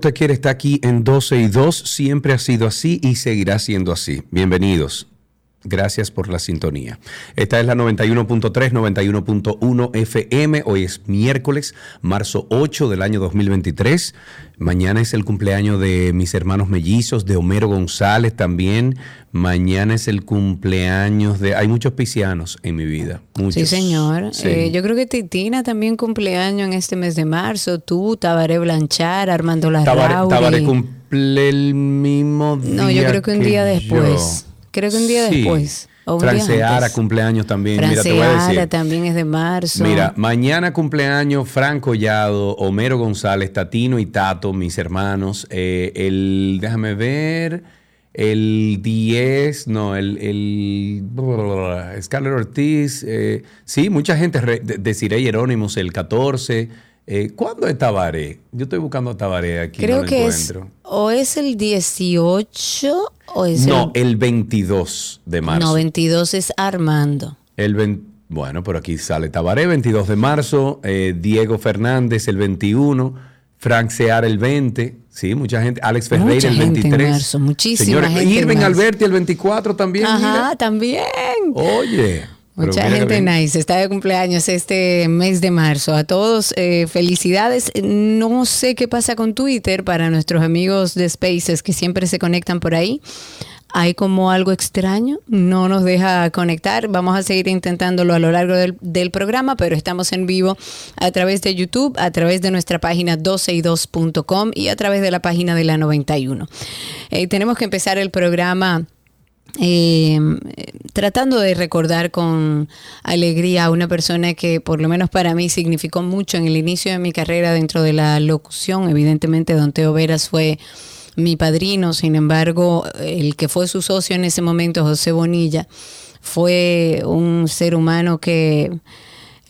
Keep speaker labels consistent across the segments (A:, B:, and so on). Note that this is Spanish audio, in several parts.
A: Usted quiere está aquí en 12 y 2. Siempre ha sido así y seguirá siendo así. Bienvenidos. Gracias por la sintonía. Esta es la 91.3, 91.1 FM. Hoy es miércoles, marzo 8 del año 2023. Mañana es el cumpleaños de mis hermanos mellizos, de Homero González también. Mañana es el cumpleaños de... Hay muchos piscianos en mi vida.
B: Sí, señor. Eh, yo creo que Titina también cumpleaños en este mes de marzo. Tú, Tabaré Blanchar, Armando Larrauri.
A: Tabaré, cumple el mismo día
B: No, yo creo que un día después. Creo que un día después.
A: Franceara cumpleaños también. Mira, te voy a decir.
B: también es de marzo.
A: Mira, mañana cumpleaños Franco Collado, Homero González, Tatino y Tato, mis hermanos. Eh, el, déjame ver, el 10, no, el, el Scarlett Ortiz. Eh, sí, mucha gente, deciré Jerónimos el 14. Eh, ¿Cuándo es Tabaré? Yo estoy buscando a Tabaré aquí.
B: Creo que es o es el 18 o es
A: No, el, 22 de marzo.
B: No, 22 es Armando.
A: El bueno, por aquí sale Tabaré, 22 de marzo, eh, Diego Fernández el 21, Frank Sear el 20, sí, mucha gente, Alex Ferreira el 23.
B: Marzo, muchísima gente
A: Irving Alberti el 24 también.
B: Ajá, también.
A: Oye.
B: Mucha gente nice, está de cumpleaños este mes de marzo. A todos, eh, felicidades. No sé qué pasa con Twitter para nuestros amigos de Spaces que siempre se conectan por ahí. Hay como algo extraño, no nos deja conectar. Vamos a seguir intentándolo a lo largo del, programa, pero estamos en vivo a través de YouTube, a través de nuestra página 12y2.com y a través de la página de la 91. Eh, tenemos que empezar el programa eh, tratando de recordar con alegría a una persona que por lo menos para mí significó mucho en el inicio de mi carrera dentro de la locución. Evidentemente, Don Teo Veras fue mi padrino, sin embargo, el que fue su socio en ese momento, José Bonilla, fue un ser humano que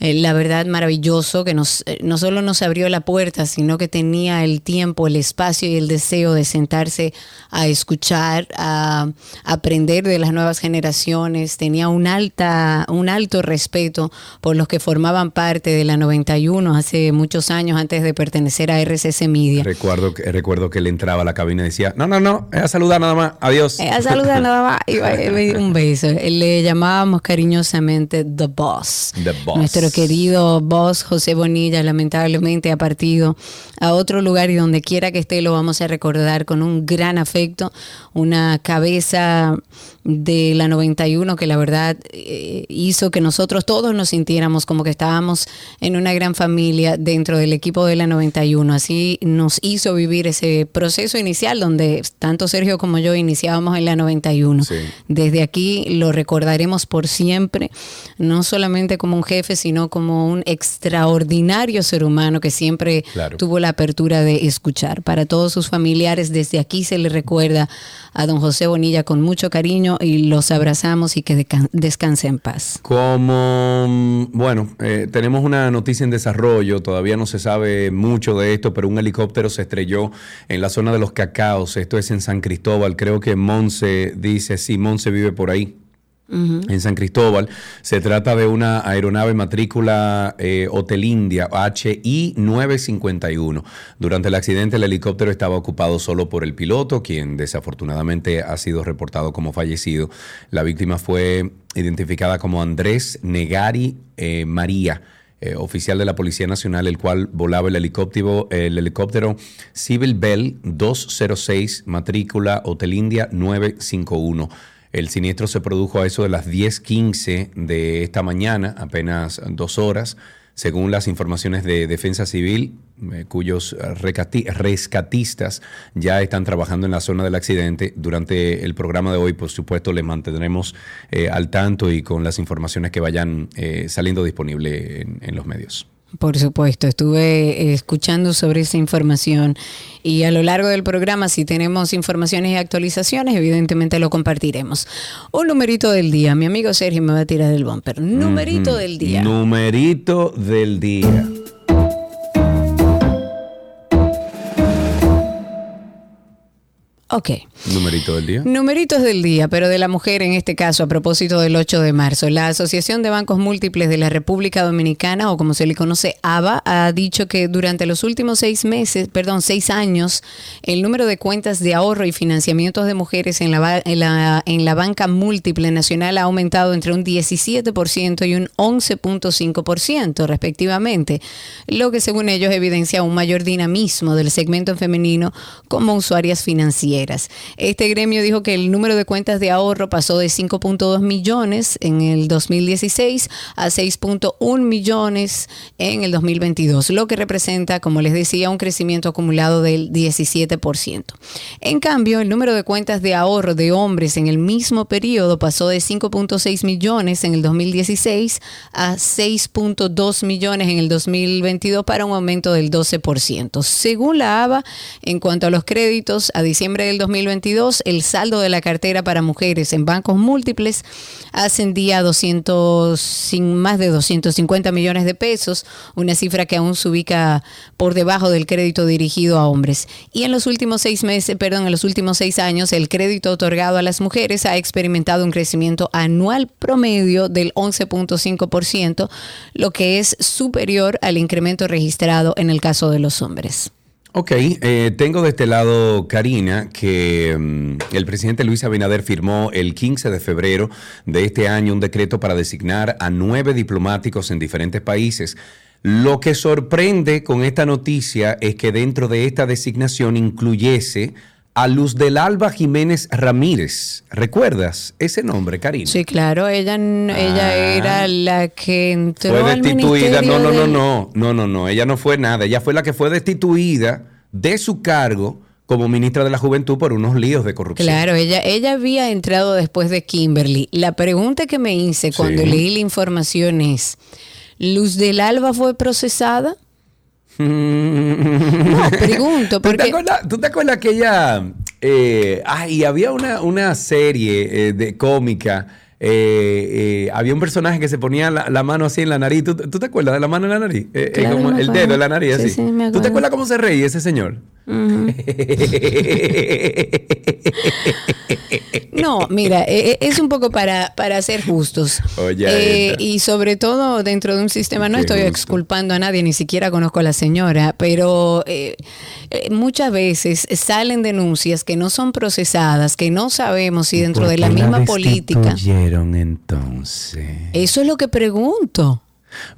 B: eh, la verdad maravilloso, que nos, eh, no solo nos abrió la puerta, sino que tenía el tiempo, el espacio y el deseo de sentarse a escuchar, a, aprender de las nuevas generaciones, tenía un, alta, un alto respeto por los que formaban parte de la 91 hace muchos años antes de pertenecer a RCC Media.
A: Recuerdo que, recuerdo que él entraba a la cabina y decía, no, no, no, es a saludar nada más, adiós.
B: Es a saludar nada más, y un beso. Le llamábamos cariñosamente The Boss.
A: The Boss
B: querido boss José Bonilla lamentablemente ha partido a otro lugar y donde quiera que esté lo vamos a recordar con un gran afecto, una cabeza de la 91 que la verdad eh, hizo que nosotros todos nos sintiéramos como que estábamos en una gran familia dentro del equipo de la 91. Así nos hizo vivir ese proceso inicial donde tanto Sergio como yo iniciábamos en la 91. Desde aquí lo recordaremos por siempre, no solamente como un jefe, sino como un extraordinario ser humano que siempre tuvo la apertura de escuchar. Para todos sus familiares, desde aquí se le recuerda a don José Bonilla con mucho cariño y los abrazamos y que descanse en paz.
A: Como, mm, bueno, eh, tenemos una noticia en desarrollo, todavía no se sabe mucho de esto, pero un helicóptero se estrelló en la zona de los cacaos, esto es en San Cristóbal, creo que Monse dice, sí, Monse vive por ahí en San Cristóbal. Se trata de una aeronave matrícula eh, Hotel India HI 951. Durante el accidente el helicóptero estaba ocupado solo por el piloto, quien desafortunadamente ha sido reportado como fallecido. La víctima fue identificada como Andrés Negari eh, María. Eh, oficial de la Policía Nacional, el cual volaba el helicóptero, el helicóptero Civil Bell 206, matrícula Hotel India 951. El siniestro se produjo a eso de las 10:15 de esta mañana, apenas dos horas, según las informaciones de Defensa Civil, eh, cuyos rescatistas ya están trabajando en la zona del accidente. Durante el programa de hoy, por supuesto, les mantendremos eh, al tanto y con las informaciones que vayan eh, saliendo disponibles en los medios.
B: Por supuesto, estuve escuchando sobre esa información y a lo largo del programa, si tenemos informaciones y actualizaciones, evidentemente lo compartiremos. Un numerito del día, mi amigo Sergio me va a tirar el bumper. Numerito del día.
A: Numerito del día.
B: Ok.
A: Numerito del día.
B: Numeritos del día, pero de la mujer en este caso, a propósito del 8 de marzo. La Asociación de Bancos Múltiples de la República Dominicana, o como se le conoce, ABA, ha dicho que durante los últimos seis meses, perdón, seis años, el número de cuentas de ahorro y financiamientos de mujeres en la, en la, en la banca múltiple nacional ha aumentado entre un 17% y un 11.5% respectivamente, lo que según ellos evidencia un mayor dinamismo del segmento femenino como usuarias financieras. Este gremio dijo que el número de cuentas de ahorro pasó de 5.2 millones en el 2016 a 6.1 millones en el 2022, lo que representa, como les decía, un crecimiento acumulado del 17%. En cambio, el número de cuentas de ahorro de hombres en el mismo periodo pasó de 5.6 millones en el 2016 a 6.2 millones en el 2022 para un aumento del 12%. Según la ABA, en cuanto a los créditos, a diciembre del 2022, el saldo de la cartera para mujeres en bancos múltiples ascendía a 200, sin más de 250 millones de pesos, una cifra que aún se ubica por debajo del crédito dirigido a hombres. Y en los últimos seis meses, perdón, en los últimos seis años, el crédito otorgado a las mujeres ha experimentado un crecimiento anual promedio del 11.5%, lo que es superior al incremento registrado en el caso de los hombres.
A: Ok, eh, tengo de este lado, Karina, que mm, el presidente Luis Abinader firmó el 15 de febrero de este año un decreto para designar a nueve diplomáticos en diferentes países. Lo que sorprende con esta noticia es que dentro de esta designación incluyese a Luz del Alba Jiménez Ramírez. ¿Recuerdas ese nombre, Karina?
B: Sí, claro, ella, ella ah. era la que entró
A: fue destituida. no, no, no, no, no, no, no, ella no fue nada. Ella fue la que fue destituida de su cargo como ministra de la Juventud por unos líos de corrupción.
B: Claro, ella, ella había entrado después de Kimberly. La pregunta que me hice cuando leí la información es, ¿Luz del Alba fue procesada?
A: No, pregunto. Porque... ¿Tú, te acuerdas, que ella... Eh, ay, había una, una serie eh, de cómica. Eh, eh, había un personaje que se ponía la, mano así en la nariz. ¿Tú, te acuerdas de la mano en la nariz? como el dedo en la nariz, así. ¿Tú te acuerdas cómo se reía ese señor?
B: No, mira, e, e, es un poco para, para ser justos. Eh, y sobre todo dentro de un sistema, no estoy exculpando a nadie, ni siquiera conozco a la señora, pero eh, eh, muchas veces salen denuncias que no son procesadas, que no sabemos si dentro de la misma política.
A: Entonces?
B: Eso es lo que pregunto.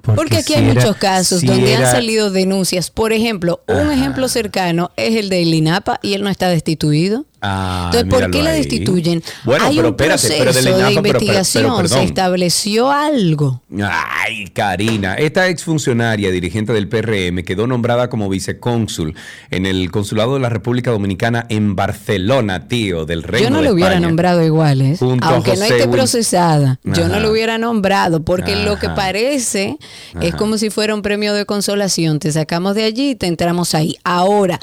B: Porque, aquí hay muchos casos donde han salido denuncias. Por ejemplo, un ejemplo cercano es el de Linapa y él no está destituido. Ah, Entonces, ¿por qué la destituyen?
A: Bueno,
B: Hay
A: pero un espérate,
B: proceso de investigación, se estableció algo.
A: Ay, Karina, esta exfuncionaria dirigente del PRM quedó nombrada como vicecónsul en el consulado de la República Dominicana en Barcelona, tío, del Reino
B: Yo no
A: lo
B: hubiera nombrado igual, ¿eh? aunque no esté procesada. Yo no lo hubiera nombrado porque lo que parece es como si fuera un premio de consolación. Te sacamos de allí y te entramos ahí. Ahora,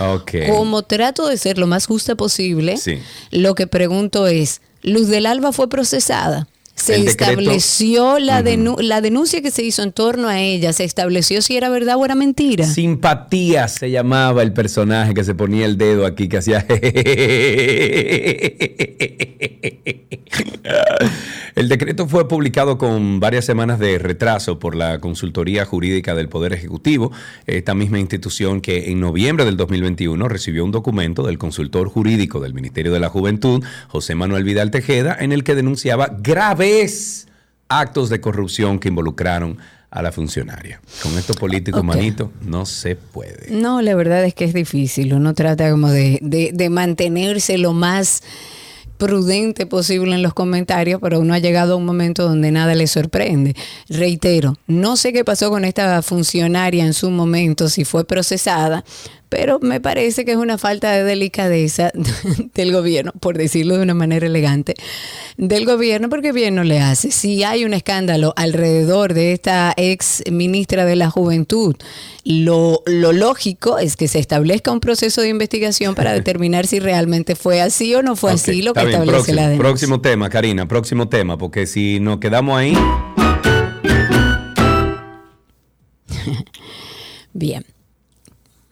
B: como trato de ser lo más justa posible lo que pregunto es, ¿Luz del Alba fue procesada? Se estableció la, la, denuncia que se hizo en torno a ella, se estableció si era verdad o era mentira.
A: Simpatía se llamaba el personaje que se ponía el dedo aquí, que hacía... El decreto fue publicado con varias semanas de retraso por la Consultoría Jurídica del Poder Ejecutivo, esta misma institución que en noviembre del 2021 recibió un documento del consultor jurídico del Ministerio de la Juventud, José Manuel Vidal Tejeda, en el que denunciaba actos de corrupción que involucraron a la funcionaria. Con estos políticos, manito, no se puede.
B: No, la verdad es que es difícil. Uno trata como de, de, de mantenerse lo más prudente posible en los comentarios, pero uno ha llegado a un momento donde nada le sorprende. Reitero, no sé qué pasó con esta funcionaria en su momento, si fue procesada, pero me parece que es una falta de delicadeza del gobierno, por decirlo de una manera elegante, del gobierno, porque bien no le hace. Si hay un escándalo alrededor de esta ex ministra de la Juventud, lo, lógico es que se establezca un proceso de investigación para determinar si realmente fue así o no fue así lo que establece
A: próximo,
B: la denuncia.
A: Próximo tema, Karina, próximo tema, porque si nos quedamos ahí...
B: Bien.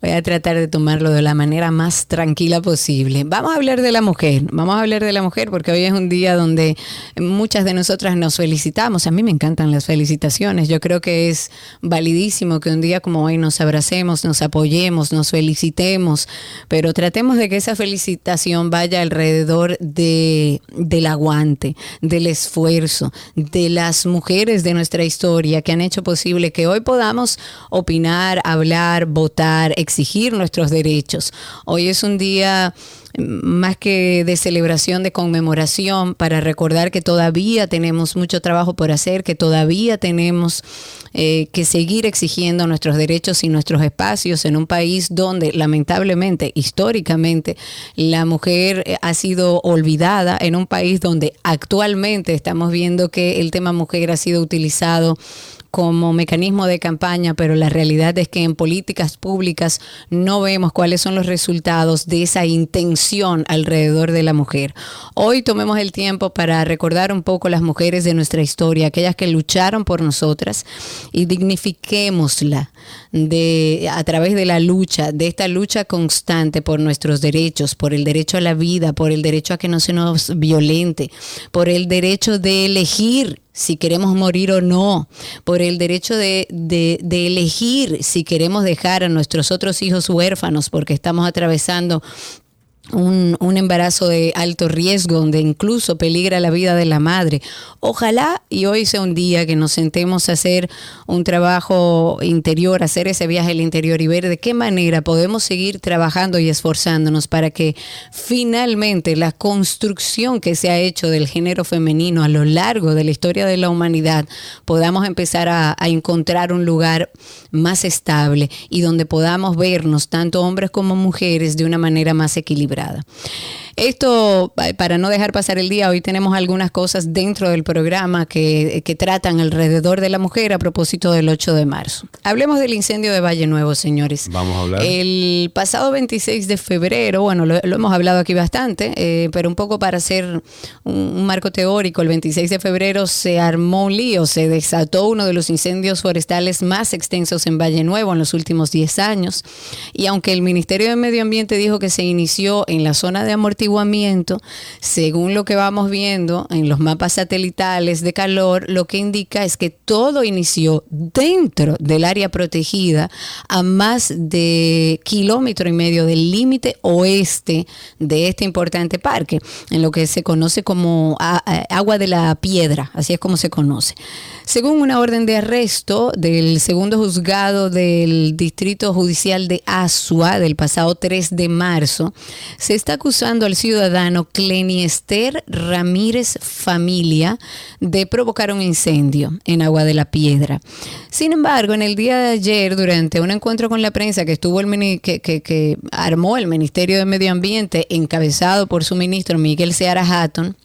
B: voy a tratar de tomarlo de la manera más tranquila posible. Vamos a hablar de la mujer, vamos a hablar de la mujer porque hoy es un día donde muchas de nosotras nos felicitamos. A mí me encantan las felicitaciones. Yo creo que es validísimo que un día como hoy nos abracemos, nos apoyemos, nos felicitemos, pero tratemos de que esa felicitación vaya alrededor de, del aguante, del esfuerzo, de las mujeres de nuestra historia que han hecho posible que hoy podamos opinar, hablar, votar, exigir nuestros derechos. Hoy es un día más que de celebración, de conmemoración, para recordar que todavía tenemos mucho trabajo por hacer, que todavía tenemos eh, que seguir exigiendo nuestros derechos y nuestros espacios en un país donde lamentablemente, históricamente, la mujer eh, ha sido olvidada, en un país donde actualmente estamos viendo que el tema mujer ha sido utilizado como mecanismo de campaña, pero la realidad es que en políticas públicas no vemos cuáles son los resultados de esa intención alrededor de la mujer. Hoy tomemos el tiempo para recordar un poco las mujeres de nuestra historia, aquellas que lucharon por nosotras y dignifiquémosla a través de la lucha, de esta lucha constante por nuestros derechos, por el derecho a la vida, por el derecho a que no se nos violente, por el derecho de elegir si queremos morir o no, por el derecho de, de, elegir si queremos dejar a nuestros otros hijos huérfanos porque estamos atravesando un, un, embarazo de alto riesgo donde incluso peligra la vida de la madre. Ojalá y hoy sea un día que nos sentemos a hacer un trabajo interior, hacer ese viaje al interior y ver de qué manera podemos seguir trabajando y esforzándonos para que finalmente la construcción que se ha hecho del género femenino a lo largo de la historia de la humanidad podamos empezar a, a encontrar un lugar más estable y donde podamos vernos tanto hombres como mujeres de una manera más equilibrada temporada. Esto, para no dejar pasar el día, hoy tenemos algunas cosas dentro del programa que, tratan alrededor de la mujer a propósito del 8 de marzo. Hablemos del incendio de Valle Nuevo, señores.
A: Vamos a hablar.
B: El pasado 26 de febrero, bueno, lo, hemos hablado aquí bastante, eh, pero un poco para hacer un, marco teórico, el 26 de febrero se armó un lío, se desató uno de los incendios forestales más extensos en Valle Nuevo en los últimos 10 años. Y aunque el Ministerio de Medio Ambiente dijo que se inició en la zona de según lo que vamos viendo en los mapas satelitales de calor, lo que indica es que todo inició dentro del área protegida a más de kilómetro y medio del límite oeste de este importante parque, en lo que se conoce como agua de la piedra, así es como se conoce. Según una orden de arresto del segundo juzgado del Distrito Judicial de Asua del pasado 3 de marzo, se está acusando al ciudadano Cleniester Ramírez Familia de provocar un incendio en Agua de la Piedra. Sin embargo, en el día de ayer, durante un encuentro con la prensa que estuvo el que, que armó el Ministerio de Medio Ambiente, encabezado por su ministro Miguel Seara Hatton,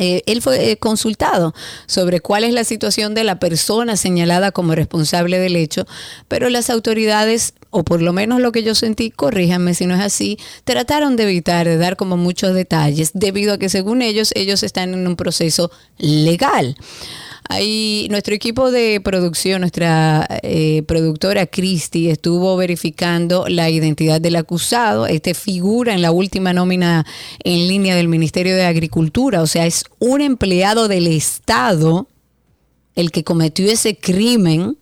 B: eh, él fue eh, consultado sobre cuál es la situación de la persona señalada como responsable del hecho, pero las autoridades, o por lo menos lo que yo sentí, corríjanme si no es así, trataron de evitar de dar como muchos detalles, debido a que según ellos, ellos están en un proceso legal. Ahí nuestro equipo de producción, nuestra eh, productora Cristi, estuvo verificando la identidad del acusado. Este figura en la última nómina en línea del Ministerio de Agricultura, o sea, es un empleado del Estado el que cometió ese crimen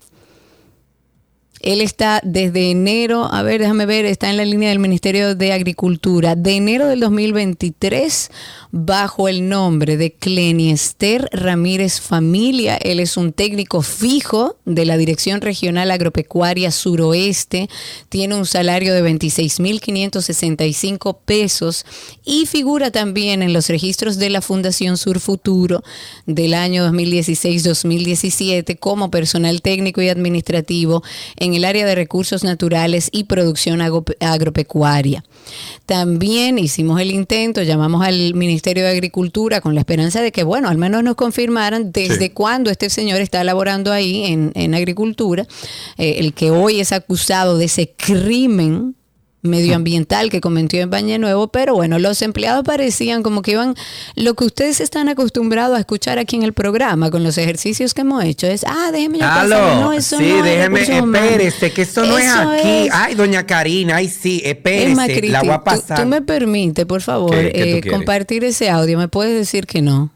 B: él está desde enero, a ver, déjame ver, está en la línea del Ministerio de Agricultura, de enero del 2023, bajo el nombre de Cleniester Ramírez Familia. Él es un técnico fijo de la Dirección Regional Agropecuaria Suroeste, tiene un salario de 26.565 pesos y figura también en los registros de la Fundación Sur Futuro del año 2016-2017 como personal técnico y administrativo el área de recursos naturales y producción agropecuaria. También hicimos el intento, llamamos al Ministerio de Agricultura con la esperanza de que, bueno, al menos nos confirmaran desde cuándo este señor está laborando ahí en, agricultura, eh, el que hoy es acusado de ese crimen medioambiental que cometió en Bañe Nuevo, pero bueno, los empleados parecían como que iban, lo que ustedes están acostumbrados a escuchar aquí en el programa con los ejercicios que hemos hecho, es, ah, déjeme
C: ya pasar, no, eso sí, déjeme, espérese, que esto no es aquí. Ay, doña Karina, ay, sí, espérese, la voy a pasar.
B: Tú, me permites, por favor, eh, compartir ese audio, ¿me puedes decir que no?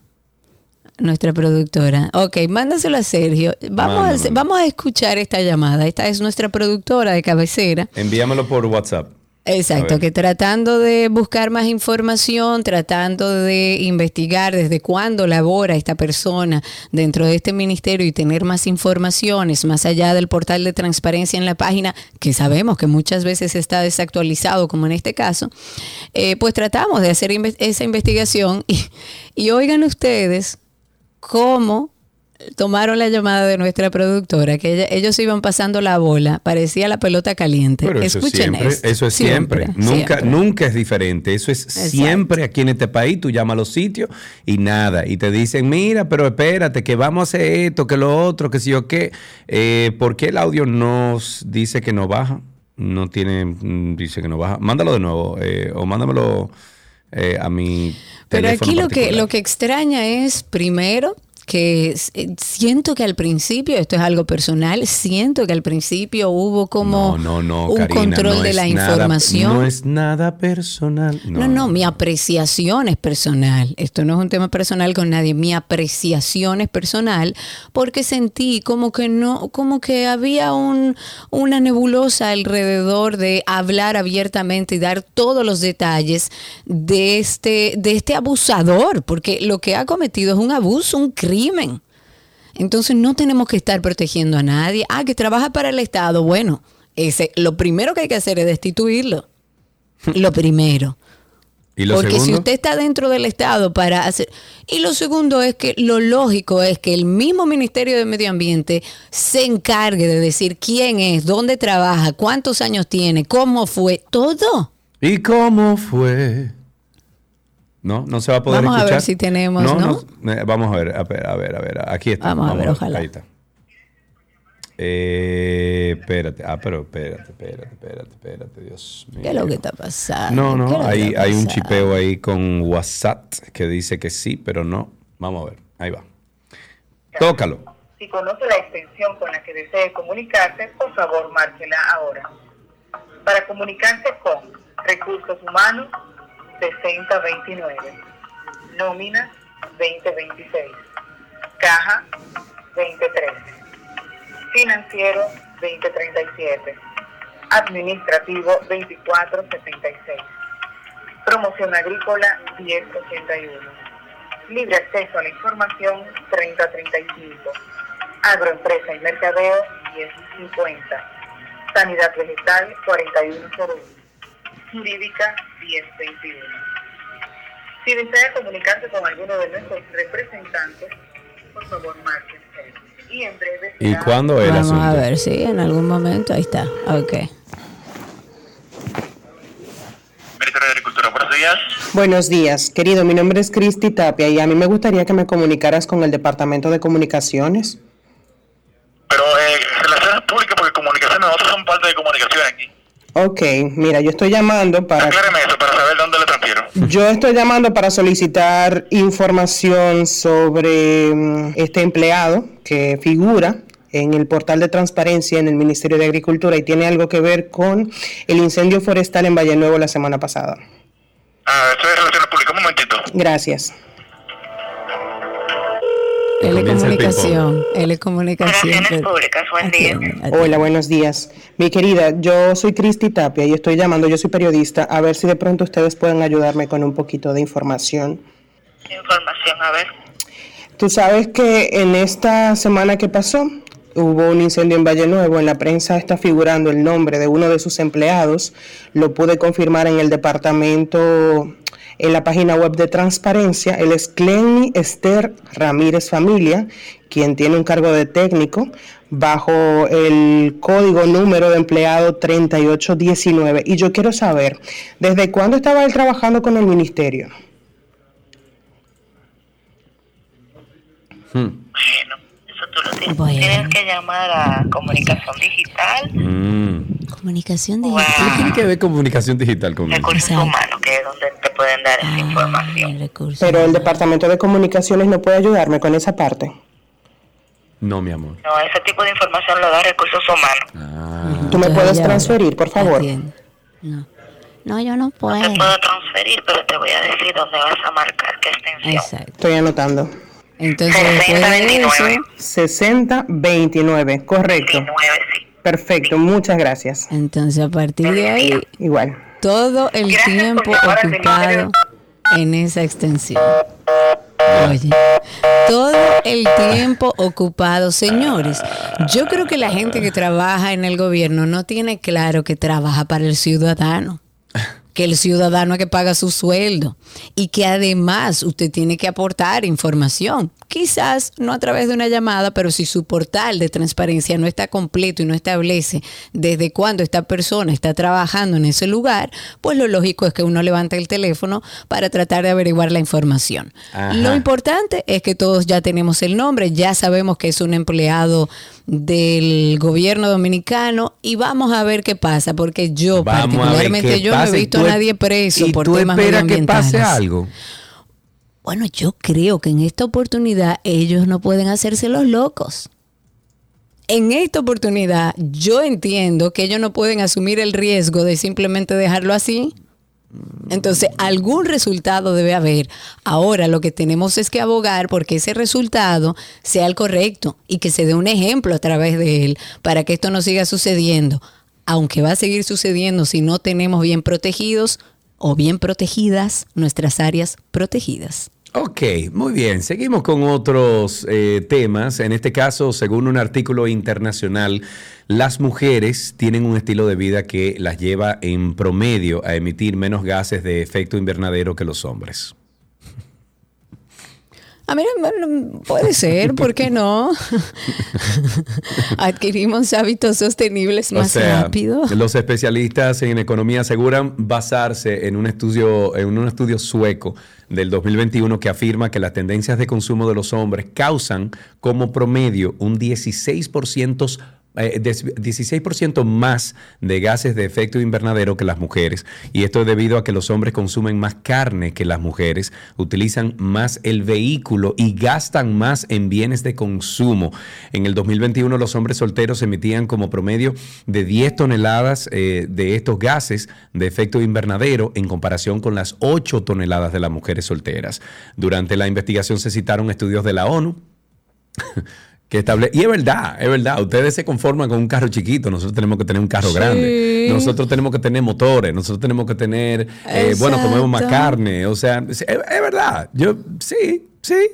B: Nuestra productora. Ok, mándaselo a Sergio. Vamos, a, vamos a escuchar esta llamada. Esta es nuestra productora de cabecera.
A: Envíamelo por WhatsApp.
B: Exacto, que tratando de buscar más información, tratando de investigar desde cuándo labora esta persona dentro de este ministerio y tener más informaciones más allá del portal de transparencia en la página, que sabemos que muchas veces está desactualizado, como en este caso, eh, pues tratamos de hacer esa investigación y, y oigan ustedes cómo tomaron la llamada de nuestra productora, que ellos iban pasando la bola, parecía la pelota caliente.
A: Pero eso Escuchen siempre, Eso es siempre. Nunca, nunca es diferente. Eso es siempre aquí en este país. Tú llamas a los sitios y nada. Y te dicen, mira, pero espérate, que vamos a hacer esto, que lo otro, que si yo qué. Eh, ¿Por qué el audio nos dice que no baja? No tiene, mm, dice que no baja. Mándalo de nuevo eh, o mándamelo eh, a mi
B: pero aquí lo que, lo que extraña es, primero, que eh, siento que al principio, esto es algo personal, siento que al principio hubo como un control de la información.
A: No es nada personal.
B: No. no, mi apreciación es personal. Esto no es un tema personal con nadie. Mi apreciación es personal porque sentí como que no, como que había un, una nebulosa alrededor de hablar abiertamente y dar todos los detalles de este, de este abusador, porque lo que ha cometido es un abuso, un crimen entonces no tenemos que estar protegiendo a nadie. Ah, que trabaja para el Estado. Bueno, ese, lo primero que hay que hacer es destituirlo. Lo primero. ¿Y lo Porque si usted está dentro del Estado para hacer... Y lo segundo es que lo lógico es que el mismo Ministerio de Medio Ambiente se encargue de decir quién es, dónde trabaja, cuántos años tiene, cómo fue, todo.
A: ¿Y cómo fue? No, no se va a poder
B: vamos
A: escuchar.
B: Vamos a ver si tenemos, ¿no?
A: Eh, vamos a ver, a ver, a ver, a ver. Aquí está.
B: Vamos, a ver, ojalá.
A: Ahí está. Eh, espérate, ah, pero espérate, espérate, espérate, espérate, Dios
B: mío. ¿Qué es lo que está pasando?
A: No, no, hay, hay un chipeo ahí con WhatsApp que dice que sí, pero no. Vamos a ver, ahí va. Tócalo.
D: Si conoce la extensión con la que desee comunicarse, por favor, márquela ahora. Para comunicarse con Recursos Humanos, 6029. Nómina 2026. Caja 2013. Financiero 2037. Administrativo 2476. Promoción agrícola 1081. Libre acceso a la información 3035. Agroempresa y mercadeo 1050. Sanidad vegetal 4101. Jurídica 1021. Si desea comunicarse con alguno de nuestros representantes, por favor, márquense. Y en breve.
A: ¿Y cuándo es el
B: Vamos a ver, sí, en algún momento. Ahí está. Ok.
E: Ministerio de Agricultura, buenos días.
F: Buenos días, querido. Mi nombre es Cristi Tapia y a mí me gustaría que me comunicaras con el Departamento de Comunicaciones.
E: Pero eh, relaciones públicas, porque comunicaciones, nosotros somos parte de comunicación aquí.
F: Ok, mira, yo estoy llamando para...
E: Acláreme eso, para saber dónde le transfiero.
F: Yo estoy llamando para solicitar información sobre mm, este empleado que figura en el portal de transparencia en el Ministerio de Agricultura y tiene algo que ver con el incendio forestal en Valle Nuevo la semana pasada.
E: Ah, esto es Relaciones Públicas, un momentito.
F: Gracias.
B: Telecomunicación, telecomunicación.
D: Públicas, buen día.
F: Hola, buenos días. Mi querida, yo soy Cristi Tapia y estoy llamando, yo soy periodista, a ver si de pronto ustedes pueden ayudarme con un poquito de información.
D: Información, a ver.
F: Tú sabes que en esta semana que pasó hubo un incendio en Valle Nuevo, en la prensa está figurando el nombre de uno de sus empleados, lo pude confirmar en el departamento en la página web de transparencia. Él es Clenny Esther Ramírez Familia, quien tiene un cargo de técnico bajo el código número de empleado 3819. Y yo quiero saber, ¿desde cuándo estaba él trabajando con el ministerio?
D: Hmm. Bueno, eso tú lo tienes, que llamar a comunicación digital.
A: Mm.
B: Comunicación
D: Wow.
B: digital.
A: ¿Qué tiene que ver comunicación digital con?
D: Recursos
B: Exacto.
D: humanos, que es donde te pueden dar esa
B: Ah,
D: información.
B: recursos.
F: Pero el Departamento de Comunicaciones no puede ayudarme con esa parte.
A: No, mi amor.
D: No, ese tipo de información lo da recursos humanos.
A: Ah,
F: ¿Tú me
B: Entonces,
F: puedes transferir, por favor?
B: No. No, yo no puedo.
D: Te puedo transferir, pero te voy a decir dónde vas a marcar qué extensión.
B: Exacto.
F: Estoy anotando.
B: Entonces, después de
D: 6029.
B: eso,
F: 6029, correcto.
D: 19, sí.
F: Perfecto, muchas gracias.
B: entonces a partir de ahí,
F: Igual.
B: todo el
D: Gracias
B: tiempo ocupado en esa extensión. Oye, todo el tiempo ocupado. Señores, yo creo que la gente que trabaja en el gobierno no tiene claro que trabaja para el ciudadano. Que el ciudadano es que paga su sueldo y que además usted tiene que aportar información. Quizás no a través de una llamada, pero si su portal de transparencia no está completo y no establece desde cuándo esta persona está trabajando en ese lugar, pues lo lógico es que uno levante el teléfono para tratar de averiguar la información.
A: Ajá.
B: Lo importante es que todos ya tenemos el nombre, ya sabemos que es un empleado del gobierno dominicano y vamos a ver qué pasa, porque yo
A: vamos
B: particularmente yo no he visto a nadie preso
A: y
B: por
A: tú
B: temas
A: esperas que pase algo.
B: Bueno, yo creo que en esta oportunidad ellos no pueden hacerse los locos. En esta oportunidad yo entiendo que ellos no pueden asumir el riesgo de simplemente dejarlo así. Entonces, algún resultado debe haber. Ahora lo que tenemos es que abogar porque ese resultado sea el correcto y que se dé un ejemplo a través de él para que esto no siga sucediendo. Aunque va a seguir sucediendo si no tenemos bien protegidos o bien protegidas nuestras áreas protegidas.
A: Ok, muy bien. Seguimos con otros eh, temas. En este caso, según un artículo internacional, las mujeres tienen un estilo de vida que las lleva en promedio a emitir menos gases de efecto invernadero que los hombres.
B: A mí bueno, puede ser, ¿por qué no? Adquirimos hábitos sostenibles más
A: o sea,
B: rápido.
A: los especialistas en economía aseguran basarse en un estudio, en un estudio sueco del 2021 que afirma que las tendencias de consumo de los hombres causan como promedio un 16% eh, des- 16% más de gases de efecto invernadero que las mujeres. Y esto es debido a que los hombres consumen más carne que las mujeres, utilizan más el vehículo y gastan más en bienes de consumo. En el 2021 los hombres solteros emitían como promedio de 10 toneladas eh, de estos gases de efecto invernadero en comparación con las 8 toneladas de las mujeres solteras. Durante la investigación se citaron estudios de la ONU que estable y es verdad, es verdad, ustedes se conforman con un carro chiquito, nosotros tenemos que tener un carro
B: Sí.
A: grande, nosotros tenemos que tener motores, nosotros tenemos que tener, eh, bueno, comemos más carne, o sea, es, es verdad, yo sí, sí.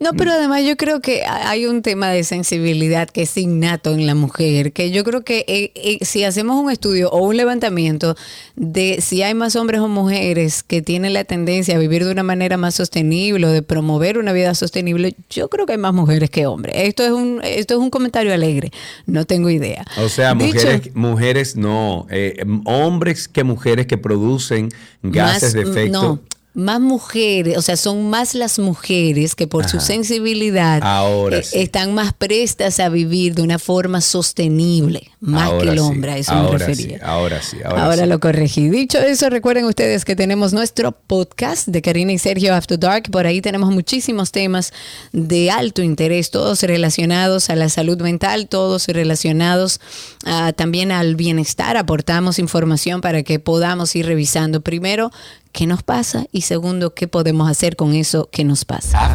B: No, pero además yo creo que ha- hay un tema de sensibilidad que es innato en la mujer, que yo creo que eh, eh, si hacemos un estudio o un levantamiento de si hay más hombres o mujeres que tienen la tendencia a vivir de una manera más sostenible o de promover una vida sostenible, yo creo que hay más mujeres que hombres. Esto es un, esto es un comentario alegre, no tengo idea.
A: O sea,
B: Dicho-
A: mujeres, mujeres no, eh, hombres que mujeres que producen gases
B: más,
A: de efecto.
B: No, más mujeres, o sea, son más las mujeres que por su sensibilidad
A: Ahora
B: eh,
A: sí.
B: están más prestas a vivir de una forma sostenible, más
A: Ahora
B: que el
A: sí,
B: hombre, a eso
A: ahora
B: me
A: sí,
B: refería.
A: ahora sí, ahora
B: Ahora
A: sí.
B: lo corregí. Dicho eso, recuerden ustedes que tenemos nuestro podcast de Karina y Sergio After Dark. Por ahí tenemos muchísimos temas de alto interés, todos relacionados a la salud mental, todos relacionados ah, también al bienestar. Aportamos información para que podamos ir revisando primero qué nos pasa y segundo qué podemos hacer con eso que nos pasa.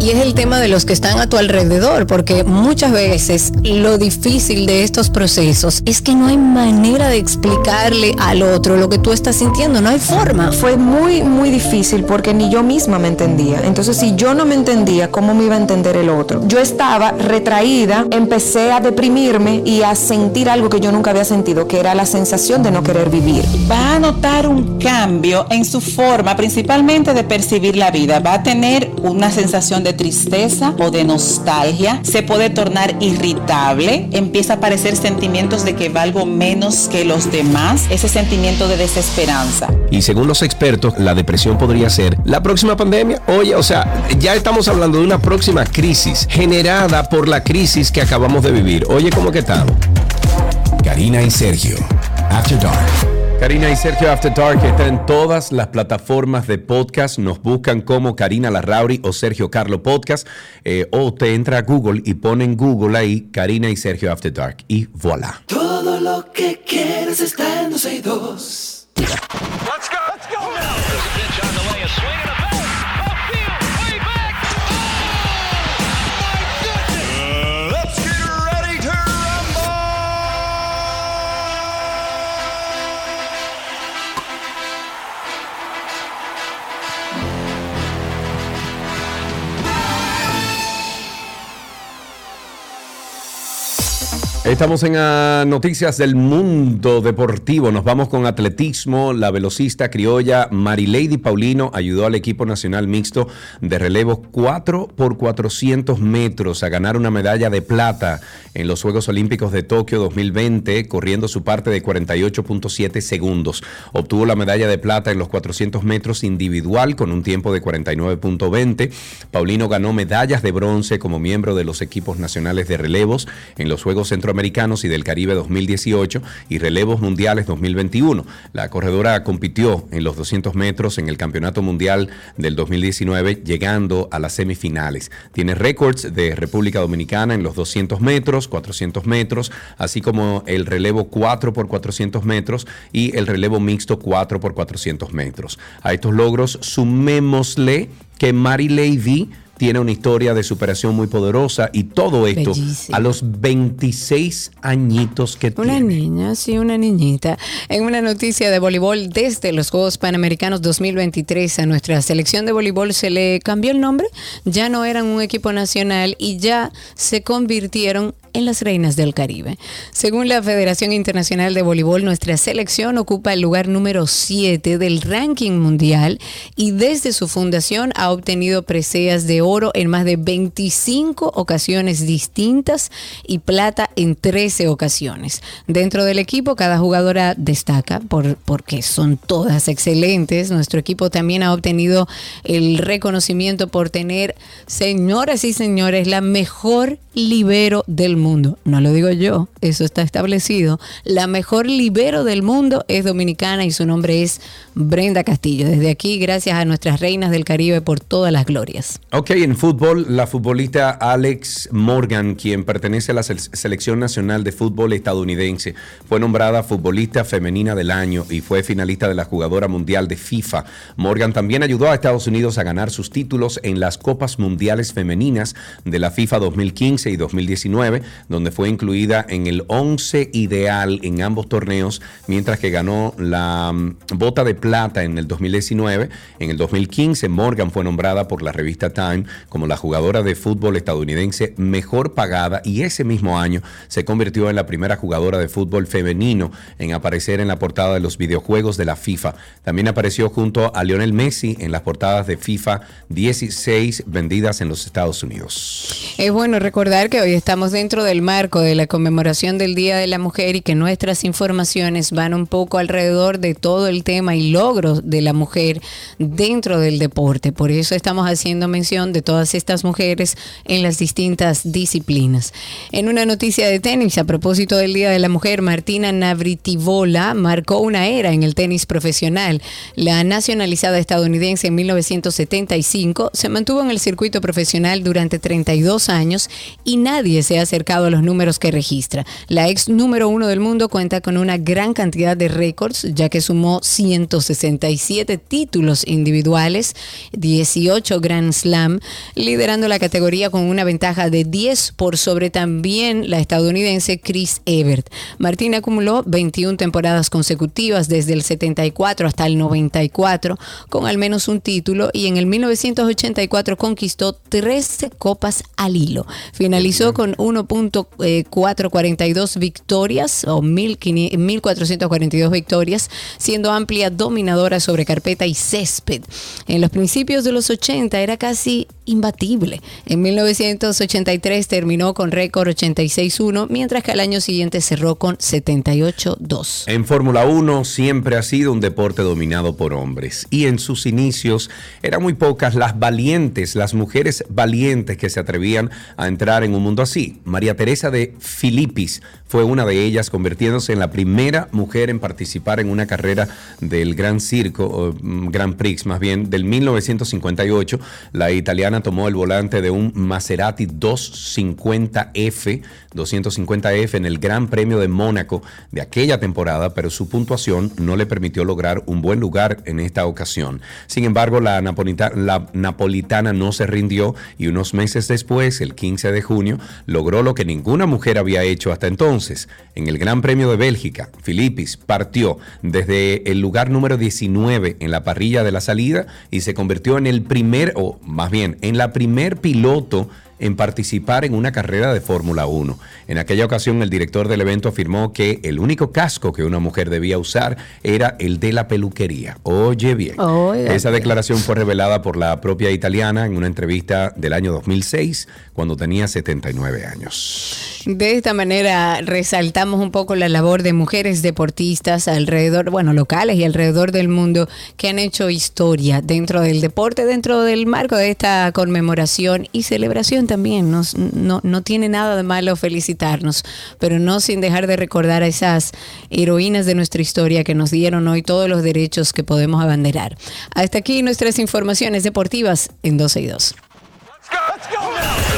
B: Y es el tema de los que están a tu alrededor, porque muchas veces lo difícil de estos procesos es que no hay manera de explicarle al otro lo que tú estás sintiendo, no hay forma.
G: Fue muy, muy difícil porque ni yo misma me entendía. Entonces, si yo no me entendía, ¿cómo me iba a entender el otro? Yo estaba retraída, empecé a deprimirme y a sentir algo que yo nunca había sentido, que era la sensación de no querer vivir.
H: va a notar un cambio en su forma, principalmente de percibir la vida. Va a tener una sensación de tristeza o de nostalgia, se puede tornar irritable, empieza a aparecer sentimientos de que valgo menos que los demás, ese sentimiento de desesperanza.
I: Y según los expertos, la depresión podría ser la próxima pandemia. Oye, o sea, ya estamos hablando de una próxima crisis generada por la crisis que acabamos de vivir. Oye, ¿cómo que estamos? Karina y Sergio. After Dark.
A: Karina y Sergio After Dark está en todas las plataformas de podcast. Nos buscan como Karina Larrauri o Sergio Carlo Podcast. eh, o te entra a Google y pone en Google ahí Karina y Sergio After Dark. Y voilà.
J: Todo lo que quieres está en 12 y 2.
E: Let's go. Let's go. There's
A: Estamos en ah, noticias del mundo deportivo. Nos vamos con atletismo. La velocista criolla Marilady Paulino ayudó al equipo nacional mixto de relevo 4 por 400 metros a ganar una medalla de plata en los Juegos Olímpicos de Tokio 2020, corriendo su parte de 48.7 segundos. Obtuvo la medalla de plata en los 400 metros individual con un tiempo de 49.20. Paulino ganó medallas de bronce como miembro de los equipos nacionales de relevos en los Juegos Centroamericanos y del Caribe 2018 y relevos mundiales 2021. La corredora compitió en los 200 metros en el Campeonato Mundial del 2019, llegando a las semifinales. Tiene récords de República Dominicana en los 200 metros, 400 metros, así como el relevo 4 por 400 metros y el relevo mixto 4 por 400 metros. A estos logros sumémosle que Mary Levy tiene una historia de superación muy poderosa y todo esto
B: Bellísimo.
A: a los 26 añitos que
B: Una
A: tiene.
B: niña, sí, una niñita. En una noticia de voleibol desde los Juegos Panamericanos 2023 a nuestra selección de voleibol se le cambió el nombre, ya no eran un equipo nacional y ya se convirtieron en las reinas del Caribe. Según la Federación Internacional de Voleibol, nuestra selección ocupa el lugar número 7 del ranking mundial y desde su fundación ha obtenido preseas de oro en más de 25 ocasiones distintas y plata en 13 ocasiones. Dentro del equipo, cada jugadora destaca por, porque son todas excelentes. Nuestro equipo también ha obtenido el reconocimiento por tener, señoras y señores, la mejor libero del mundo. No lo digo yo, eso está establecido. La mejor libero del mundo es dominicana y su nombre es Brenda Castillo. Desde aquí, gracias a nuestras reinas del Caribe por todas las glorias.
A: Ok, en fútbol, la futbolista Alex Morgan, quien pertenece a la sele- Selección Nacional de Fútbol estadounidense, fue nombrada futbolista femenina del año y fue finalista de la jugadora mundial de FIFA. Morgan también ayudó a Estados Unidos a ganar sus títulos en las Copas Mundiales Femeninas de la FIFA 2015 y 2019, donde fue incluida en el 11 ideal en ambos torneos, mientras que ganó la mm, bota de plata en el 2019. En el 2015, Morgan fue nombrada por la revista Time como la jugadora de fútbol estadounidense mejor pagada y ese mismo año se convirtió en la primera jugadora de fútbol femenino en aparecer en la portada de los videojuegos de la FIFA. También apareció junto a Lionel Messi en las portadas de FIFA 16 vendidas en los Estados Unidos.
B: Es bueno recordar que hoy estamos dentro del marco de la conmemoración del Día de la Mujer y que nuestras informaciones van un poco alrededor de todo el tema y logros de la mujer dentro del deporte. Por eso estamos haciendo mención de todas estas mujeres en las distintas disciplinas. En una noticia de tenis, a propósito del Día de la Mujer, Martina Navritivola marcó una era en el tenis profesional. La nacionalizada estadounidense en 1975 se mantuvo en el circuito profesional durante 32 años y nadie se ha acercado los números que registra. La ex número uno del mundo cuenta con una gran cantidad de récords, ya que sumó 167 títulos individuales, 18 Grand Slam, liderando la categoría con una ventaja de 10 por sobre también la estadounidense Chris Evert. Martina acumuló 21 temporadas consecutivas desde el 74 hasta el 94 con al menos un título y en el 1984 conquistó 13 copas al hilo. Finalizó con 1.442 victorias o 1500 1.442 victorias, siendo amplia dominadora sobre carpeta y césped. En los principios de los 80 era casi imbatible. En 1983 terminó con récord 86-1, mientras que al año siguiente cerró con 78-2.
A: En Fórmula 1 siempre ha sido un deporte dominado por hombres y en sus inicios eran muy pocas las valientes, las mujeres valientes que se atrevían a entrar en un mundo así. María Teresa de Filipis fue una de ellas, convirtiéndose en la primera mujer en participar en una carrera del Gran Circo, o mm, Grand Prix más bien, del 1958. La italiana tomó el volante de un Maserati 250F, 250F en el Gran Premio de Mónaco de aquella temporada, pero su puntuación no le permitió lograr un buen lugar en esta ocasión. Sin embargo, la, la napolitana no se rindió y unos meses después, el 15 de junio, logró lo que ninguna mujer había hecho hasta entonces. En el Gran Premio de Bélgica, Filipis partió desde el lugar número 19 en la parrilla de la salida y se convirtió en el primer, o más bien, en la primer piloto en participar en una carrera de Fórmula 1. En aquella ocasión el director del evento afirmó que el único casco que una mujer debía usar era el de la peluquería. Oye bien, esa declaración fue revelada por la propia italiana en una entrevista del año 2006 cuando tenía 79 años.
B: De esta manera resaltamos un poco la labor de mujeres deportistas alrededor, bueno, locales y alrededor del mundo que han hecho historia dentro del deporte, dentro del marco de esta conmemoración y celebración también. Nos- no, no tiene nada de malo felicitarnos, pero no sin dejar de recordar a esas heroínas de nuestra historia que nos dieron hoy todos los derechos que podemos abanderar. Hasta aquí nuestras informaciones deportivas en 12 y 2.
E: Let's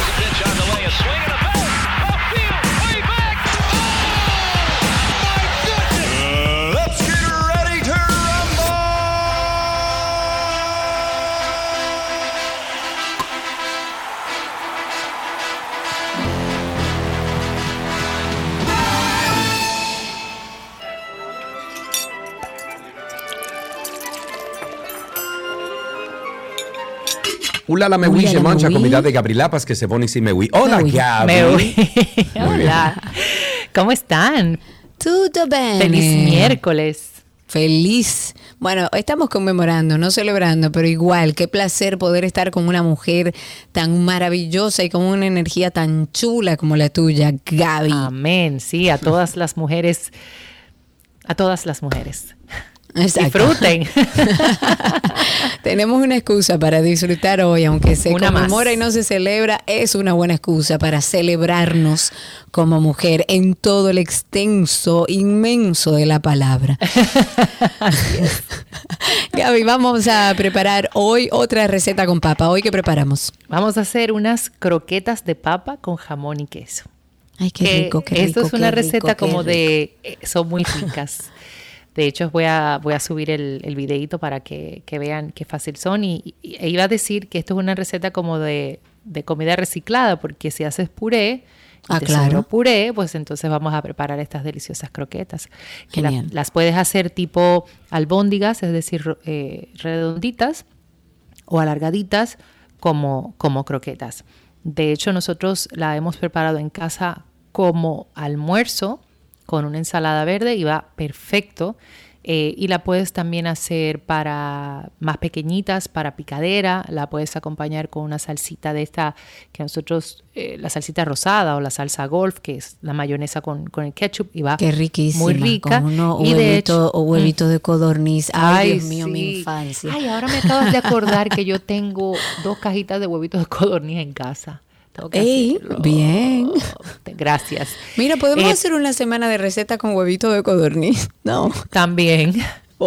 A: Ulala me
B: Ulala,
A: se mancha comida de Gabrilapas que se pone y me Hola
B: Me
A: Gaby.
K: Me
A: Muy bien.
K: Hola. ¿Cómo están?
B: Todo bien.
K: Feliz miércoles.
B: Feliz. Bueno, estamos conmemorando, no celebrando, pero igual, qué placer poder estar con una mujer tan maravillosa y con una energía tan chula como la tuya, Gaby.
K: Amén. Sí, a todas las mujeres, a todas las mujeres.
B: Exacto.
K: Disfruten.
B: Tenemos una excusa para disfrutar hoy, aunque se
K: Una más.
B: conmemora y no se celebra, es una buena excusa para celebrarnos como mujer en todo el extenso, inmenso de la palabra. Gaby, vamos a preparar hoy otra receta con papa. ¿Hoy qué preparamos?
K: Vamos a hacer unas croquetas de papa con jamón y queso.
B: Ay, qué rico, qué rico.
K: Esto es una receta como de... eh, son muy ricas. De hecho, voy a, voy a subir el, el videito para que, que vean qué fácil son. Y, y- e iba a decir que esto es una receta como de, de comida reciclada, porque si haces puré, y
B: Ah,
K: te
B: claro.
K: puré, pues entonces vamos a preparar estas deliciosas croquetas. Que la- las puedes hacer tipo albóndigas, es decir, eh, redonditas o alargaditas como, como croquetas. De hecho, nosotros la hemos preparado en casa como almuerzo con una ensalada verde y va perfecto. Eh, y la puedes también hacer para más pequeñitas, para picadera. La puedes acompañar con una salsita de esta que nosotros, eh, la salsita rosada o la salsa golf, que es la mayonesa con, con el ketchup y va
B: Qué riquísima.
K: muy rica.
B: Con uno,
K: y de hecho,
B: o huevito de codorniz. Ay,
K: Ay,
B: Dios mío, mi infancia.
K: Ay, ahora me acabas de acordar que yo tengo dos cajitas de huevitos de codorniz en casa. Tengo que
B: Ey,
K: hacerlo.
B: bien.
K: Gracias.
B: Mira, podemos
K: Eh,
B: hacer una semana de receta con huevito de codorniz. No.
K: También.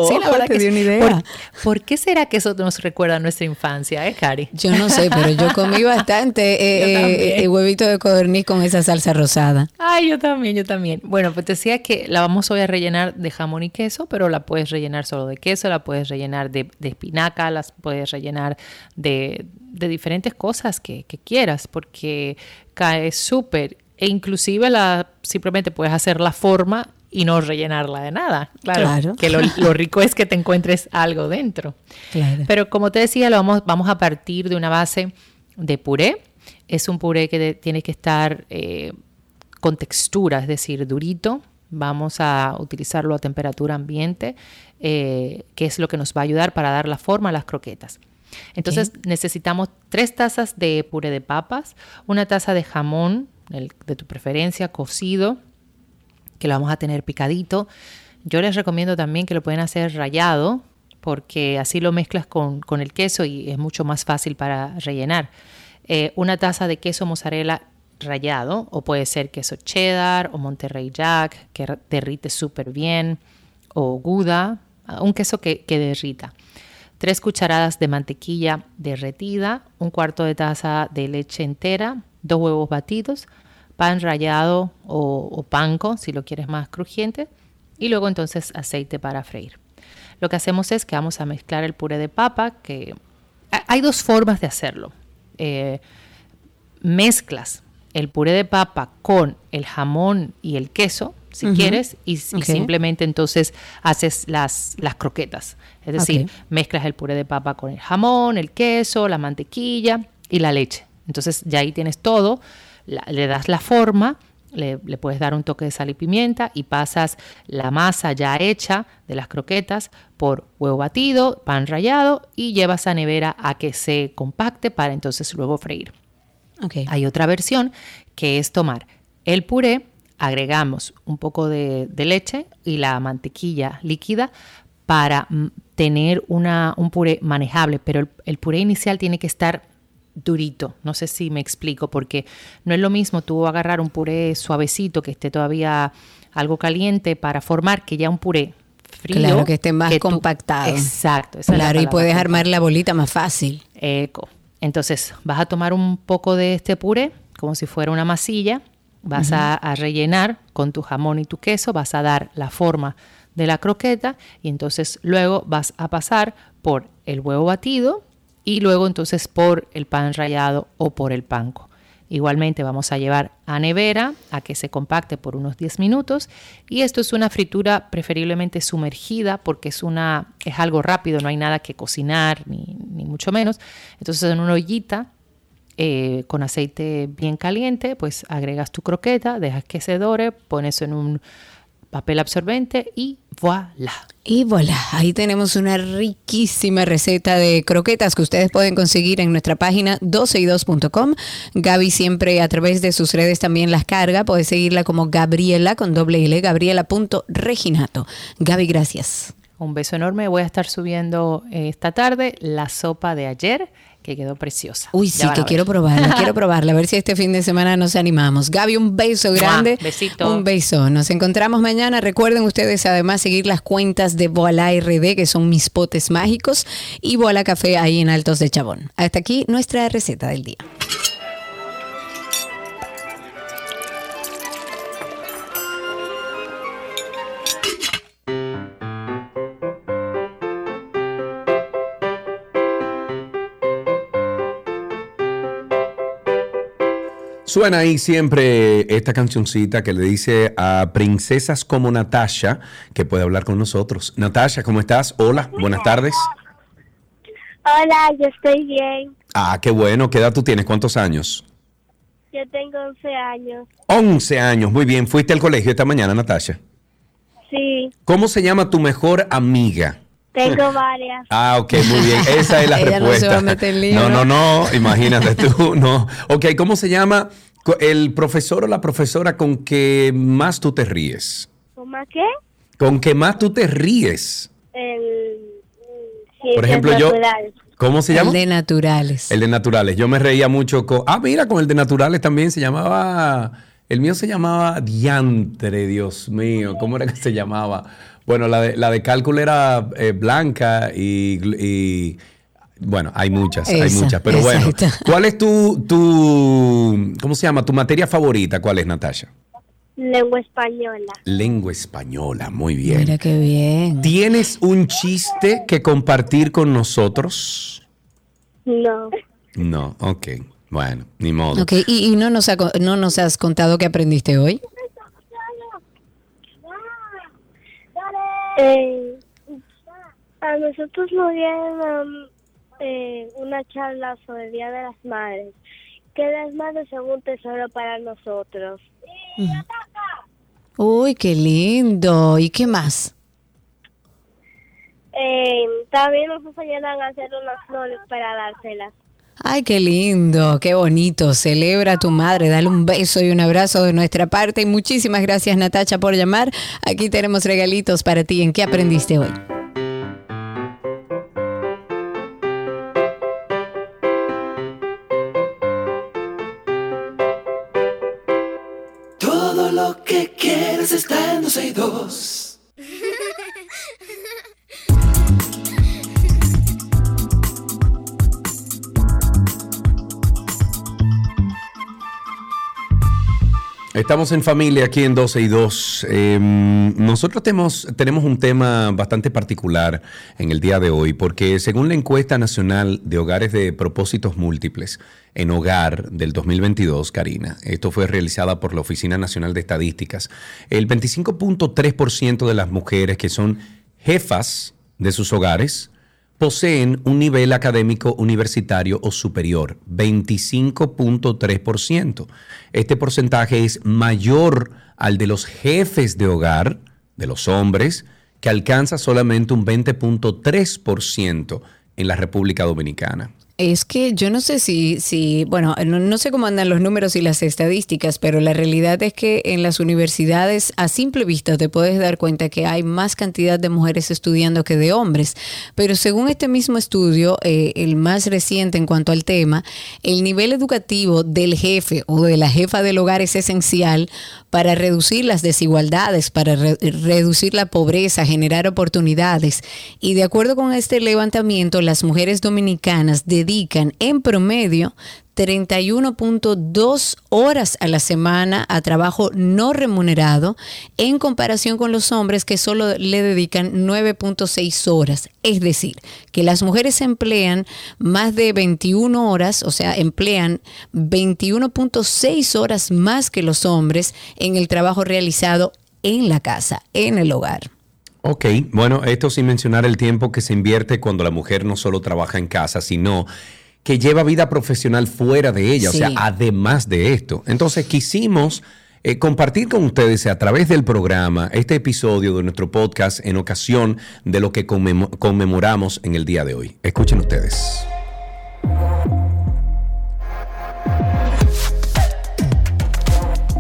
B: Sí, la verdad
K: te
B: que
K: di una idea.
B: ¿Por-
K: ¿Por, qué será que eso nos recuerda a nuestra infancia, eh, Cari?
B: Yo no sé, pero yo comí bastante eh, eh, eh, huevito de codorniz con esa salsa rosada.
K: Ay, yo también, yo también. Bueno, pues te decía que la vamos hoy a rellenar de jamón y queso, pero la puedes rellenar solo de queso, la puedes rellenar de, de espinaca, las puedes rellenar de, de diferentes cosas que, que quieras, porque cae súper. E inclusive la, simplemente puedes hacer la forma y no rellenarla de nada. Claro,
B: Claro.
K: que lo, lo rico es que te encuentres algo dentro.
B: Claro.
K: Pero como te decía, lo vamos, vamos a partir de una base de puré. Es un puré que de- tiene que estar eh, con textura, es decir, durito. Vamos a utilizarlo a temperatura ambiente, eh, que es lo que nos va a ayudar para dar la forma a las croquetas. Entonces necesitamos tres tazas de puré de papas, una taza de jamón el- de tu preferencia, cocido, que lo vamos a tener picadito. Yo les recomiendo también que lo pueden hacer rallado, porque así lo mezclas con, con el queso y es mucho más fácil para rellenar. Eh, una taza de queso mozzarella rallado, o puede ser queso cheddar o Monterrey Jack, que derrite súper bien, o Gouda, un queso que, que derrita. Tres cucharadas de mantequilla derretida, un cuarto de taza de leche entera, dos huevos batidos, pan rallado o, o panko, si lo quieres más crujiente, y luego entonces aceite para freír. Lo que hacemos es que vamos a mezclar el puré de papa, que ha- hay dos formas de hacerlo. Eh, mezclas el puré de papa con el jamón y el queso, si quieres, y, simplemente entonces haces las, las croquetas. Es decir, mezclas el puré de papa con el jamón, el queso, la mantequilla y la leche. Entonces ya ahí tienes todo, la- le das la forma, le, le puedes dar un toque de sal y pimienta y pasas la masa ya hecha de las croquetas por huevo batido, pan rallado y llevas a nevera a que se compacte para entonces luego freír. Hay otra versión que es tomar el puré, agregamos un poco de, de leche y la mantequilla líquida para tener una, un puré manejable, pero el, el puré inicial tiene que estar durito. No sé si me explico, porque no es lo mismo tú agarrar un puré suavecito que esté todavía algo caliente para formar que ya un puré frío.
B: Claro, que esté más compactado.
K: Exacto. esa es la
B: Claro, y puedes armar la bolita más fácil.
K: Eco. Entonces, vas a tomar un poco de este puré, como si fuera una masilla, vas a rellenar con tu jamón y tu queso, vas a dar la forma de la croqueta y entonces luego vas a pasar por el huevo batido y luego entonces por el pan rallado o por el panco. Igualmente vamos a llevar a nevera a que se compacte por unos 10 minutos y esto es una fritura preferiblemente sumergida porque es una es algo rápido, no hay nada que cocinar ni, ni mucho menos. Entonces en una ollita eh, con aceite bien caliente, pues agregas tu croqueta, dejas que se dore, pones en un papel absorbente y voilà.
B: Y voilà, ahí tenemos una riquísima receta de croquetas que ustedes pueden conseguir en nuestra página 12y2.com. Gaby siempre a través de sus redes también las carga. Puedes seguirla como Gabriela con doble L, gabriela.reginato. Gaby, gracias.
K: Un beso enorme. Voy a estar subiendo eh, esta tarde la sopa de ayer, que quedó preciosa.
B: Uy,
K: Ya
B: sí, que quiero probarla, quiero probarla, a ver si este fin de semana nos animamos. Gaby, un beso grande.
K: Mua, besito.
B: Un beso. Nos encontramos mañana. Recuerden ustedes además seguir las cuentas de Voila RD, que son mis potes mágicos, y Voila Café ahí en Altos de Chabón. Hasta aquí nuestra receta del día.
A: Suena ahí siempre esta cancioncita que le dice a princesas como Natasha que puede hablar con nosotros. Natasha, ¿cómo estás? Hola, buenas tardes.
L: Hola, yo estoy bien.
A: Ah, qué bueno. ¿Qué edad tú tienes? ¿Cuántos años?
L: Yo tengo 11 años.
A: 11 años. Muy bien. ¿Fuiste al colegio esta mañana, Natasha?
L: Sí,
A: ¿Cómo se llama tu mejor amiga?
L: Tengo varias.
A: Ah, ok, muy bien. Esa es la
B: Ella no se
A: respuesta.
B: va a meter lío,
A: no, no,
B: ¿no?
A: imagínate tú, no. Ok, ¿cómo se llama el profesor o la profesora con que más tú te ríes?
L: ¿Cómo qué?
A: Con que más tú te ríes.
L: El,
A: Por ejemplo, yo- ¿Cómo se llama?
B: El de naturales.
A: El de naturales. Yo me reía mucho con. Ah, mira, con el de naturales también se llamaba. El mío se llamaba Diantre, Dios mío. ¿Cómo era que se llamaba? Bueno, la de, la de cálculo era eh, blanca y, y- Bueno, hay muchas, hay muchas. Pero bueno. ¿cuál es tu, tu. ¿Cómo se llama? ¿Tu materia favorita? ¿Cuál es, Natasha?
L: Lengua española.
A: Lengua española. Muy bien.
B: Mira qué bien.
A: ¿Tienes un chiste que compartir con nosotros?
L: No.
A: No, ok. Bueno, ni modo.
B: Ok, y, y no, nos ha no nos has contado qué aprendiste hoy.
L: Eh, a nosotros nos dieron eh, una charla sobre el Día de las Madres. Que las madres son un tesoro para nosotros.
B: Uy, qué lindo. ¿Y qué más?
L: eh, también nos enseñaron a hacer unas flores para dárselas.
B: Ay, qué lindo, qué bonito. Celebra a tu madre, dale un beso y un abrazo de nuestra parte. Y muchísimas gracias, Natacha, por llamar. Aquí tenemos regalitos para ti. ¿En qué aprendiste hoy?
J: Todo lo que quieres está en 12 y 2.
A: Estamos en familia aquí en 12 y 2. Eh, nosotros tenemos, tenemos un tema bastante particular en el día de hoy porque según la encuesta nacional de hogares de propósitos múltiples en hogar del 2022, Karina, esto fue realizada por la Oficina Nacional de Estadísticas, el 25.3% de las mujeres que son jefas de sus hogares poseen un nivel académico universitario o superior, 25.3%. Este porcentaje es mayor al de los jefes de hogar, de los hombres, que alcanza solamente un 20.3% en la República Dominicana.
B: Es que yo no sé si, si bueno, no, sé cómo andan los números y las estadísticas, pero la realidad es que en las universidades a simple vista te puedes dar cuenta que hay más cantidad de mujeres estudiando que de hombres. Pero según este mismo estudio, eh, el más reciente en cuanto al tema, el nivel educativo del jefe o de la jefa del hogar es esencial para reducir las desigualdades, para re reducir la pobreza, generar oportunidades. Y de acuerdo con este levantamiento, las mujeres dominicanas dedican en promedio 31.2 horas a la semana a trabajo no remunerado en comparación con los hombres que solo le dedican 9.6 horas. Es decir, que las mujeres emplean más de 21 horas, o sea, emplean 21.6 horas más que los hombres en el trabajo realizado en la casa, en el hogar.
A: Ok, bueno, esto sin mencionar el tiempo que se invierte cuando la mujer no solo trabaja en casa, sino que lleva vida profesional fuera de ella, sí. o sea, además de esto. Entonces quisimos eh, compartir con ustedes a través del programa este episodio de nuestro podcast en ocasión de lo que conmem conmemoramos en el día de hoy. Escuchen ustedes.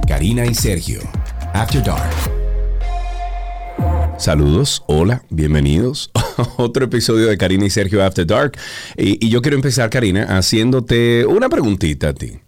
I: Karina y Sergio, After Dark. Saludos, hola, bienvenidos a otro episodio de Karina y Sergio After Dark. Y, y, yo quiero empezar, Karina, haciéndote una preguntita a ti.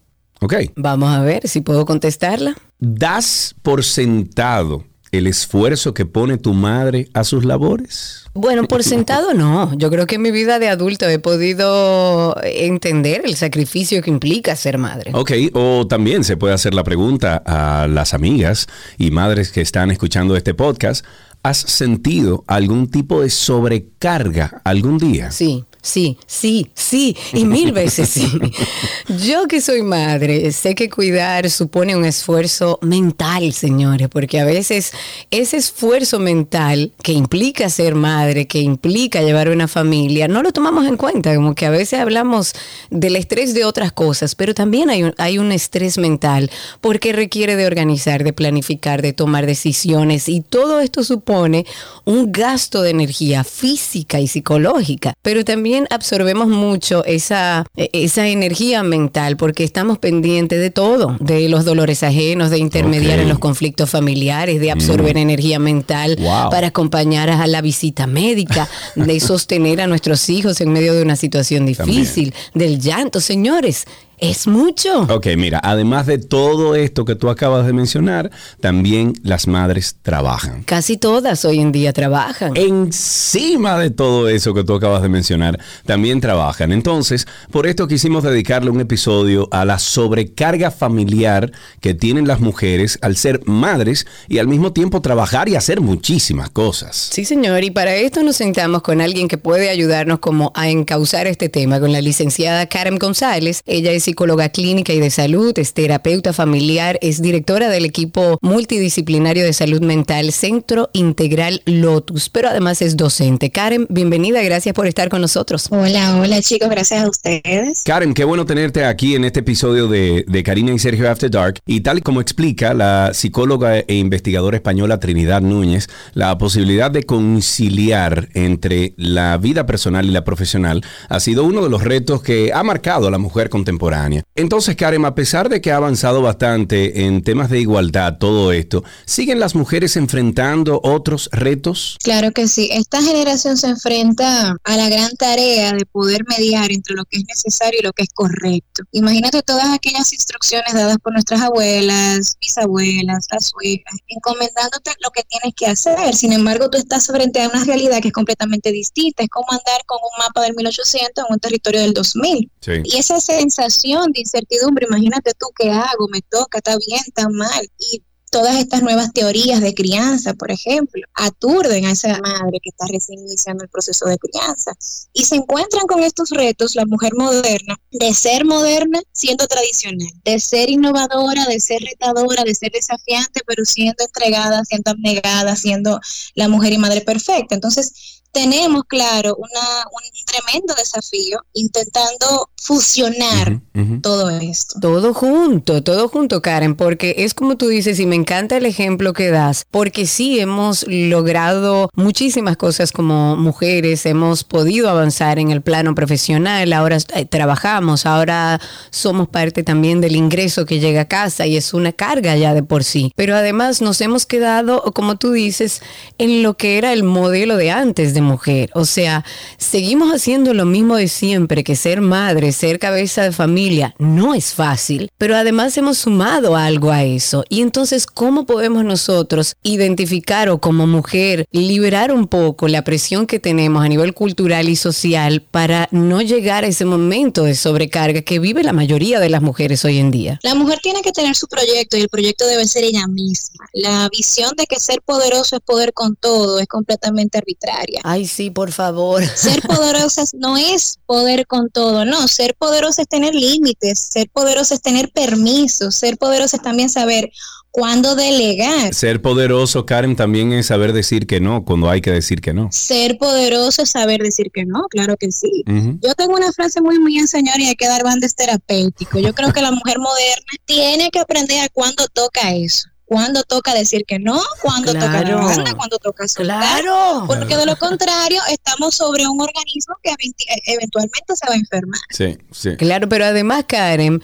I: ¿Ok?
B: Vamos a ver si puedo contestarla.
I: ¿Das por sentado el esfuerzo que pone tu madre a sus labores?
B: Bueno, por sentado no. Yo creo que en mi vida de adulto he podido entender el sacrificio que implica ser madre.
I: Ok, o también se puede hacer la pregunta a las amigas y madres que están escuchando este podcast. ¿Has sentido algún tipo de sobrecarga algún día?
B: Sí, sí, sí, sí, y mil veces sí. Yo que soy madre, sé que cuidar supone un esfuerzo mental, señores, porque a veces ese esfuerzo mental que implica ser madre, que implica llevar una familia, no lo tomamos en cuenta, como que a veces hablamos del estrés de otras cosas, pero también hay un, hay un estrés mental porque requiere de organizar, de planificar, de tomar decisiones y todo esto supone un gasto de energía física y psicológica, pero también absorbemos mucho esa, esa energía mental porque estamos pendientes de todo, de los dolores ajenos, de intermediar okay. en los conflictos familiares, de absorber mm. energía mental wow. para acompañar a la visita médica, de sostener a nuestros hijos en medio de una situación difícil, también. del llanto. Señores, es mucho.
I: Ok, mira, además de todo esto que tú acabas de mencionar, también las madres trabajan.
B: Casi todas hoy en día trabajan.
I: Encima de todo eso que tú acabas de mencionar, también trabajan. Entonces, por esto quisimos dedicarle un episodio a la sobrecarga familiar que tienen las mujeres al ser madres y al mismo tiempo trabajar y hacer muchísimas cosas.
B: Sí, señor, y para esto nos sentamos con alguien que puede ayudarnos como a encauzar este tema, con la licenciada Karen González. Ella es psicóloga clínica y de salud, es terapeuta familiar, es directora del equipo multidisciplinario de salud mental Centro Integral Lotus, pero además es docente. Karen, bienvenida, gracias por estar con nosotros.
M: Hola, hola chicos, gracias a ustedes.
A: Karen, qué bueno tenerte aquí en este episodio de, de Karina y Sergio After Dark. Y tal y como explica la psicóloga e investigadora española Trinidad Núñez, la posibilidad de conciliar entre la vida personal y la profesional ha sido uno de los retos que ha marcado a la mujer contemporánea. Entonces, Karen, a pesar de que ha avanzado bastante en temas de igualdad, todo esto, ¿siguen las mujeres enfrentando otros retos?
M: Claro que sí. Esta generación se enfrenta a la gran tarea de poder mediar entre lo que es necesario y lo que es correcto. Imagínate todas aquellas instrucciones dadas por nuestras abuelas, bisabuelas, las suegras, encomendándote lo que tienes que hacer. Sin embargo, tú estás frente a una realidad que es completamente distinta. Es como andar con un mapa del 1800 en un territorio del 2000.
A: Sí.
M: Y esa sensación de incertidumbre, imagínate tú qué hago, me toca, está bien, está mal. Y todas estas nuevas teorías de crianza, por ejemplo, aturden a esa madre que está recién iniciando el proceso de crianza. Y se encuentran con estos retos, la mujer moderna, de ser moderna siendo tradicional, de ser innovadora, de ser retadora, de ser desafiante, pero siendo entregada, siendo abnegada, siendo la mujer y madre perfecta. Entonces, tenemos, claro, una, un tremendo desafío intentando fusionar todo esto.
B: Todo junto, todo junto, Karen, porque es como tú dices, y me encanta el ejemplo que das, porque sí hemos logrado muchísimas cosas como mujeres, hemos podido avanzar en el plano profesional, ahora eh, trabajamos, ahora somos parte también del ingreso que llega a casa y es una carga ya de por sí. Pero además nos hemos quedado, como tú dices, en lo que era el modelo de antes de mujer. O sea, seguimos haciendo lo mismo de siempre, que ser madre, ser cabeza de familia, no es fácil, pero además hemos sumado algo a eso. Y entonces, ¿cómo podemos nosotros identificar o como mujer liberar un poco la presión que tenemos a nivel cultural y social para no llegar a ese momento de sobrecarga que vive la mayoría de las mujeres hoy en día?
M: La mujer tiene que tener su proyecto y el proyecto debe ser ella misma. La visión de que ser poderoso es poder con todo es completamente arbitraria.
B: Sí, por favor.
M: Ser poderosa no es poder con todo, no. Ser poderosa es tener límites, ser poderosa es tener permisos, ser poderosa es también saber cuándo delegar.
A: Ser poderoso, Karen, también es saber decir que no cuando hay que decir que no.
M: Ser poderoso es saber decir que no, claro que sí. Yo tengo una frase muy, muy en señor y hay que dar bandes terapéutico. Yo creo que la mujer moderna tiene que aprender a cuándo toca eso. Cuándo toca decir que no, cuándo toca la banda, cuándo toca soltar.
B: Claro.
M: Porque de lo contrario, estamos sobre un organismo que eventi- eventualmente se va a enfermar.
A: Sí, sí.
B: Claro, pero además, Karen,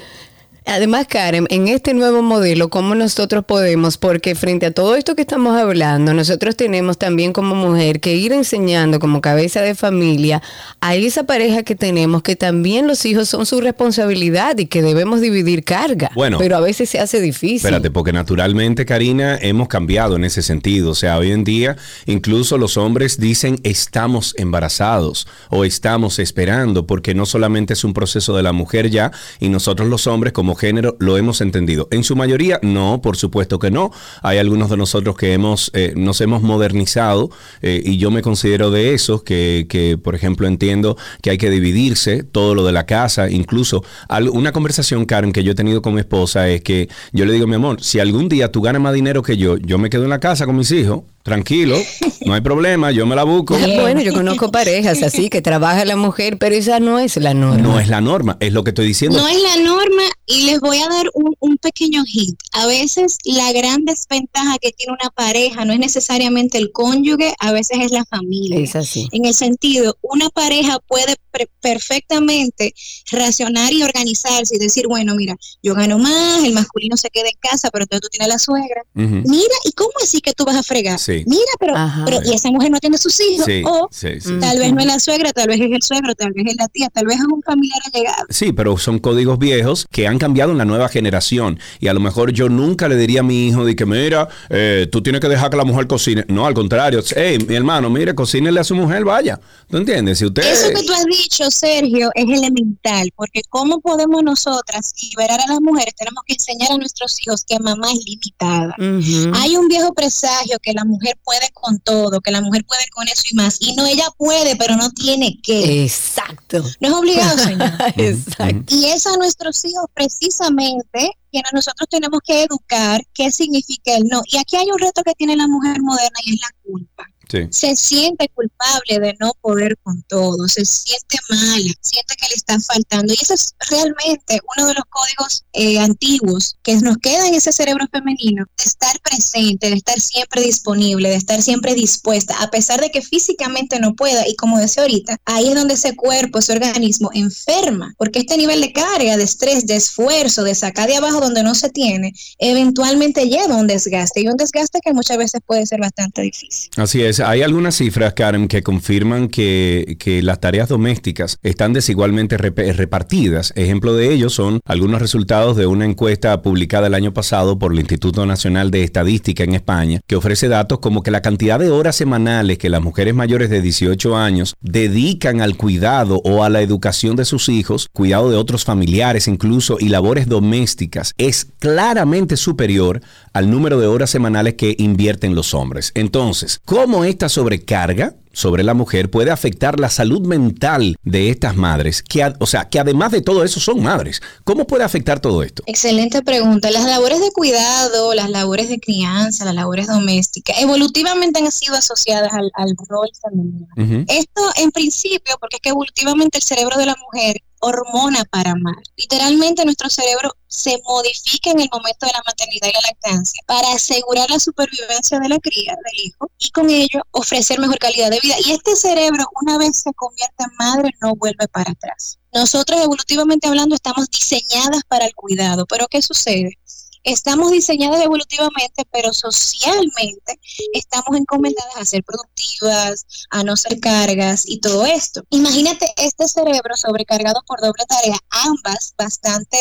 B: además, Karen, en este nuevo modelo, ¿cómo nosotros podemos? Porque frente a todo esto que estamos hablando, nosotros tenemos también como mujer que ir enseñando como cabeza de familia a esa pareja que tenemos que también los hijos son su responsabilidad y que debemos dividir carga.
A: Bueno.
B: pero a veces se hace difícil.
A: Espérate, porque naturalmente, Karina, hemos cambiado en ese sentido. O sea, hoy en día incluso los hombres dicen estamos embarazados o estamos esperando, porque no solamente es un proceso de la mujer ya, y nosotros los hombres como género lo hemos entendido. En su mayoría, no, por supuesto que no. Hay algunos de nosotros que hemos, eh, nos hemos modernizado eh, y yo me considero de esos que, que, por ejemplo, entiendo que hay que dividirse todo lo de la casa. Incluso una conversación, Karen, que yo he tenido con mi esposa es que yo le digo, mi amor, si algún día tú ganas más dinero que yo, yo me quedo en la casa con mis hijos, tranquilo, no hay problema, yo me la busco.
B: Bueno, yo conozco parejas así que trabaja la mujer, pero esa no es la norma.
A: No es la norma, es lo que estoy diciendo.
M: No es la norma y les voy a dar un, un pequeño hint. A veces la gran desventaja que tiene una pareja no es necesariamente el cónyuge, a veces es la familia.
B: Es así.
M: En el sentido, una pareja puede pre- perfectamente racionar y organizarse y decir, bueno, mira, yo gano más, el masculino se queda en casa, pero entonces tú tienes la suegra. Mira, ¿y cómo así que tú vas a fregar?
A: Sí.
M: Mira, pero,
B: Ajá.
M: pero y esa mujer no tiene sus hijos.
A: Sí,
M: o
A: sí, sí.
M: tal vez no es la suegra, tal vez es el suegro, tal vez es la tía, tal vez es un familiar allegado.
A: Sí, pero son códigos viejos que han cambiado en la nueva generación. Y a lo mejor yo nunca le diría a mi hijo de que, mira, eh, tú tienes que dejar que la mujer cocine. No, al contrario. Hey, mi hermano, mire, cocínele a su mujer, vaya. ¿Tú entiendes? Si usted...
M: Eso que tú has dicho, Sergio, es elemental, porque cómo podemos nosotras liberar a las mujeres, tenemos que enseñar a nuestros hijos que mamá es limitada.
B: Ujú.
M: Hay un viejo presagio que la mujer puede con todo, que la mujer puede con eso y más, y no, ella puede, pero no tiene que.
B: Exacto. Exacto.
M: No es obligado, señor.
B: Exacto.
M: Y es a nuestros hijos precisamente quienes nosotros tenemos que educar qué significa el no. Y aquí hay un reto que tiene la mujer moderna y es la culpa.
I: Sí.
M: Se siente culpable de no poder con todo, se siente mala, siente que le está faltando. Y ese es realmente uno de los códigos eh, antiguos que nos queda en ese cerebro femenino, de estar presente, de estar siempre disponible, de estar siempre dispuesta, a pesar de que físicamente no pueda. Y como decía ahorita, ahí es donde ese cuerpo, ese organismo enferma, porque este nivel de carga, de estrés, de esfuerzo, de sacar de abajo donde no se tiene, eventualmente lleva a un desgaste y un desgaste que muchas veces puede ser bastante difícil.
I: Así es, hay algunas cifras, Karen, que confirman que, las tareas domésticas están desigualmente rep- repartidas. Ejemplo de ello son algunos resultados de una encuesta publicada el año pasado por el Instituto Nacional de Estadística en España, que ofrece datos como que la cantidad de horas semanales que las mujeres mayores de 18 años dedican al cuidado o a la educación de sus hijos, cuidado de otros familiares incluso y labores domésticas es claramente superior al número de horas semanales que invierten los hombres. Entonces, ¿cómo esta sobrecarga sobre la mujer puede afectar la salud mental de estas madres? Que, o sea, que además de todo eso son madres. ¿Cómo puede afectar todo esto?
M: Excelente pregunta. Las labores de cuidado, las labores de crianza, las labores domésticas, evolutivamente han sido asociadas al, al rol femenino. Esto en principio, porque es que evolutivamente el cerebro de la mujer hormona para amar. Literalmente nuestro cerebro se modifica en el momento de la maternidad y la lactancia para asegurar la supervivencia de la cría, del hijo, y con ello ofrecer mejor calidad de vida. Y este cerebro, una vez se convierte en madre, no vuelve para atrás. Nosotros, evolutivamente hablando, estamos diseñadas para el cuidado, pero ¿qué sucede? Estamos diseñadas evolutivamente, pero socialmente estamos encomendadas a ser productivas, a no ser cargas y todo esto. Imagínate este cerebro sobrecargado por doble tarea, ambas bastante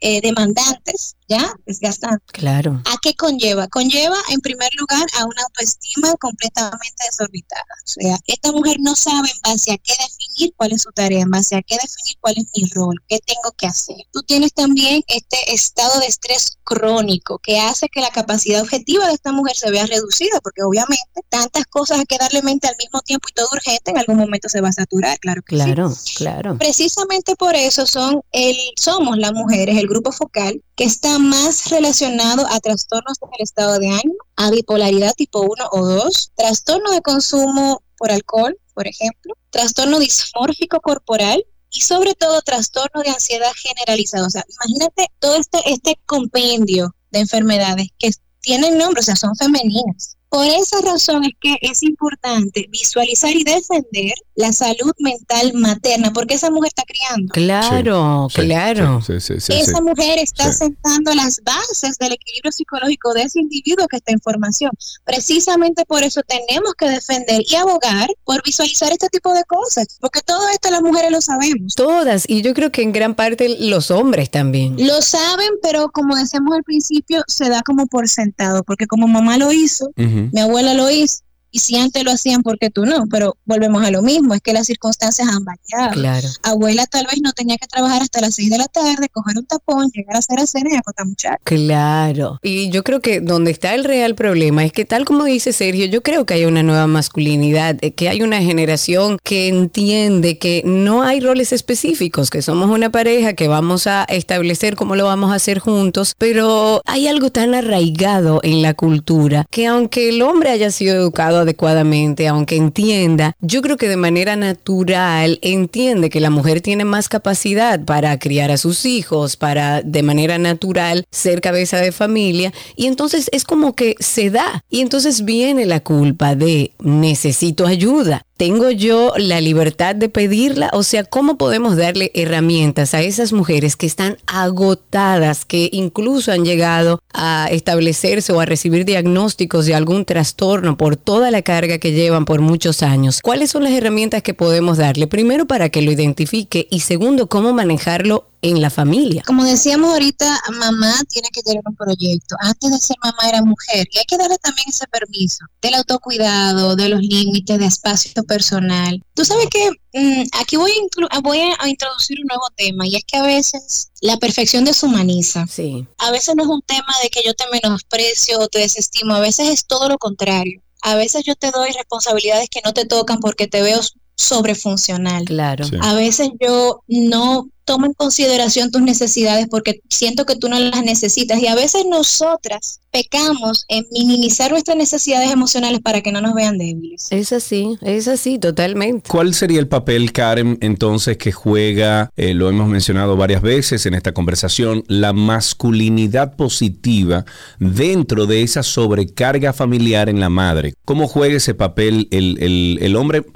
M: eh, demandantes, ¿ya? Desgastantes.
B: Claro.
M: ¿A qué conlleva? Conlleva, en primer lugar, a una autoestima completamente desorbitada. O sea, esta mujer no sabe en base a qué definir cuál es su tarea, en base a qué definir cuál es mi rol, qué tengo que hacer. Tú tienes también este estado de estrés crónico que hace que la capacidad objetiva de esta mujer se vea reducida, porque obviamente tantas cosas hay que darle mente al mismo tiempo y todo urgente, en algún momento se va a saturar, claro que sí.
B: Claro, claro.
M: Precisamente por eso son el, somos las mujeres, el grupo focal, que está más relacionado a trastornos del estado de ánimo, a bipolaridad tipo 1 o 2, trastorno de consumo por alcohol, por ejemplo, trastorno dismórfico corporal y sobre todo trastorno de ansiedad generalizado. O sea, imagínate todo este, este compendio de enfermedades que tienen nombre, o sea, son femeninas. Por esa razón es que es importante visualizar y defender la salud mental materna, porque esa mujer está criando.
B: Claro,
I: Sí,
B: claro.
I: sí, sí, sí,
M: esa
I: sí.
M: mujer está
I: Sí.
M: sentando las bases del equilibrio psicológico de ese individuo que está en formación. Precisamente por eso tenemos que defender y abogar por visualizar este tipo de cosas, porque todo esto las mujeres lo sabemos.
B: Todas, y yo creo que en gran parte los hombres también.
M: Lo saben, pero como decíamos al principio, se da como por sentado, porque como mamá lo hizo, Mi abuela lo hizo, y si antes lo hacían, porque tú no? Pero volvemos a lo mismo, es que las circunstancias han variado.
B: Claro.
M: Abuela tal vez no tenía que trabajar hasta las 6 de la tarde, coger un tapón, llegar a hacer la cena y acostar muchachos.
B: Claro. Y yo creo que donde está el real problema es que tal como dice Sergio, yo creo que hay una nueva masculinidad, eh, que hay una generación que entiende que no hay roles específicos, que somos una pareja, que vamos a establecer cómo lo vamos a hacer juntos, pero hay algo tan arraigado en la cultura que aunque el hombre haya sido educado adecuadamente, aunque entienda, yo creo que de manera natural entiende que la mujer tiene más capacidad para criar a sus hijos, para de manera natural ser cabeza de familia y entonces es como que se da y entonces viene la culpa de necesito ayuda. ¿Tengo yo la libertad de pedirla? O sea, ¿cómo podemos darle herramientas a esas mujeres que están agotadas, que incluso han llegado a establecerse o a recibir diagnósticos de algún trastorno por toda la carga que llevan por muchos años? ¿Cuáles son las herramientas que podemos darle? Primero, para que lo identifique y segundo, cómo manejarlo en la familia.
M: Como decíamos ahorita, mamá tiene que tener un proyecto. Antes de ser mamá era mujer y hay que darle también ese permiso del autocuidado, de los límites, de espacio personal. Tú sabes que mm, aquí voy, a, inclu- voy a introducir un nuevo tema y es que a veces la perfección deshumaniza.
B: Sí.
M: A veces no es un tema de que yo te menosprecio o te desestimo, a veces es todo lo contrario. A veces yo te doy responsabilidades que no te tocan porque te veo sobrefuncional.
B: Claro.
I: Sí.
M: A veces yo no tomo en consideración tus necesidades porque siento que tú no las necesitas y a veces nosotras pecamos en minimizar nuestras necesidades emocionales para que no nos vean débiles.
B: Es así, es así, totalmente.
I: ¿Cuál sería el papel, Karen, entonces, que juega, eh, lo hemos mencionado varias veces en esta conversación, la masculinidad positiva dentro de esa sobrecarga familiar en la madre? ¿Cómo juega ese papel el, el- el hombre?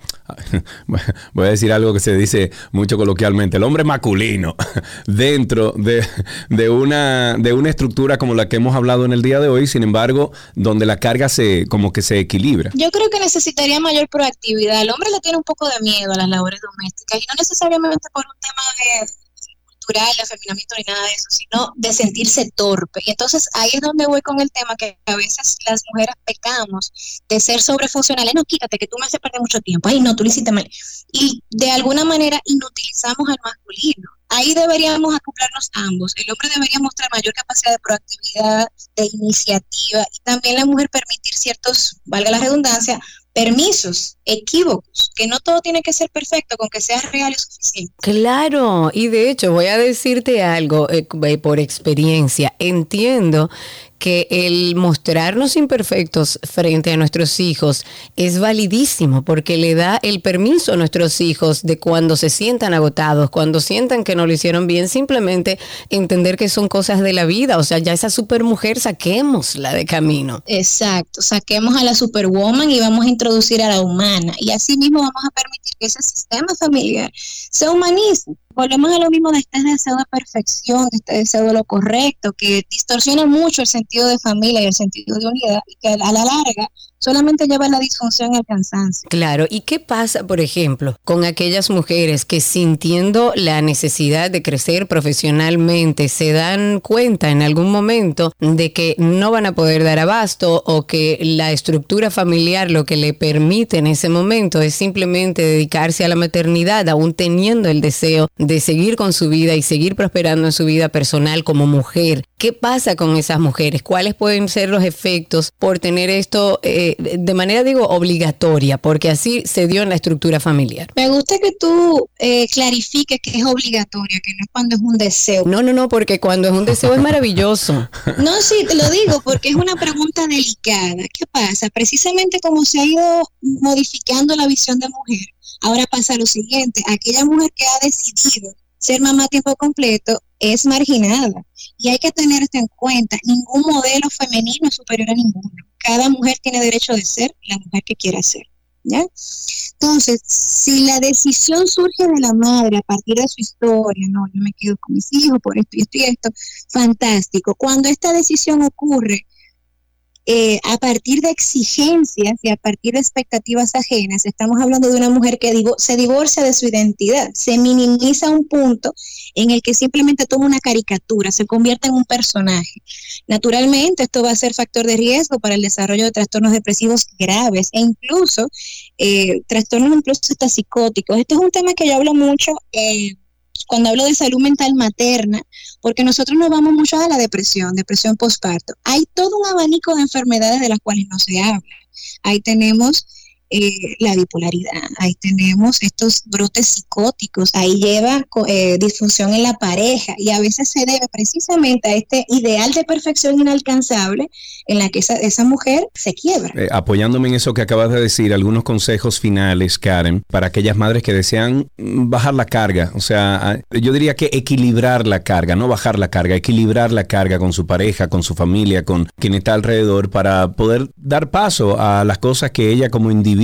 I: Voy a decir algo que se dice mucho coloquialmente, el hombre masculino, dentro de, de una, de una estructura como la que hemos hablado en el día de hoy, sin embargo, donde la carga se como que se equilibra.
M: Yo creo que necesitaría mayor proactividad. El hombre le tiene un poco de miedo a las labores domésticas y no necesariamente por un tema de cultural, afeminamiento ni nada de eso, sino de sentirse torpe. Y entonces ahí es donde voy con el tema que a veces las mujeres pecamos de ser sobrefuncionales. No, quítate, que tú me haces perder mucho tiempo. Ay, no, tú lo hiciste mal. Y de alguna manera inutilizamos al masculino. Ahí deberíamos acoplarnos ambos. El hombre debería mostrar mayor capacidad de proactividad, de iniciativa y también la mujer permitir ciertos, valga la redundancia, permisos, equívocos, que no todo tiene que ser perfecto, con que sea real y suficiente.
B: Claro, y de hecho voy a decirte algo eh, eh, por experiencia. Entiendo que el mostrarnos imperfectos frente a nuestros hijos es validísimo porque le da el permiso a nuestros hijos de cuando se sientan agotados, cuando sientan que no lo hicieron bien, simplemente entender que son cosas de la vida. O sea, ya esa supermujer saquémosla de camino.
M: Exacto, saquemos a la superwoman y vamos a introducir a la humana. Y así mismo vamos a permitir que ese sistema familiar se humanice. Volvemos a lo mismo de este deseo de perfección, de este deseo de lo correcto, que distorsiona mucho el sentido de familia y el sentido de unidad, y que a la larga solamente lleva a la disfunción y al cansancio.
B: Claro, ¿y qué pasa, por ejemplo, con aquellas mujeres que sintiendo la necesidad de crecer profesionalmente se dan cuenta en algún momento de que no van a poder dar abasto o que la estructura familiar lo que le permite en ese momento es simplemente dedicarse a la maternidad, aún teniendo el deseo de seguir con su vida y seguir prosperando en su vida personal como mujer? ¿Qué pasa con esas mujeres? ¿Cuáles pueden ser los efectos por tener esto eh, de manera, digo, obligatoria? Porque así se dio en la estructura familiar.
M: Me gusta que tú eh, clarifiques que es obligatoria, que no es cuando es un deseo.
B: No, no, no, porque cuando es un deseo es maravilloso.
M: No, sí, te lo digo porque es una pregunta delicada. ¿Qué pasa? Precisamente como se ha ido modificando la visión de mujer, ahora pasa lo siguiente, aquella mujer que ha decidido ser mamá a tiempo completo es marginada. Y hay que tener esto en cuenta, ningún modelo femenino es superior a ninguno. Cada mujer tiene derecho de ser la mujer que quiera ser. ¿Ya? Entonces, si la decisión surge de la madre a partir de su historia, no, yo me quedo con mis hijos por esto y esto y esto, fantástico. Cuando esta decisión ocurre eh, a partir de exigencias y a partir de expectativas ajenas, estamos hablando de una mujer que se divorcia de su identidad, se minimiza a un punto en el que simplemente toma una caricatura, se convierte en un personaje. Naturalmente, esto va a ser factor de riesgo para el desarrollo de trastornos depresivos graves e incluso eh, trastornos incluso hasta psicóticos. Este es un tema que yo hablo mucho. Eh, cuando hablo de salud mental materna, porque nosotros nos vamos mucho a la depresión, depresión postparto. Hay todo un abanico de enfermedades de las cuales no se habla. Ahí tenemos eh, la bipolaridad, ahí tenemos estos brotes psicóticos, ahí lleva eh, disfunción en la pareja y a veces se debe precisamente a este ideal de perfección inalcanzable en la que esa, esa mujer se quiebra.
I: Eh, apoyándome en eso que acabas de decir, algunos consejos finales, Karen, para aquellas madres que desean mm, bajar la carga. O sea, yo diría que equilibrar la carga, no bajar la carga, equilibrar la carga con su pareja, con su familia, con quien está alrededor, para poder dar paso a las cosas que ella como individuo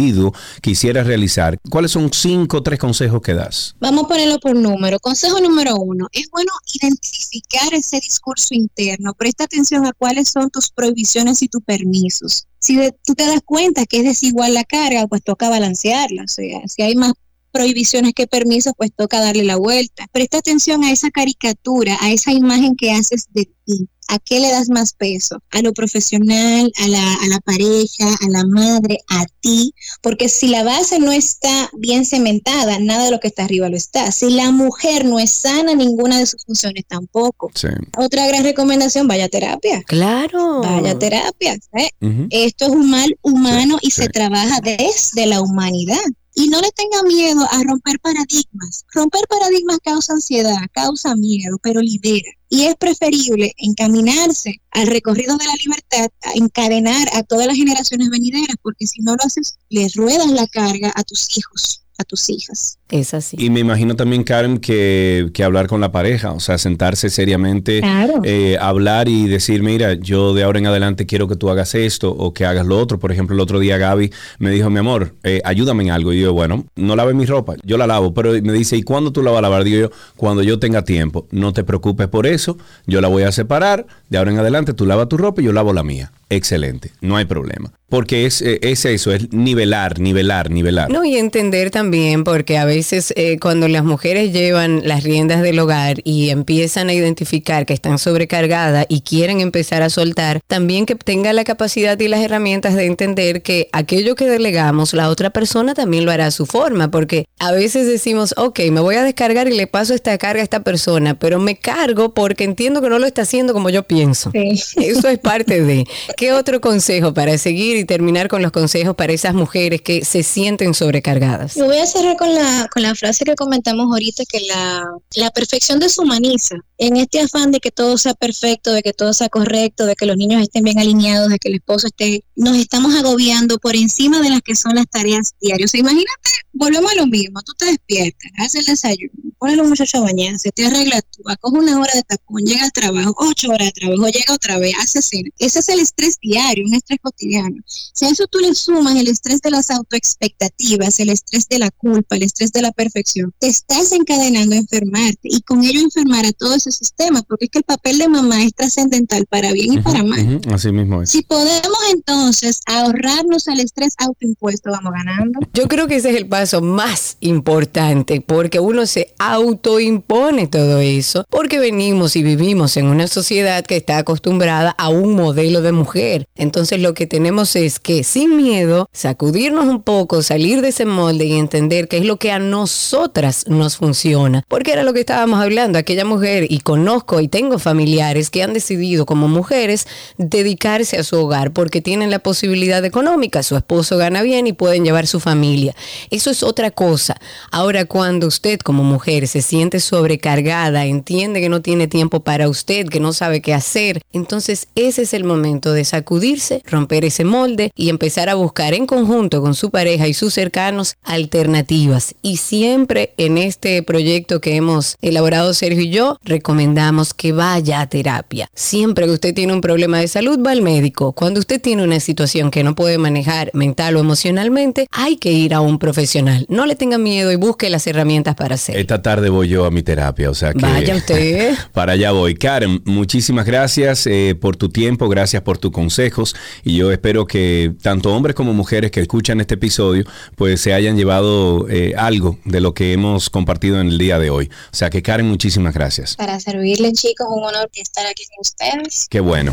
I: quisiera realizar. ¿Cuáles son cinco o tres consejos que das?
M: Vamos a ponerlo por número. Consejo número uno, es bueno identificar ese discurso interno. Presta atención a cuáles son tus prohibiciones y tus permisos. Si de- tú te das cuenta que es desigual la carga, pues toca balancearla. O sea, si hay más prohibiciones que permisos, pues toca darle la vuelta. Presta atención a esa caricatura, a esa imagen que haces de ti. ¿A qué le das más peso? ¿A lo profesional, a la, a la pareja, a la madre, a ti? Porque si la base no está bien cementada, nada de lo que está arriba lo está. Si la mujer no es sana, ninguna de sus funciones tampoco.
I: Sí.
M: Otra gran recomendación, vaya a terapia.
B: Claro.
M: Vaya a terapia. ¿eh? Esto es un mal humano y
I: sí.
M: se trabaja desde la humanidad. Y no le tenga miedo a romper paradigmas. Romper paradigmas causa ansiedad, causa miedo, pero libera. Y es preferible encaminarse al recorrido de la libertad, a encadenar a todas las generaciones venideras, porque si no lo haces, les ruedas la carga a tus hijos, a tus hijas.
B: Es así.
A: Y me imagino también, Karen, que, que hablar con la pareja, o sea, sentarse seriamente,
M: Claro.
A: eh, hablar y decir, mira, yo de ahora en adelante quiero que tú hagas esto o que hagas lo otro. Por ejemplo, el otro día Gaby me dijo, mi amor, eh, ayúdame en algo. Y yo, bueno, no lave mi ropa, yo la lavo. Pero me dice, ¿y cuándo tú la vas a lavar? Digo yo, cuando yo tenga tiempo. No te preocupes por eso, yo la voy a separar. De ahora en adelante tú lavas tu ropa y yo lavo la mía. Excelente, no hay problema. Porque es, eh, es eso, es nivelar, nivelar, nivelar.
B: No, y entender también, porque a veces eh, cuando las mujeres llevan las riendas del hogar y empiezan a identificar que están sobrecargadas y quieren empezar a soltar, también que tenga la capacidad y las herramientas de entender que aquello que delegamos, la otra persona también lo hará a su forma, porque a veces decimos, ok, me voy a descargar y le paso esta carga a esta persona, pero me cargo porque entiendo que no lo está haciendo como yo pienso. Eso es parte de. ¿Qué otro consejo para seguir y terminar con los consejos para esas mujeres que se sienten sobrecargadas?
M: Voy a cerrar con la, con la frase que comentamos ahorita, que la, la perfección deshumaniza. En este afán de que todo sea perfecto, de que todo sea correcto, de que los niños estén bien alineados, de que el esposo esté, nos estamos agobiando por encima de las que son las tareas diarias. Imagínate, volvemos a lo mismo, tú te despiertas, haces el desayuno, pones a los muchachos a bañar, se te arregla tú, acoge una hora de tapón, llega al trabajo, ocho horas de trabajo, llega otra vez, hace cena. Ese es el estrés diario, un estrés cotidiano. Si a eso tú le sumas el estrés de las autoexpectativas, el estrés de la culpa, el estrés de la perfección, te estás encadenando a enfermarte y con ello enfermar a todo ese sistema, porque es que el papel de mamá es trascendental para bien y para mal.
A: Ujú, Así mismo es.
M: Si podemos entonces ahorrarnos al estrés autoimpuesto, vamos ganando.
B: Yo creo que ese es el paso más importante porque uno se autoimpone todo eso porque venimos y vivimos en una sociedad que está acostumbrada a un modelo de mujer. Entonces lo que tenemos es que sin miedo sacudirnos un poco, salir de ese molde y entender qué es lo que a nosotras nos funciona. Porque era lo que estábamos hablando, aquella mujer y conozco y tengo familiares que han decidido como mujeres dedicarse a su hogar porque tienen la posibilidad económica, su esposo gana bien y pueden llevar su familia. Eso es otra cosa. Ahora, cuando usted como mujer se siente sobrecargada, entiende que no tiene tiempo para usted, que no sabe qué hacer, entonces ese es el momento de sacudirse, romper ese molde y empezar a buscar en conjunto con su pareja y sus cercanos alternativas. Y siempre en este proyecto que hemos elaborado Sergio y yo, recomendamos que vaya a terapia. Siempre que usted tiene un problema de salud, va al médico. Cuando usted tiene una situación que no puede manejar mental o emocionalmente, hay que ir a un profesional. No le tenga miedo y busque las herramientas para hacerlo.
A: Esta tarde voy yo a mi terapia, o sea que...
B: Vaya usted.
A: Para allá voy. Karen, muchísimas gracias eh, por tu tiempo, gracias por tus consejos y yo espero que tanto hombres como mujeres que escuchan este episodio pues se hayan llevado eh, algo de lo que hemos compartido en el día de hoy. O sea que Karen, muchísimas gracias.
M: Para servirle, chicos, un honor estar aquí con ustedes.
A: Qué bueno.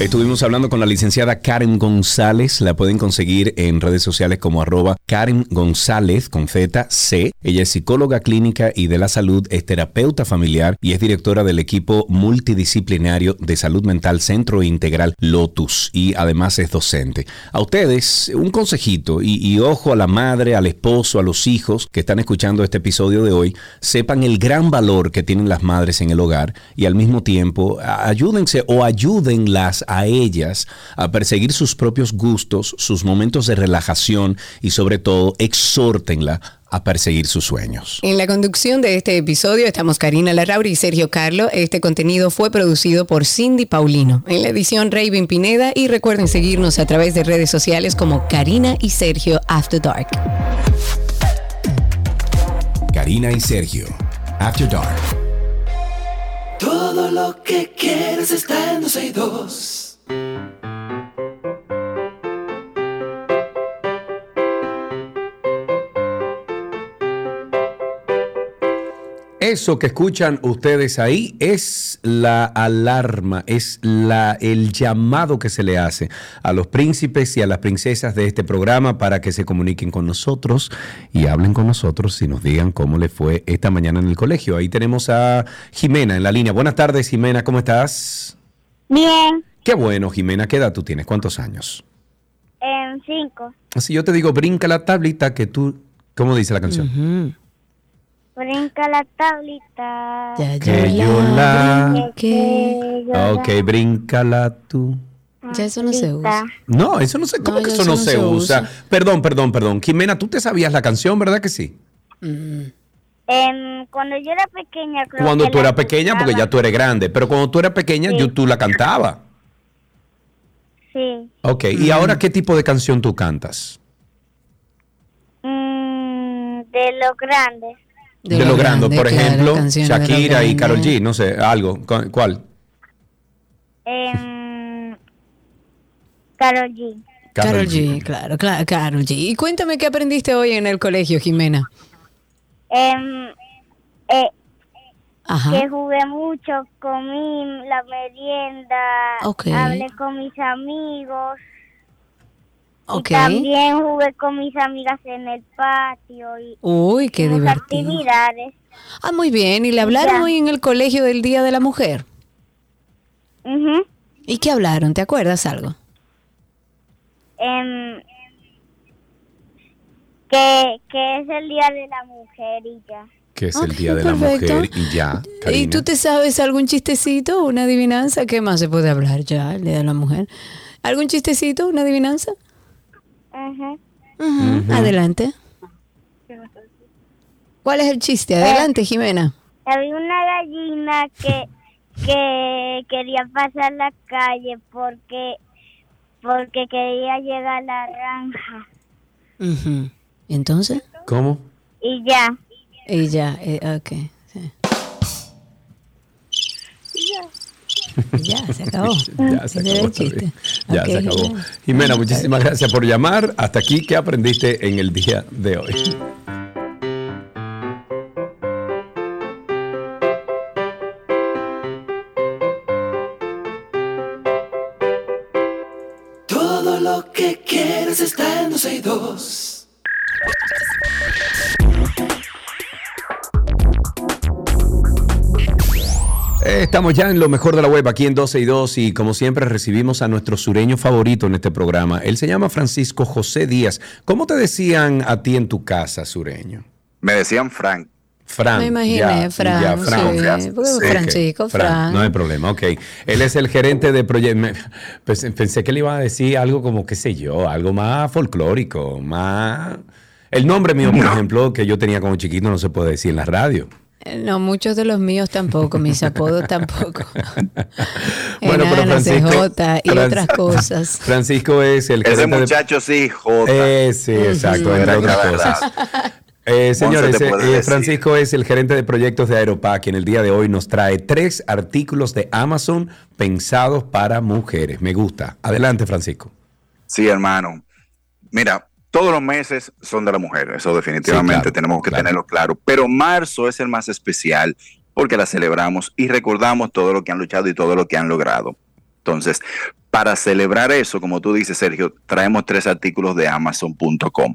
A: Estuvimos hablando con la licenciada Karen González. La pueden conseguir en redes sociales como arroba Karen González con Z C. Ella es psicóloga clínica y de la salud, es terapeuta familiar y es directora del equipo multidisciplinario de salud mental Centro Integral Lotus y además es docente. A ustedes, un consejito y, ojo a la madre, al esposo, a los hijos que están escuchando este episodio de hoy, sepan el gran valor que tienen las madres en el hogar y al mismo tiempo ayúdense o ayúdenlas a ellas a perseguir sus propios gustos, sus momentos de relajación y sobre todo exhórtenla a perseguir sus sueños.
B: En la conducción de este episodio estamos Karina Larrauri y Sergio Carlo. Este contenido fue producido por Cindy Paulino. En la edición Raven Pineda y recuerden seguirnos a través de redes sociales como Karina y Sergio After Dark.
N: Karina y Sergio. After Dark.
J: Todo lo que quieres está en 12 y 2.
A: Eso que escuchan ustedes ahí es la alarma, es la, el llamado que se le hace a los príncipes y a las princesas de este programa para que se comuniquen con nosotros y hablen con nosotros y nos digan cómo le fue esta mañana en el colegio. Ahí tenemos a Jimena en la línea. Buenas tardes, Jimena, ¿cómo estás?
L: Bien,
A: Qué bueno, Jimena, ¿qué edad tú tienes? ¿Cuántos años?
L: en cinco.
A: Si yo te digo, brinca la tablita que tú... ¿Cómo dice la canción?
L: Brinca la tablita.
A: Que yo la...
L: Que yo la-
A: Ok, bríncala tú.
B: Ya eso no se usa.
A: No, eso no se, ¿cómo
B: No,
A: que
B: ya
A: eso no se, usa? Perdón, perdón, perdón. Jimena, tú te sabías la canción, ¿verdad que sí?
L: Em, cuando yo era pequeña, creo
A: Cuando
L: que
A: tú
L: la
A: eras pequeña, porque ya tú eres grande, pero cuando tú eras pequeña,
L: Sí.
A: yo, tú la cantabas.
L: Sí.
A: Ok, ¿y ahora qué tipo de canción tú cantas?
L: Mm, de los grandes.
A: De, lo grande, por ejemplo, Shakira y. Karol G, no sé, algo. ¿cu- ¿Cuál?
L: Em, Karol G.
B: Carol G, claro, claro, Carol G. Y cuéntame qué aprendiste hoy en el colegio, Jimena.
L: Em, eh,
B: Ajá.
L: que jugué mucho, comí la merienda, hablé con mis amigos. Y también jugué con mis amigas en el patio y
B: Uy, qué
L: hicimos
B: divertido.
L: actividades.
B: Ah, muy bien. ¿Y le hablaron
L: Ya.
B: hoy en el colegio del Día de la Mujer?
L: Ujú.
B: ¿Y qué hablaron? ¿Te acuerdas algo?
L: Em, que, que es el Día de la Mujer y ya.
A: Que es el Día de la. Mujer y ya.
B: ¿Y tú te sabes algún chistecito, una adivinanza? ¿Qué más se puede hablar ya, el Día de la Mujer? ¿Algún chistecito, una adivinanza?
L: Ujú,
B: Adelante. ¿Cuál es el chiste? Adelante, Jimena.
L: Había una gallina que, que quería pasar la calle porque, porque quería llegar a la granja.
B: ¿Y entonces?
A: ¿Cómo?
L: Y ya.
B: Y ya, eh, ok. ya, se acabó.
A: Ya se acabó.
B: el chiste.
A: Ya se acabó.
B: Jimena,
A: muchísimas gracias por llamar. Hasta aquí, ¿qué aprendiste en el día de hoy? Estamos ya en lo mejor de la web, aquí en 12 y 2, y como siempre recibimos a nuestro sureño favorito en este programa. Él se llama Francisco José Díaz. ¿Cómo te decían a ti en tu casa, sureño?
O: Me decían Frank.
A: Fran.
B: Me imaginé,
A: ya,
B: Fran,
A: ya, Fran.
B: sí,
A: Ya,
B: porque
A: sí,
B: Francisco,
A: ok.
B: Fran.
A: No hay problema, ok. Él es el gerente de proyectos. Pensé que le iba a decir algo como, qué sé yo, algo más folclórico, más... El nombre mío, por ejemplo, que yo tenía como chiquito, no se puede decir en la radio.
B: Eh, No, muchos de los míos tampoco, mis apodos tampoco.
A: Bueno, pero Francisco-
B: CJ y
A: Fran-
B: otras cosas.
A: Francisco es el
O: Ese
A: gerente de-
O: muchacho sí, J.
A: Eh, sí, exacto, entre
O: Era
A: otras cosas. Eh, señores, eh. Francisco es el gerente de proyectos de Aeropac y en el día de hoy nos trae tres artículos de Amazon pensados para mujeres. Me gusta. Adelante, Francisco.
O: Sí, hermano. Mira, todos los meses son de la mujer, eso definitivamente
A: Sí, claro,
O: tenemos que
A: claro.
O: tenerlo claro. Pero marzo es el más especial porque la celebramos y recordamos todo lo que han luchado y todo lo que han logrado. Entonces, para celebrar eso, como tú dices, Sergio, traemos tres artículos de Amazon.com.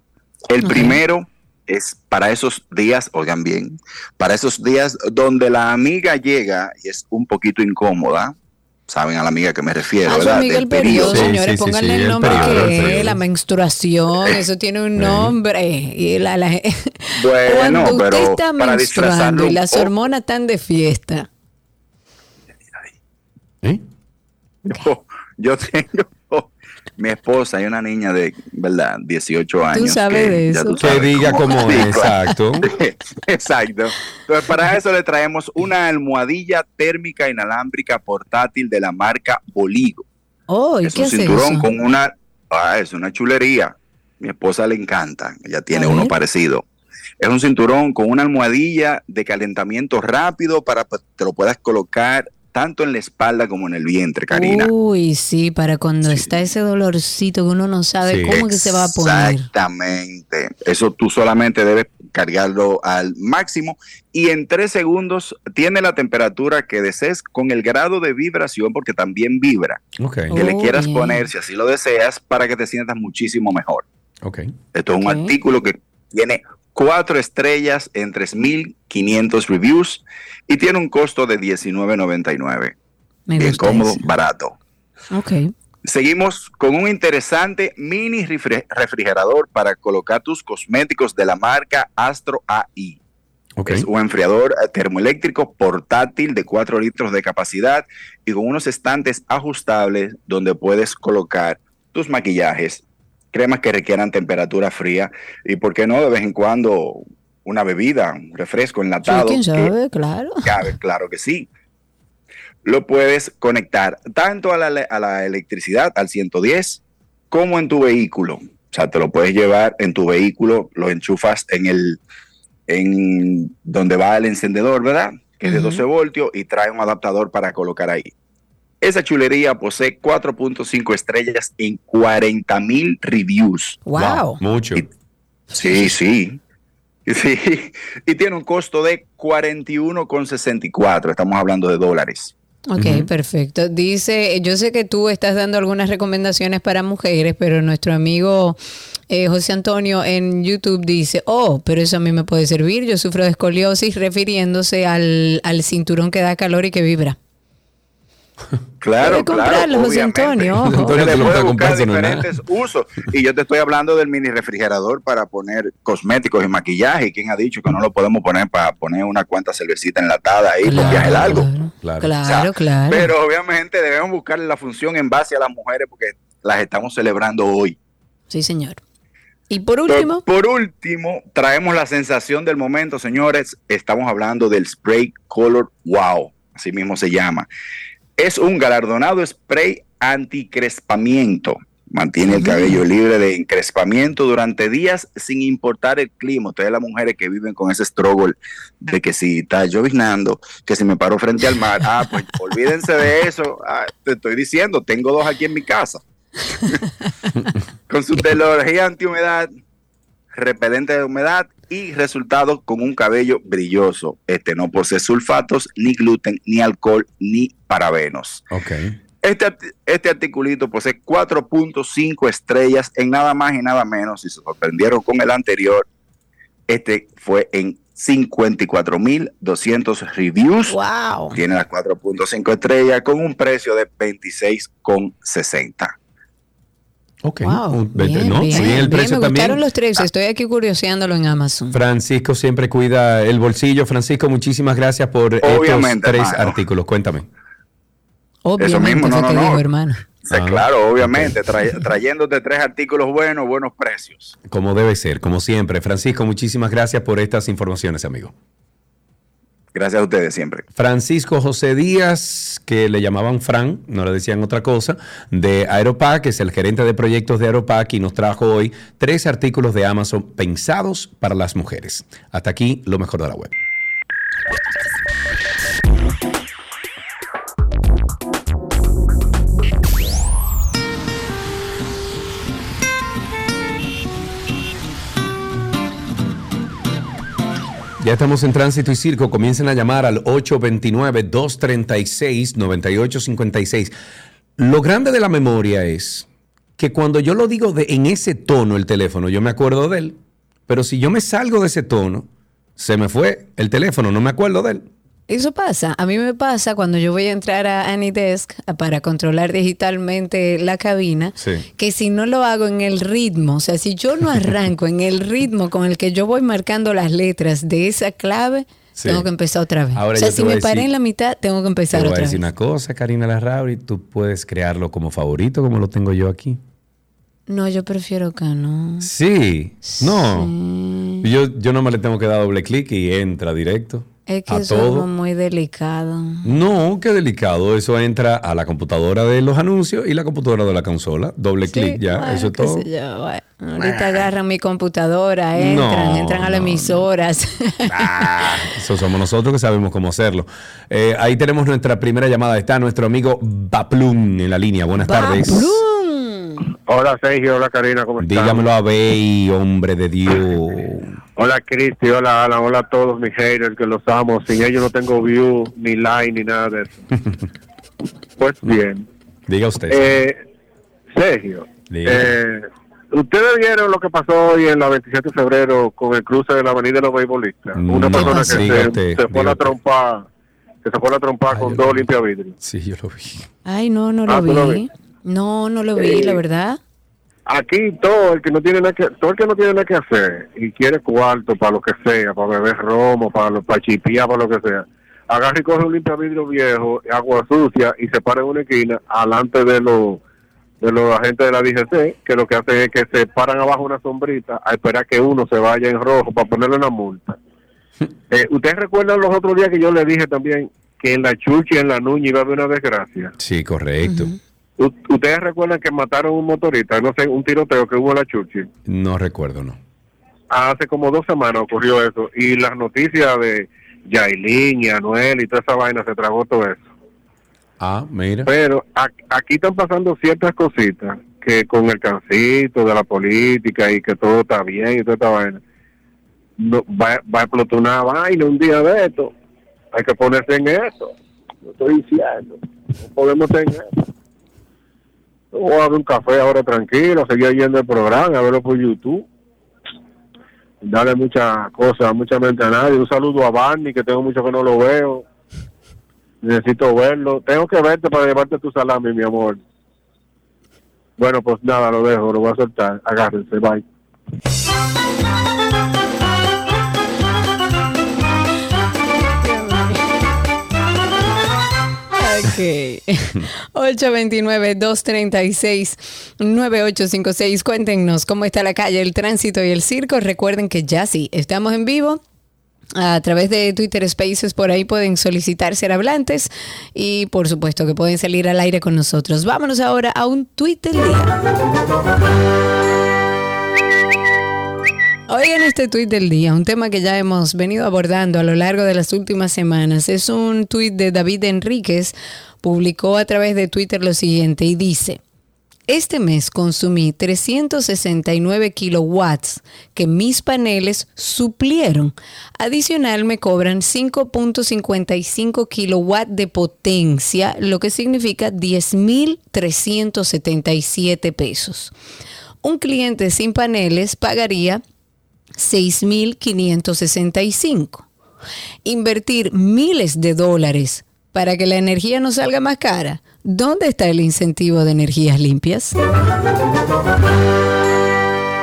O: El primero es para esos días, oigan bien, para esos días donde la amiga llega y es un poquito incómoda. Saben a la amiga que me refiero,
B: A
O: ¿verdad?
B: amiga
O: Del
B: el periodo,
O: periodo.
B: señores, pónganle el nombre
O: el
B: que es, la menstruación, eso tiene un nombre. Y la, la-
O: Bueno,
B: cuando usted
O: pero
B: está
O: para
B: menstruando y las
O: poco.
B: hormonas están de fiesta.
O: Yo, yo tengo mi esposa y una niña de, ¿verdad? 18 años.
B: sabes de
O: ya
B: eso.
O: tú
A: Que diga cómo es, exacto.
O: Exacto. Entonces, para eso le traemos una almohadilla térmica inalámbrica portátil de la marca Boligo.
B: Oh, ¿y
O: es
B: qué
O: un cinturón
B: eso?
O: con una. Ah, es una chulería. Mi esposa le encanta. Ella tiene uno parecido. Es un cinturón con una almohadilla de calentamiento rápido para que te lo puedas colocar tanto en la espalda como en el vientre, Karina.
B: Uy, sí, para cuando está ese dolorcito que uno no sabe
O: Sí.
B: cómo que se va a poner.
O: Exactamente. Eso tú solamente debes cargarlo al máximo y en tres segundos tiene la temperatura que desees con el grado de vibración, porque también vibra,
A: Ok.
O: que le
B: Oh,
O: quieras
B: bien.
O: poner si así lo deseas para que te sientas muchísimo mejor.
A: Ok.
O: Esto es un artículo que tiene cuatro estrellas en 3.500 reviews y tiene un costo de $19.99.
B: Me
O: Bien cómodo,
B: ese.
O: barato.
B: Ok.
O: Seguimos con un interesante mini refri- refrigerador para colocar tus cosméticos de la marca Astro AI.
A: Ok.
O: Es un enfriador eh, termoeléctrico portátil de 4 litros de capacidad y con unos estantes ajustables donde puedes colocar tus maquillajes, cremas que requieran temperatura fría y, ¿por qué no, de vez en cuando una bebida, un refresco
B: Sí,
O: enlatado? que-
B: sabe, claro.
O: Cabe, claro que sí. Lo puedes conectar tanto a la, a la electricidad, al 110, como en tu vehículo. O sea, te lo puedes llevar en tu vehículo, lo enchufas en el, en donde va el encendedor, ¿verdad? Que es de
B: Ujú.
O: 12 voltios y trae un adaptador para colocar ahí. Esa chulería posee 4.5 estrellas en 40 mil reviews.
B: Wow.
A: Mucho.
O: Y- Sí, sí. Sí. Y tiene un costo de 41,64. Estamos hablando de dólares.
B: Ok, perfecto. Dice, yo sé que tú estás dando algunas recomendaciones para mujeres, pero nuestro amigo eh, José Antonio en YouTube dice, oh, pero eso a mí me puede servir, yo sufro de escoliosis, refiriéndose al, al cinturón que da calor y que vibra.
O: Claro,
B: Puede
O: claro.
B: comprarlo, José
O: obviamente.
B: Antonio, ojo.
A: Antonio te lo
O: puede buscar
A: no es
O: diferentes usos. Y yo te estoy hablando del mini refrigerador para poner cosméticos y maquillaje. ¿Quién ha dicho que no lo podemos poner para poner una cuanta cervecita enlatada ahí por viaje largo?
B: Claro,
A: Claro.
B: claro.
O: O sea,
B: claro.
O: Pero obviamente debemos buscarle la función en base a las mujeres porque las estamos celebrando hoy.
B: Sí, señor. Y por último,
O: Por, por último, traemos la sensación del momento, señores. Estamos hablando del Spray Color Wow, así mismo se llama. Es un galardonado spray anticrespamiento. Mantiene el cabello libre de encrespamiento durante días sin importar el clima. Ustedes las mujeres que viven con ese struggle de que si está lloviznando, que si me paro frente al mar, ah, pues olvídense de eso. Ah, te estoy diciendo, tengo dos aquí en mi casa. con su tecnología antihumedad, repelente de humedad y resultado con un cabello brilloso. Este no posee sulfatos, ni gluten, ni alcohol, ni parabenos.
A: Ok.
O: Este, este articulito posee 4.5 estrellas en nada más y nada menos. Si se sorprendieron con el anterior, este fue en 54.200 reviews.
B: wow.
O: Tiene las 4.5 estrellas con un precio de 26,60.
A: Ok.
B: Wow. Bien,
A: no,
B: bien,
A: el
B: bien,
A: precio
B: me
A: también.
B: gustaron los tres. Estoy aquí curioseándolo en Amazon.
A: Francisco siempre cuida el bolsillo. Francisco, muchísimas gracias por
O: Obviamente,
A: estos tres
O: hermano.
A: artículos. Cuéntame.
B: Obviamente
O: mismo, no, no, no.
B: dijo, hermano.
A: Ah,
O: claro, obviamente, tra- trayéndote tres artículos buenos, buenos precios.
A: Como debe ser, como siempre. Francisco, muchísimas gracias por estas informaciones, amigo.
O: Gracias a ustedes siempre.
A: Francisco José Díaz, que le llamaban Fran, no le decían otra cosa, de Aeropac, es el gerente de proyectos de Aeropac y nos trajo hoy tres artículos de Amazon pensados para las mujeres. Hasta aquí lo mejor de la web. Ya estamos en tránsito y circo. Comiencen a llamar al 829-236-9856. Lo grande de la memoria es que cuando yo lo digo de, en ese tono el teléfono, yo me acuerdo de él. Pero si yo me salgo de ese tono, se me fue el teléfono, no me acuerdo de él.
B: Eso pasa. A mí me pasa cuando yo voy a entrar a AnyDesk a- para controlar digitalmente la cabina,
A: Sí.
B: que si no lo hago en el ritmo, o sea, si yo no arranco en el ritmo con el que yo voy marcando las letras de esa clave,
A: Sí.
B: tengo que empezar otra vez.
A: Ahora
B: o sea, si
A: a
B: me paré
A: decir-
B: en la mitad, tengo que empezar
A: Te voy a
B: otra vez.
A: decir una cosa, Karina Larrauri, tú puedes crearlo como favorito, como lo tengo yo aquí.
B: No, yo prefiero que no.
A: Sí. No. Yo, yo no me le tengo que dar doble clic y entra directo.
B: Es que
A: a
B: eso es
A: todo.
B: algo muy delicado.
A: No, qué delicado. Eso entra a la computadora de los anuncios y la computadora de la consola. Doble clic, ya.
B: Bueno,
A: eso es todo.
B: yo, bueno. Ahorita agarran mi computadora, entran,
A: No,
B: entran a las
A: no,
B: emisoras.
A: Eso somos nosotros que sabemos cómo hacerlo. Eh, ahí tenemos nuestra primera llamada. Está nuestro amigo Baplum en la línea. Buenas tardes.
P: Hola Sergio, hola Karina, ¿cómo estás?
A: Dígamelo a Bey, hombre de Dios.
P: Hola Cristi, hola Alan, hola a todos mis haters que los amo. Sin ellos no tengo view, ni like, ni nada de eso. pues bien.
A: Diga usted.
P: Eh, Sergio, eh, ¿ustedes vieron lo que pasó hoy en la 27 de febrero con el cruce de la Avenida de los Beisbolistas? Una
A: No,
P: persona que se, se fue la trompa, que se fue a la trompa con dos limpiavidrios.
A: Sí, yo lo vi.
B: Ay, no, no lo
P: Ah, ¿tú lo
B: vi. No, no lo vi, la verdad.
P: Aquí todo el que no tiene nada que todo el que no tiene nada que hacer y quiere cuarto para lo que sea, para beber romo, para lo, para chipiar, para lo que sea, agarra y coge un limpiavidrio viejo, agua sucia y se para en una esquina alante de los de los agentes de la DGC, que lo que hacen es que se paran abajo una sombrita a esperar que uno se vaya en rojo para ponerle una multa. Eh, ¿Ustedes recuerdan los otros días que yo le dije también que en la Chuchi y en la Nuña iba a haber una desgracia?
A: Sí, correcto.
P: ¿Ustedes recuerdan que mataron un motorista? No sé, un tiroteo que hubo en la Chuchi.
A: No recuerdo, no.
P: Hace como dos semanas ocurrió eso. Y las noticias de Yailin y Anuel y toda esa vaina se tragó todo eso.
A: Ah, mira.
P: Pero a- aquí están pasando ciertas cositas que con el cancito de la política y que todo está bien y toda esta vaina. No, va, va a explotar una vaina un día de esto. Hay que ponerse en eso. Lo estoy diciendo. No podemos en eso. Voy a dar un café ahora tranquilo, seguir yendo el programa, a verlo por YouTube. Darle muchas cosas, mucha mente a nadie. Un saludo a Barney, que tengo mucho que no lo veo. Necesito verlo. Tengo que verte para llevarte tu salami, mi amor. Bueno, pues nada, lo dejo, lo voy a soltar. Agárrense, bye.
B: 829-236-9856. Cuéntenos cómo está la calle, el tránsito y el circo. Recuerden que ya sí, estamos en vivo. A través de Twitter Spaces, por ahí pueden solicitar ser hablantes y por supuesto que pueden salir al aire con nosotros. Vámonos ahora a un tweet del día. Oigan este tuit del día, un tema que ya hemos venido abordando a lo largo de las últimas semanas. Es un tuit de David Enríquez, publicó a través de Twitter lo siguiente y dice, este mes consumí 369 kilowatts que mis paneles suplieron. Adicional me cobran 5.55 kilowatts de potencia, lo que significa 10.377 pesos. Un cliente sin paneles pagaría 6.565. Invertir miles de dólares para que la energía no salga más cara. ¿Dónde está el incentivo de energías limpias?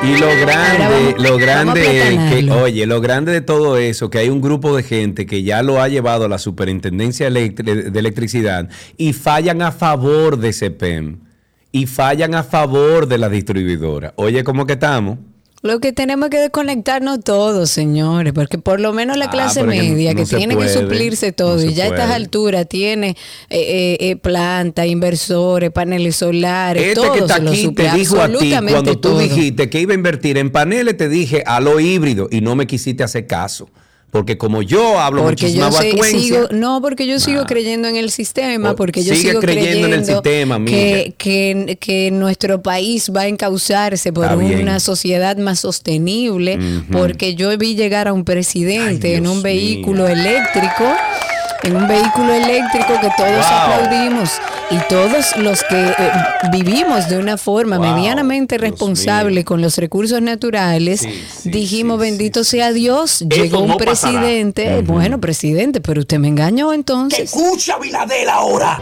A: Y lo grande,
B: vamos-
A: lo grande, que, oye, lo grande de todo eso, que hay un grupo de gente que ya lo ha llevado a la superintendencia de electricidad y fallan a favor de CPEM y fallan a favor de la distribuidora. Oye, ¿cómo que estamos?
B: Lo que tenemos que desconectarnos todos, señores, porque por lo menos la
A: Ah,
B: clase media
A: no
B: que tiene
A: puede,
B: que suplirse todo
A: no
B: y ya a estas alturas tiene eh, eh, eh, planta, inversores, paneles solares,
A: Este
B: todo
A: que está
B: se lo
A: aquí
B: suple,
A: te dijo a ti, cuando tú
B: todo.
A: dijiste que iba a invertir en paneles, te dije a lo híbrido y no me quisiste hacer caso. Porque como yo hablo
B: Porque
A: muchísima
B: yo sé-
A: vacuencia,
B: sigo, no, porque yo sigo creyendo en el sistema,
A: O-
B: porque yo
A: sigue
B: sigo
A: creyendo en el sistema,
B: que, que, que nuestro país va a encauzarse por
A: Está bien.
B: una sociedad más sostenible, porque yo vi llegar a un presidente
A: Ay,
B: en un
A: Dios
B: vehículo eléctrico, en un vehículo eléctrico que todos
A: Wow.
B: aplaudimos y todos los que eh, vivimos de una forma
A: Wow,
B: medianamente responsable con los recursos naturales, dijimos, bendito sea Dios, llegó un
Q: no pasará.
B: presidente, bueno, presidente, pero usted me engañó entonces.
Q: Escucha, Biladel, ahora.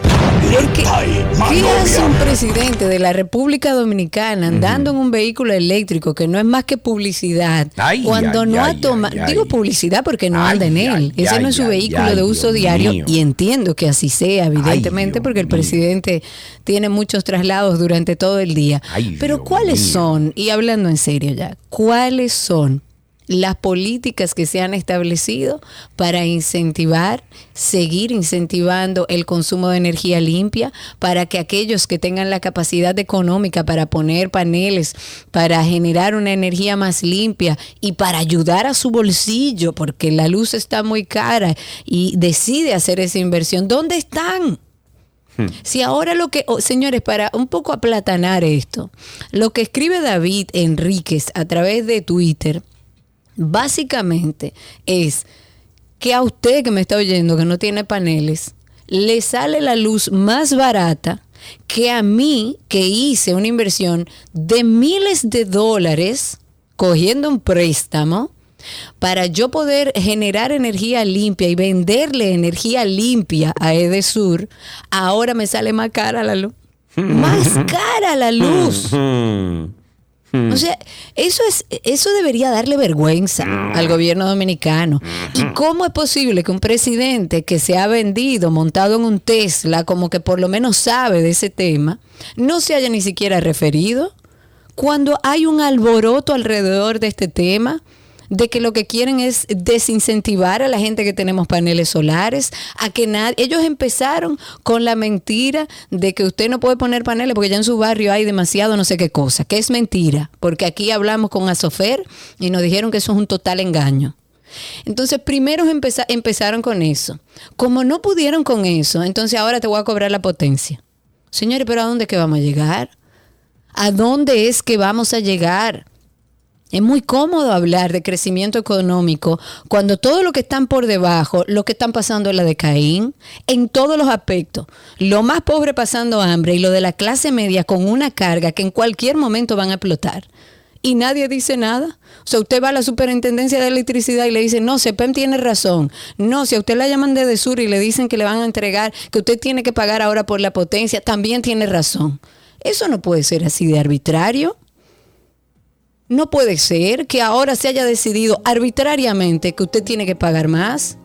B: ¿Qué, qué hace un presidente de la República Dominicana andando en un vehículo eléctrico que no es más que publicidad?
A: Ay,
B: cuando
A: ay,
B: no
A: ay,
B: ha tomado, digo
A: ay.
B: publicidad porque no
A: Ay,
B: anda en él,
A: ay,
B: ese
A: ay,
B: no es su
A: ay,
B: vehículo
A: ay,
B: de uso
A: Dios
B: diario
A: mío.
B: y entiendo que así sea, evidentemente, porque el presidente tiene muchos traslados durante todo el día.
A: Ay,
B: Pero ¿cuáles son, y hablando en serio ya, cuáles son las políticas que se han establecido para incentivar, seguir incentivando el consumo de energía limpia, para que aquellos que tengan la capacidad económica para poner paneles, para generar una energía más limpia y para ayudar a su bolsillo, porque la luz está muy cara y decide hacer esa inversión, ¿dónde están? Si ahora lo que, oh, señores, para un poco aplatanar esto, lo que escribe David Enríquez a través de Twitter, básicamente es que a usted que me está oyendo, que no tiene paneles, le sale la luz más barata que a mí, que hice una inversión de miles de dólares cogiendo un préstamo para yo poder generar energía limpia y venderle energía limpia a Edesur, ahora me sale más cara la luz. Más cara la luz. O sea, eso es, eso debería darle vergüenza al gobierno dominicano. ¿Y cómo es posible que un presidente que se ha vendido montado en un Tesla, como que por lo menos sabe de ese tema, no se haya ni siquiera referido? Cuando hay un alboroto alrededor de este tema, de que lo que quieren es desincentivar a la gente que tenemos paneles solares, a que nadie, ellos empezaron con la mentira de que usted no puede poner paneles porque ya en su barrio hay demasiado no sé qué cosa, que es mentira, porque aquí hablamos con Asofer y nos dijeron que eso es un total engaño. Entonces, primero empeza- empezaron con eso. Como no pudieron con eso, entonces ahora te voy a cobrar la potencia. Señores, pero ¿a dónde es que vamos a llegar? ¿A dónde es que vamos a llegar? Es muy cómodo hablar de crecimiento económico cuando todo lo que están por debajo, lo que están pasando es la de Caín, en todos los aspectos. Lo más pobre pasando hambre y lo de la clase media con una carga que en cualquier momento van a explotar. Y nadie dice nada. O sea, usted va a la superintendencia de electricidad y le dice, no, CEPEM tiene razón. No, si a usted la llaman desde sur y le dicen que le van a entregar, que usted tiene que pagar ahora por la potencia, también tiene razón. Eso no puede ser así de arbitrario. No puede ser que ahora se haya decidido arbitrariamente que usted tiene que pagar más.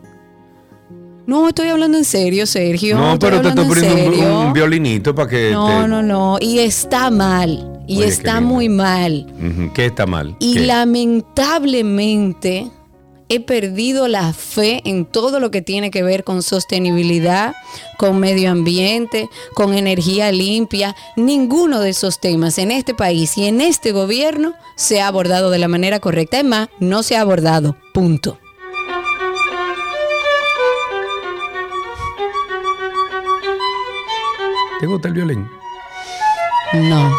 B: No, estoy hablando en serio, Sergio.
A: No,
B: estoy
A: pero te estoy poniendo un, violinito para que
B: No,
A: te...
B: no, no. Y está mal. Y
A: Oye,
B: está muy mal.
A: ¿Qué está mal?
B: Y
A: ¿Qué?
B: lamentablemente he perdido la fe en todo lo que tiene que ver con sostenibilidad, con medio ambiente, con energía limpia. Ninguno de esos temas en este país y en este gobierno se ha abordado de la manera correcta. Es más, no se ha abordado. Punto.
A: ¿Te gusta el violín?
B: No,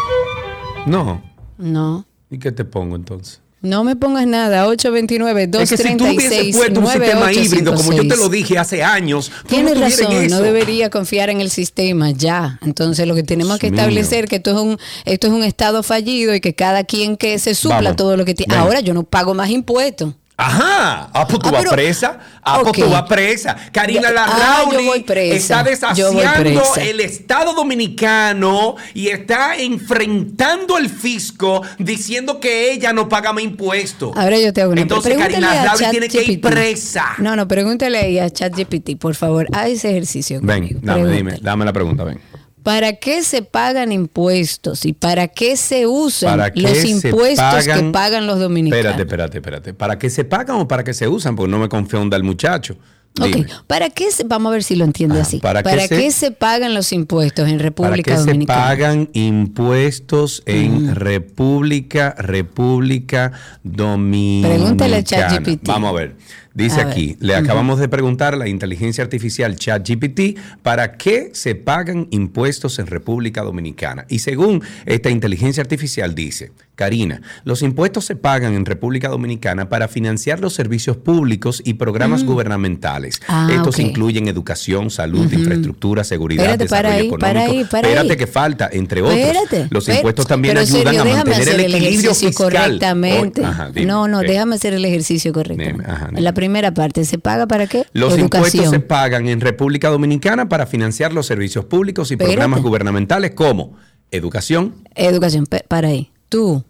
A: No.
B: no.
A: ¿Y qué te pongo entonces?
B: No me pongas nada. 829
A: Es que si tú hubieses
B: 236
A: puesto un sistema híbrido, como yo te lo
B: 9856.
A: dije hace años,
B: Tienes
A: no
B: razón, no debería confiar en el sistema ya. Entonces lo que tenemos que
A: mío.
B: establecer que esto es un esto es un estado fallido y que cada quien que se supla
A: Vamos,
B: todo lo que tiene. Ahora yo no pago más impuestos.
A: Ajá. Ah, pues tú
B: Ah,
A: vas
B: pero-
A: presa. Ah, pues
B: Ok.
A: tú vas presa. Karina
B: Ya-
A: Larrauri
B: ah,
A: está
B: presa.
A: el Estado Dominicano y está enfrentando al fisco diciendo que ella no paga más impuestos.
B: Ahora yo te hago una
A: Entonces
B: pregúntale
A: Karina
B: a
A: Larrauri tiene que ir presa.
B: No, no, pregúntale ahí a ChatGPT, por favor. Haz ese ejercicio.
A: Ven, dame, dime, dame la pregunta, ven.
B: ¿Para qué se pagan impuestos y para qué se usan
A: ¿Para qué
B: los
A: se
B: impuestos que
A: pagan-
B: los dominicanos?
A: Espérate, espérate, espérate. ¿Para qué se pagan o para qué se usan? Porque no me confunda el muchacho.
B: Ok,
A: Dime.
B: ¿para qué se, vamos a ver si lo entiende así?
A: ¿para
B: ¿Para,
A: qué
B: qué,
A: se-
B: se, pagan los impuestos en
A: ¿Para
B: República
A: qué se
B: Dominicana?
A: pagan impuestos en República, República Dominicana?
B: Pregúntale a ChatGPT.
A: Vamos a ver. Dice aquí, le acabamos de preguntar a la inteligencia artificial ChatGPT para qué se pagan impuestos en República Dominicana. Y según esta inteligencia artificial dice, Karina, los impuestos se pagan en República Dominicana para financiar los servicios públicos y programas gubernamentales.
B: Ah,
A: Estos incluyen educación, salud, infraestructura, seguridad,
B: Espérate,
A: desarrollo
B: ahí,
A: económico.
B: para ahí, para
A: Espérate
B: ahí.
A: que falta, entre otros.
B: Espérate.
A: los impuestos también ayudan a mantener el equilibrio
B: ejercicio
A: fiscal.
B: correctamente.
A: Oh, ajá, dime,
B: no, no,
A: eh.
B: déjame hacer el ejercicio.
A: Dime, ajá, dime.
B: En la primera parte, ¿se paga para qué?
A: Los
B: Educación.
A: impuestos se pagan en República Dominicana para financiar los servicios públicos y
B: Espérate.
A: programas gubernamentales como educación.
B: Educación, para ahí. Tú,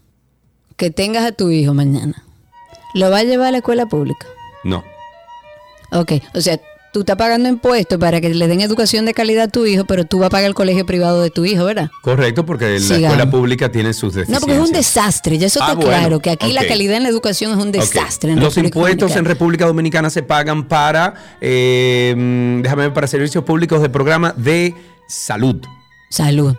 B: que tengas a tu hijo mañana, ¿lo va a llevar a la escuela pública?
A: No.
B: Ok, o sea, tú estás pagando impuestos para que le den educación de calidad a tu hijo, pero tú vas a pagar el colegio privado de tu hijo, ¿verdad?
A: Correcto, porque la escuela pública tiene sus
B: No,
A: deficiencias.
B: porque es un desastre, ya eso
A: Ah,
B: está
A: bueno,
B: claro, que aquí la calidad en la educación es un desastre. en
A: Los
B: República
A: impuestos en. República Dominicana se pagan para, eh, déjame ver, para servicios públicos de programa de salud.
B: Salud.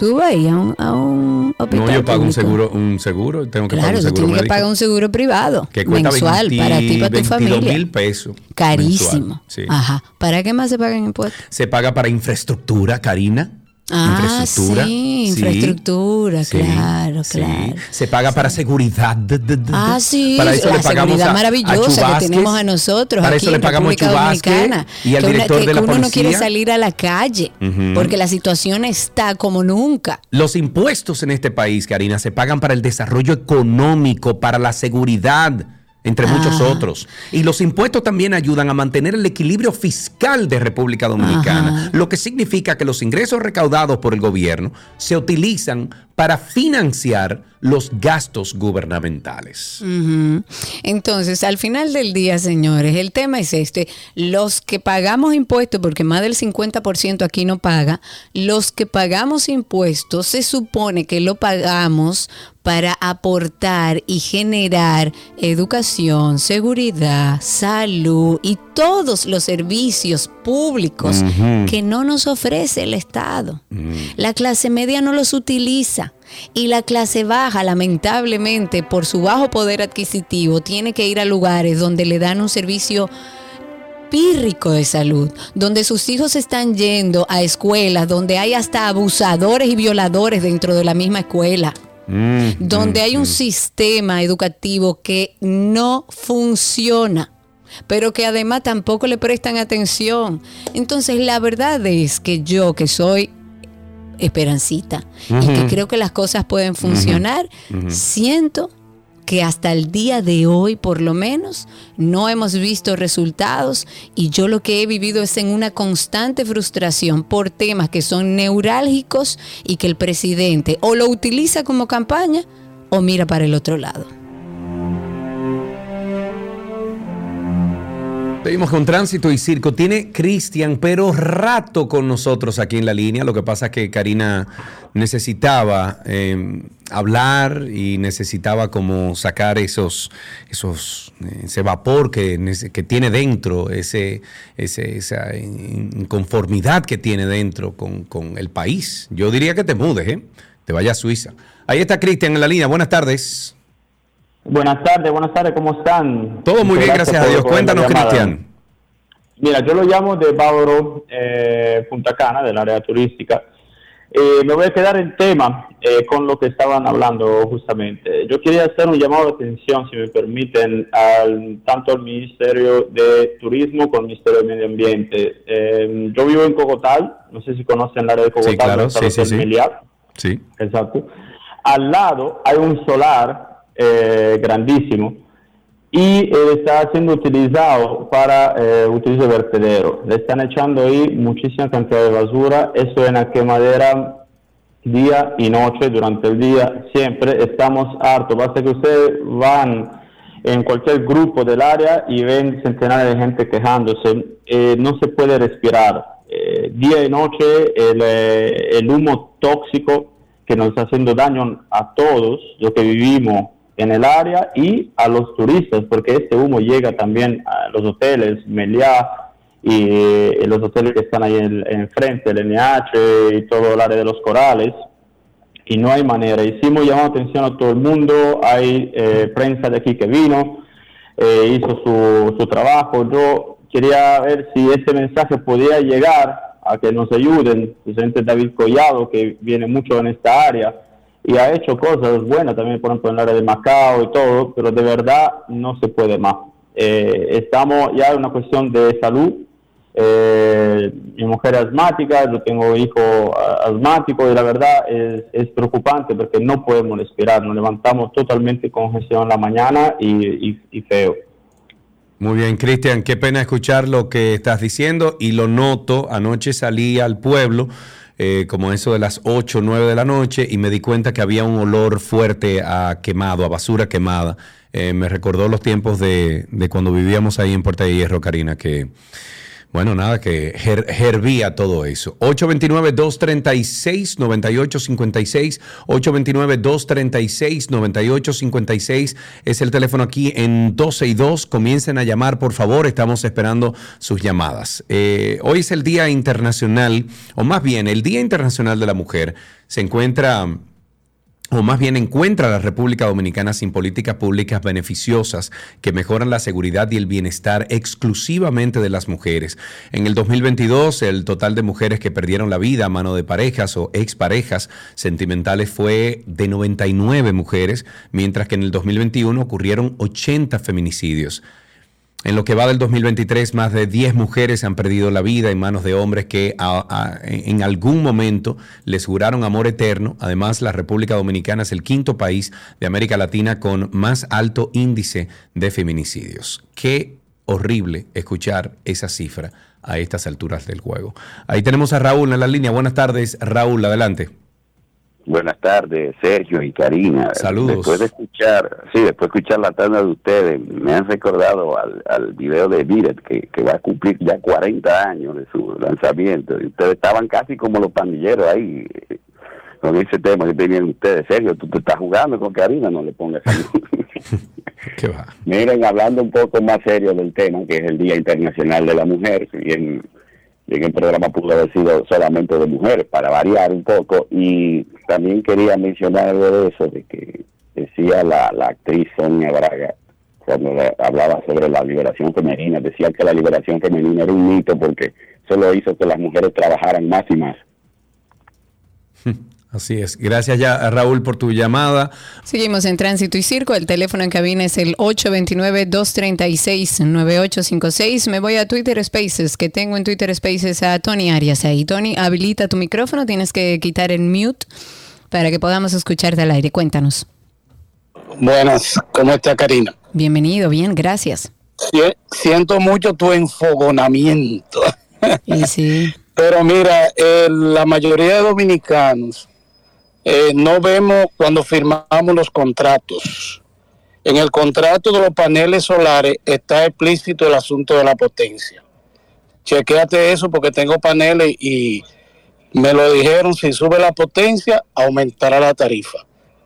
B: Tú vas a a un, a un hospital
A: No, yo pago un
B: público.
A: seguro, un seguro, tengo que pagar
B: Claro,
A: un
B: tú
A: seguro
B: tienes que pagar un seguro privado
A: que cuesta
B: mensual
A: 20
B: para ti y para tu
A: 22
B: familia.
A: mil pesos.
B: Carísimo.
A: mensual, sí.
B: Ajá. ¿Para qué más se pagan impuestos?
A: Se paga para infraestructura, Karina.
B: Ah,
A: infraestructura.
B: sí, infraestructura,
A: sí,
B: claro,
A: sí.
B: claro.
A: Se paga para seguridad.
B: Ah, sí,
A: Para eso
B: la
A: le pagamos
B: seguridad
A: a-
B: maravillosa que tenemos a nosotros
A: Para
B: aquí
A: eso le
B: en
A: pagamos
B: República Dominicana.
A: y al
B: que una- que
A: de la
B: uno no quiere salir a la calle porque la situación está como nunca.
A: Los impuestos en este país, Karina, se pagan para el desarrollo económico, para la seguridad, entre muchos
B: Ajá.
A: otros. Y los impuestos también ayudan a mantener el equilibrio fiscal de República Dominicana,
B: Ajá.
A: lo que significa que los ingresos recaudados por el gobierno se utilizan para financiar los gastos gubernamentales.
B: Entonces, al final del día, señores, el tema es este. Los que pagamos impuestos, porque más del 50% aquí no paga, los que pagamos impuestos se supone que lo pagamos para aportar y generar educación, seguridad, salud y todos los servicios públicos que no nos ofrece el Estado. La clase media no los utiliza y la clase baja, lamentablemente, por su bajo poder adquisitivo, tiene que ir a lugares donde le dan un servicio pírrico de salud, donde sus hijos están yendo a escuelas donde hay hasta abusadores y violadores dentro de la misma escuela donde hay un sistema educativo que no funciona, pero que además tampoco le prestan atención. Entonces, la verdad es que yo, que soy esperancita. Y que creo que las cosas pueden funcionar, siento que hasta el día de hoy, por lo menos, no hemos visto resultados. Y yo lo que he vivido es en una constante frustración por temas que son neurálgicos y que el presidente o lo utiliza como campaña o mira para el otro lado.
A: Seguimos con tránsito y circo. Tiene Cristian, pero rato con nosotros aquí en la línea. Lo que pasa es que Karina necesitaba eh, hablar y necesitaba como sacar esos, esos, eh, ese vapor que, que tiene dentro, ese, ese- esa inconformidad que tiene dentro con, con el país. Yo diría que te mudes, ¿eh? Te vayas a Suiza. Ahí está Cristian en la línea. Buenas tardes.
R: Buenas tardes, buenas tardes, ¿cómo están?
A: Todo muy bien, gracias a Dios. Cuéntanos. Cristian.
R: Mira, yo lo llamo de Bávaro, eh, Punta Cana, del área turística. Eh, me voy a quedar en tema eh, con lo que estaban hablando justamente. Yo quería hacer un llamado de atención, si me permiten, al, tanto al Ministerio de Turismo como al Ministerio de Medio Ambiente. Eh, yo vivo en Cogotá, no sé si conocen el área de Cogotá,
A: Sí, claro, sí, sí. Sí.
R: Exacto. Al lado hay un solar eh, grandísimo y eh, está siendo utilizado para eh, utilizar vertedero. Le están echando ahí muchísima cantidad de basura. Eso en la quemadera día y noche, durante el día, siempre estamos hartos. Basta que ustedes van en cualquier grupo del área y ven centenares de gente quejándose. Eh, no se puede respirar. Eh, día y noche el, el humo tóxico que nos está haciendo daño a todos los que vivimos en el área y a los turistas, porque este humo llega también a los hoteles, Meliá y eh, los hoteles que están ahí en- enfrente, el NH y todo el área de los corales y no hay manera. Hicimos llamado atención a todo el mundo, hay eh, prensa de aquí que vino, eh, hizo su, su trabajo. Yo quería ver si ese mensaje podía llegar a que nos ayuden, presidente David Collado, que viene mucho en esta área y ha hecho cosas buenas también, por ejemplo, en el área de Macao y todo, pero de verdad no se puede más. Eh, estamos ya en una cuestión de salud. Eh, mi mujer es asmática, yo tengo hijo ah, asmático y la verdad es, es preocupante porque no podemos respirar, nos levantamos totalmente con congestión en la mañana y, y- y feo.
A: Muy bien, Cristian, qué pena escuchar lo que estás diciendo y lo noto. Anoche salí al pueblo, eh, como eso de las 8 o 9 de la noche, y me di cuenta que había un olor fuerte a quemado, a basura quemada. Eh, me recordó los tiempos de, de cuando vivíamos ahí en Puerta de Hierro, Karina, que bueno, nada, que her- hervía todo eso. 829-236-9856. 829-236-9856 es el teléfono aquí en 12 y 2. Comiencen a llamar, por favor. Estamos esperando sus llamadas. Eh, hoy es el Día Internacional, o más bien, el Día Internacional de la Mujer. Se encuentra o más bien encuentra a la República Dominicana sin políticas públicas beneficiosas que mejoran la seguridad y el bienestar exclusivamente de las mujeres. En el 2022, el total de mujeres que perdieron la vida a mano de parejas o exparejas sentimentales fue de 99 mujeres, mientras que en el 2021 ocurrieron 80 feminicidios. En lo que va del 2023, más de 10 mujeres han perdido la vida en manos de hombres que en algún momento les juraron amor eterno. Además, la República Dominicana es el quinto país de América Latina con más alto índice de feminicidios. Qué horrible escuchar esa cifra a estas alturas del juego. Ahí tenemos a Raúl en la línea. Buenas tardes, Raúl, adelante.
Q: Buenas tardes, Sergio y Karina.
A: Saludos.
Q: Después de escuchar, sí, después de escuchar la tanda de ustedes, me han recordado al, al video de Biret, que, que va a cumplir ya 40 años de su lanzamiento. Y ustedes estaban casi como los pandilleros ahí, eh, con ese tema que tenían ustedes. Sergio, tú te estás jugando con Karina, no le pongas
A: ¿Qué va?
Q: Miren, hablando un poco más serio del tema, que es el Día Internacional de la Mujer, si bien, bien el programa pudo haber sido solamente de mujeres, para variar un poco, y también quería mencionar algo de eso, de que decía la, la actriz Sonia Braga, cuando hablaba sobre la liberación femenina, decía que la liberación femenina era un mito porque solo hizo que las mujeres trabajaran más y más.
A: Así es. Gracias ya, Raúl, por tu llamada.
B: Seguimos en Tránsito y Circo. El teléfono en cabina es el 829-236-9856. Me voy a Twitter Spaces, que tengo en Twitter Spaces a Tony Arias ahí. Tony, habilita tu micrófono. Tienes que quitar el mute para que podamos escucharte al aire. Cuéntanos.
S: Buenas, ¿cómo está Karina?
B: Bienvenido, bien, gracias.
S: Sie- siento mucho tu enfogonamiento.
B: Y sí.
S: Pero mira, eh, la mayoría de dominicanos eh, no vemos cuando firmamos los contratos. En el contrato de los paneles solares está explícito el asunto de la potencia. Chequéate eso porque tengo paneles y me lo dijeron, si sube la potencia, aumentará la tarifa.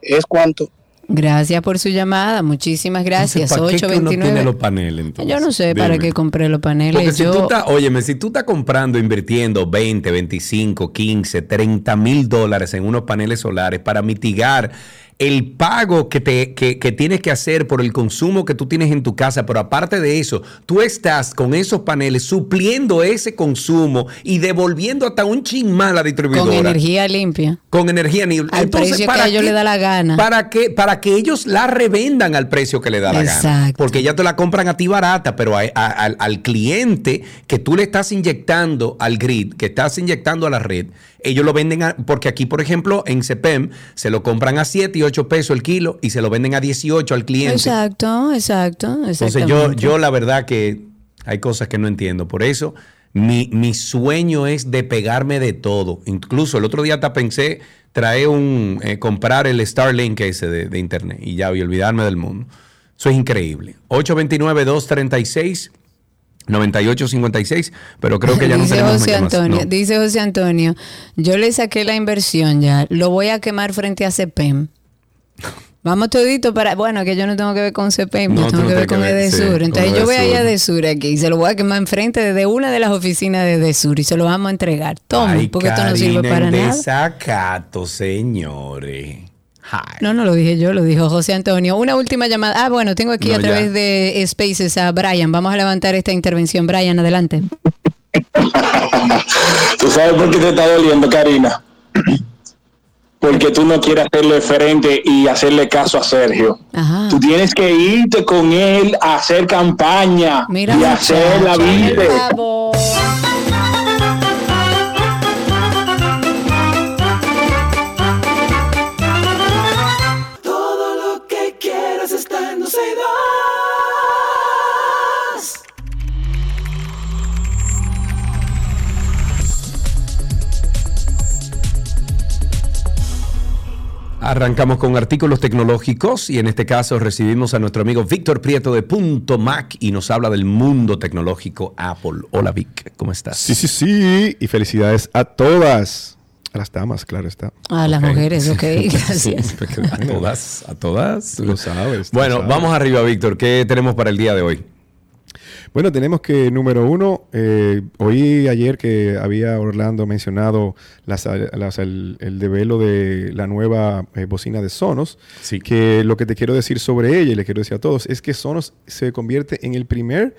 S: ¿Es cuánto?
B: Gracias por su llamada. Muchísimas gracias.
A: ¿Para qué que uno tiene
B: 829.
A: los paneles entonces?
B: Yo no sé para
A: Dime.
B: qué compré los paneles.
A: Porque si
B: Yo-
A: tú estás, óyeme, si tú estás comprando, invirtiendo 20, 25, 15, 30 mil dólares en unos paneles solares para mitigar el pago que, te, que, que tienes que hacer por el consumo que tú tienes en tu casa, pero aparte de eso, tú estás con esos paneles supliendo ese consumo y devolviendo hasta un chin más a la distribuidora.
B: con energía limpia.
A: Con energía ni-
B: Al precio que a ellos
A: qué-
B: le da la gana.
A: ¿Para qué? Para que ellos la revendan al precio que le da la gana.
B: Exacto.
A: Porque ya te la compran a ti barata, pero a- a- al, al cliente que tú le estás inyectando al grid, que estás inyectando a la red, ellos lo venden, a- porque aquí, por ejemplo, en CEPEM, se lo compran a 7 y 8 pesos el kilo y se lo venden a 18 al cliente.
B: Exacto, exacto.
A: Entonces yo, yo la verdad que hay cosas que no entiendo. Por eso mi, mi sueño es de pegarme de todo. Incluso el otro día hasta pensé traer un, eh, comprar el Starlink ese de, de internet y ya y olvidarme del mundo. Eso es increíble. 829-236. 9856, pero creo que ya no
B: dice
A: tenemos
B: José
A: más.
B: Antonio,
A: No.
B: dice José Antonio, yo le saqué la inversión ya, lo voy a quemar frente a CEPEM. Vamos todito para, bueno, que yo no tengo que ver con CEPEM,
A: No,
B: tengo que ver con
A: sí,
B: Edesur.
A: con
B: Entonces yo voy allá a Edesur aquí y se lo voy a quemar enfrente de una de las oficinas de Edesur y se lo vamos a entregar. Toma,
A: Ay,
B: porque esto no sirve para
A: en
B: nada.
A: desacato, señores.
B: No, no lo dije yo, lo dijo José Antonio. Una última llamada. Ah, bueno, tengo aquí
A: No,
B: a
A: ya.
B: través de Spaces a Brian. Vamos a levantar esta intervención. Brian, adelante.
T: ¿Tú sabes por qué te está doliendo, Karina? Porque tú no quieres hacerle frente y hacerle caso a Sergio.
B: Ajá.
T: Tú tienes que irte con él a hacer campaña
B: Mira,
T: y hacer la vida.
A: Arrancamos con artículos tecnológicos y en este caso recibimos a nuestro amigo Víctor Prieto de Punto Mac y nos habla del mundo tecnológico Apple. Hola Vic, ¿cómo estás?
U: Sí, sí, sí. Y felicidades a todas. A las damas, claro está.
B: A las mujeres, ok, gracias.
A: a todas, a todas.
U: Tú lo sabes. tú
A: Bueno,
U: sabes.
A: vamos arriba, Víctor. ¿Qué tenemos para el día de hoy?
U: Bueno, tenemos que, número uno, eh, oí ayer que había Orlando mencionado las- las- el, el develo de la nueva eh, bocina de Sonos. Que lo que te quiero decir sobre ella, y le quiero decir a todos, es que Sonos se convierte en el primer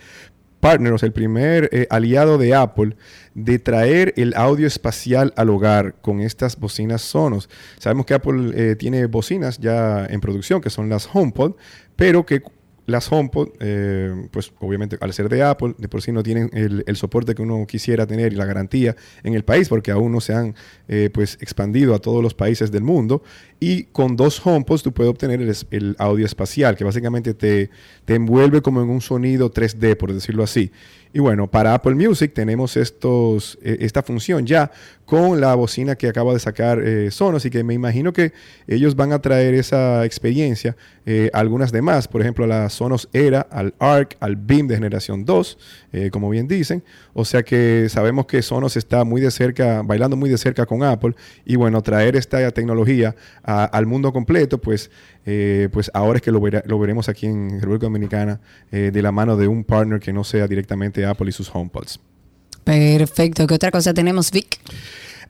U: partner, o sea, el primer eh, aliado de Apple de traer el audio espacial al hogar con estas bocinas Sonos. Sabemos que Apple eh, tiene bocinas ya en producción, que son las HomePod, pero que las HomePod, eh, pues obviamente al ser de Apple, de por sí no tienen el, soporte que uno quisiera tener y la garantía en el país, porque aún no se han eh, pues expandido a todos los países del mundo. Y con dos HomePods tú puedes obtener el, audio espacial, que básicamente te, te envuelve como en un sonido 3D, por decirlo así. Y bueno, para Apple Music tenemos estos, eh, esta función ya con la bocina que acaba de sacar Sonos y que me imagino que ellos van a traer esa experiencia algunas demás, por ejemplo a la Sonos Era, al ARC, al Beam de generación 2, eh, como bien dicen. O sea que sabemos que Sonos está muy de cerca, bailando muy de cerca con Apple y bueno, traer esta tecnología al mundo completo, pues, eh, pues ahora es que lo, lo veremos aquí en República Dominicana eh, de la mano de un partner que no sea directamente Apple y sus HomePods.
B: Perfecto. ¿Qué otra cosa tenemos, Vic?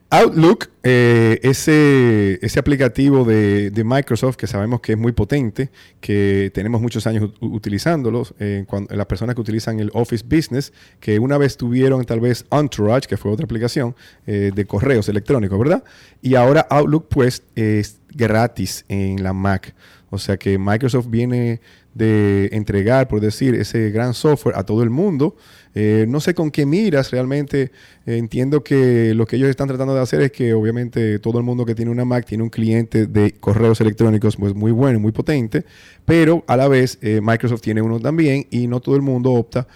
U: Outlook, eh, ese, ese aplicativo de, de Microsoft que sabemos que es muy potente, que tenemos muchos años utilizándolos, eh, cuando, las personas que utilizan el Office Business, que una vez tuvieron tal vez Entourage, que fue otra aplicación eh, de correos electrónicos, ¿verdad? Y ahora Outlook pues es gratis en la Mac. O sea que Microsoft viene de entregar, por decir, ese gran software a todo el mundo. Eh, no sé con qué miras realmente. eh, entiendo que lo que ellos están tratando de hacer es que obviamente todo el mundo que tiene una Mac tiene un cliente de correos electrónicos pues muy bueno, muy potente, pero a la vez eh, Microsoft tiene uno también y no todo el mundo opta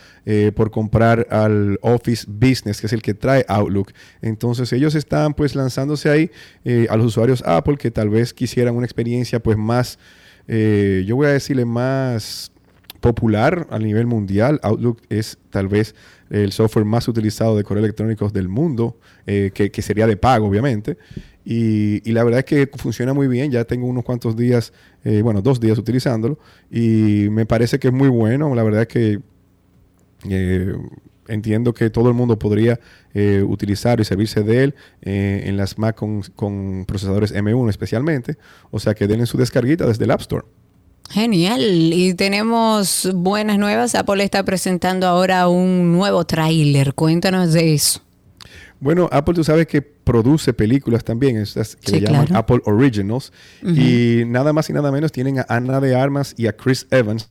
U: por comprar al Office Business, que es el que trae Outlook. Entonces ellos están pues lanzándose ahí a los usuarios Apple que tal vez quisieran una experiencia pues más, eh, yo voy a decirle más popular a nivel mundial. Outlook es tal vez el software más utilizado de correos electrónicos del mundo, eh, que, sería de pago, obviamente. Y, la verdad es que funciona muy bien. Ya tengo unos cuantos días, eh, bueno, dos días utilizándolo. Y me parece que es muy bueno. La verdad es que entiendo que todo el mundo podría eh, utilizar y servirse de él eh, en las Mac con, con procesadores M1 especialmente. O sea que denle su descarguita desde el App Store.
B: Genial. Y tenemos buenas nuevas. Apple está presentando ahora un nuevo tráiler. Cuéntanos de eso.
U: Bueno, Apple tú sabes que produce películas también, estas que
B: Sí,
U: le llaman
B: claro.
U: Apple Originals. Y nada más y nada menos tienen a Ana de Armas y a Chris Evans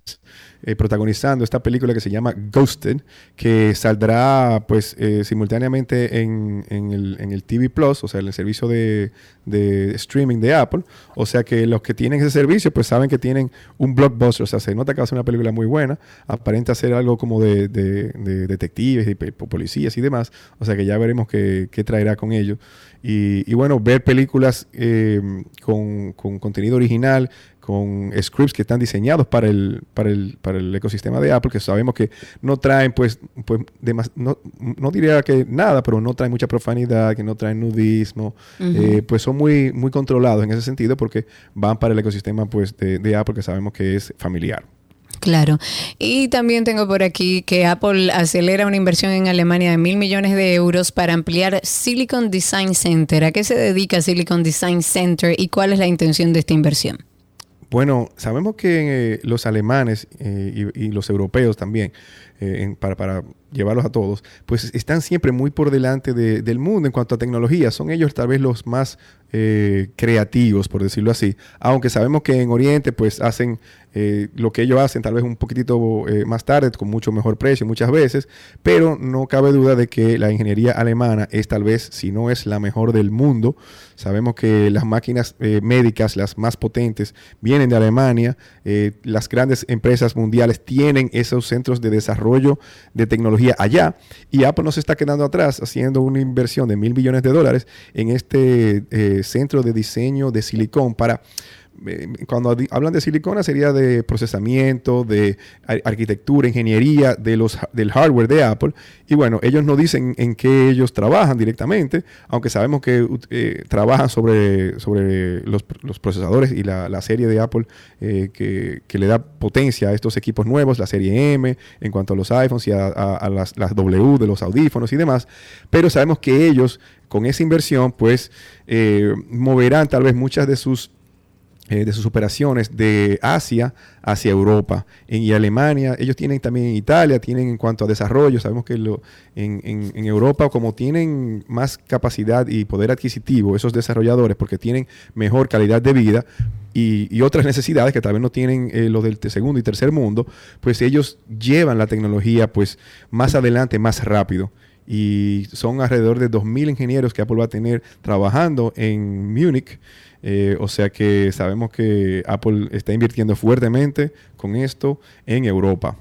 U: eh, protagonizando esta película que se llama Ghosted, que saldrá pues eh, simultáneamente en, en el, en el TV Plus, o sea, en el servicio de, de streaming de Apple. O sea que los que tienen ese servicio pues saben que tienen un blockbuster, o sea, se nota que va a ser una película muy buena, aparenta ser algo como de, de- de detectives policías y demás, o sea que ya veremos qué, qué traerá con ello. Y, y bueno, ver películas eh, con, con contenido original, con scripts que están diseñados para el, para el, para el ecosistema de Apple, que sabemos que no traen, pues, pues demas- no, no diría que nada, pero no traen mucha profanidad, que no traen nudismo, eh, pues son muy, muy controlados en ese sentido porque van para el ecosistema pues, de, de Apple, que sabemos que es familiar.
B: Claro. Y también tengo por aquí que Apple acelera una inversión en Alemania de mil millones de euros para ampliar Silicon Design Center. ¿A qué se dedica Silicon Design Center y cuál es la intención de esta inversión?
U: Bueno, sabemos que eh, los alemanes eh, y, y los europeos también, eh, en- para, para llevarlos a todos, pues están siempre muy por delante de- del mundo en cuanto a tecnología. Son ellos tal vez los más eh, creativos, por decirlo así. Aunque sabemos que en Oriente pues hacen eh, lo que ellos hacen tal vez un poquitito eh, más tarde, con mucho mejor precio muchas veces, pero no cabe duda de que la ingeniería alemana es tal vez, si no es la mejor del mundo. Sabemos que las máquinas eh, médicas, las más potentes, vienen de Alemania. Eh, las grandes empresas mundiales tienen esos centros de desarrollo de tecnología allá. Y Apple no se está quedando atrás haciendo una inversión de mil millones de dólares en este eh, centro de diseño de silicón para cuando hablan de silicona sería de procesamiento, de ar- arquitectura, ingeniería, de los, del hardware de Apple. Y bueno, ellos no dicen en qué ellos trabajan directamente, aunque sabemos que eh, trabajan sobre, sobre los, procesadores y la, la serie de Apple eh, que, que le da potencia a estos equipos nuevos, la serie M, en cuanto a los iPhones y a las, las W de los audífonos y demás. Pero sabemos que ellos, con esa inversión, pues eh, moverán tal vez muchas de sus eh, de sus operaciones de Asia hacia Europa En- y Alemania. Ellos tienen también en Italia, tienen en cuanto a desarrollo. Sabemos que en, Europa, como tienen más capacidad y poder adquisitivo esos desarrolladores, porque tienen mejor calidad de vida y, otras necesidades que tal vez no tienen eh, los del segundo y tercer mundo, pues ellos llevan la tecnología pues más adelante, más rápido y son alrededor de 2.000 ingenieros que Apple va a tener trabajando en Múnich. Eh, o sea que sabemos que Apple está invirtiendo fuertemente con esto en Europa.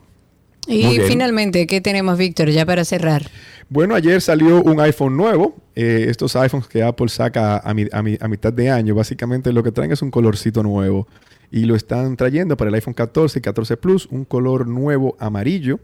B: Y finalmente, ¿qué tenemos, Víctor, ya para cerrar?
U: Bueno, ayer salió un iPhone nuevo. Eh, estos iPhones que Apple saca a, mi- a mi- a mitad de año, básicamente lo que traen es un colorcito nuevo. Y lo están trayendo para el iPhone 14 y 14 Plus, un color nuevo amarillo,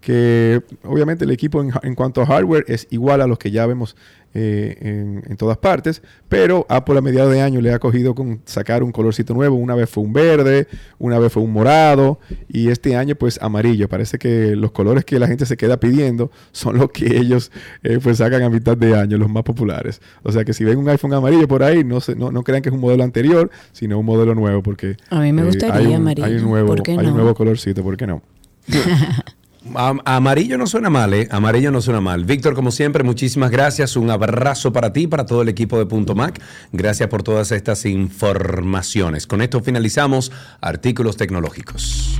U: que obviamente el equipo en, en cuanto a hardware es igual a los que ya vemos eh, en, en todas partes, pero Apple a mediados de año le ha cogido con sacar un colorcito nuevo. Una vez fue un verde, una vez fue un morado y este año pues amarillo. Parece que los colores que la gente se queda pidiendo son los que ellos eh, pues sacan a mitad de año, los más populares. O sea que si ven un iPhone amarillo por ahí, no, se, no, no crean que es un modelo anterior, sino un modelo nuevo porque
B: A mí me
U: eh,
B: gustaría
U: hay un,
B: amarillo,
U: Hay un nuevo,
B: ¿por qué
U: hay
B: no?
U: un nuevo colorcito, ¿por qué no?
A: Am- amarillo no suena mal, ¿eh? Amarillo no suena mal. Víctor, como siempre, muchísimas gracias. Un abrazo para ti, para todo el equipo de Punto Mac. Gracias por todas estas informaciones. Con esto finalizamos artículos tecnológicos.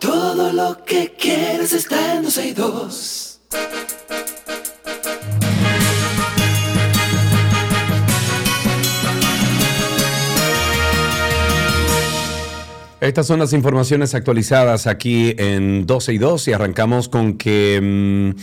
J: Todo lo que quieres está en 262.
A: Estas son las informaciones actualizadas aquí en 12 y 2 y arrancamos con que mm,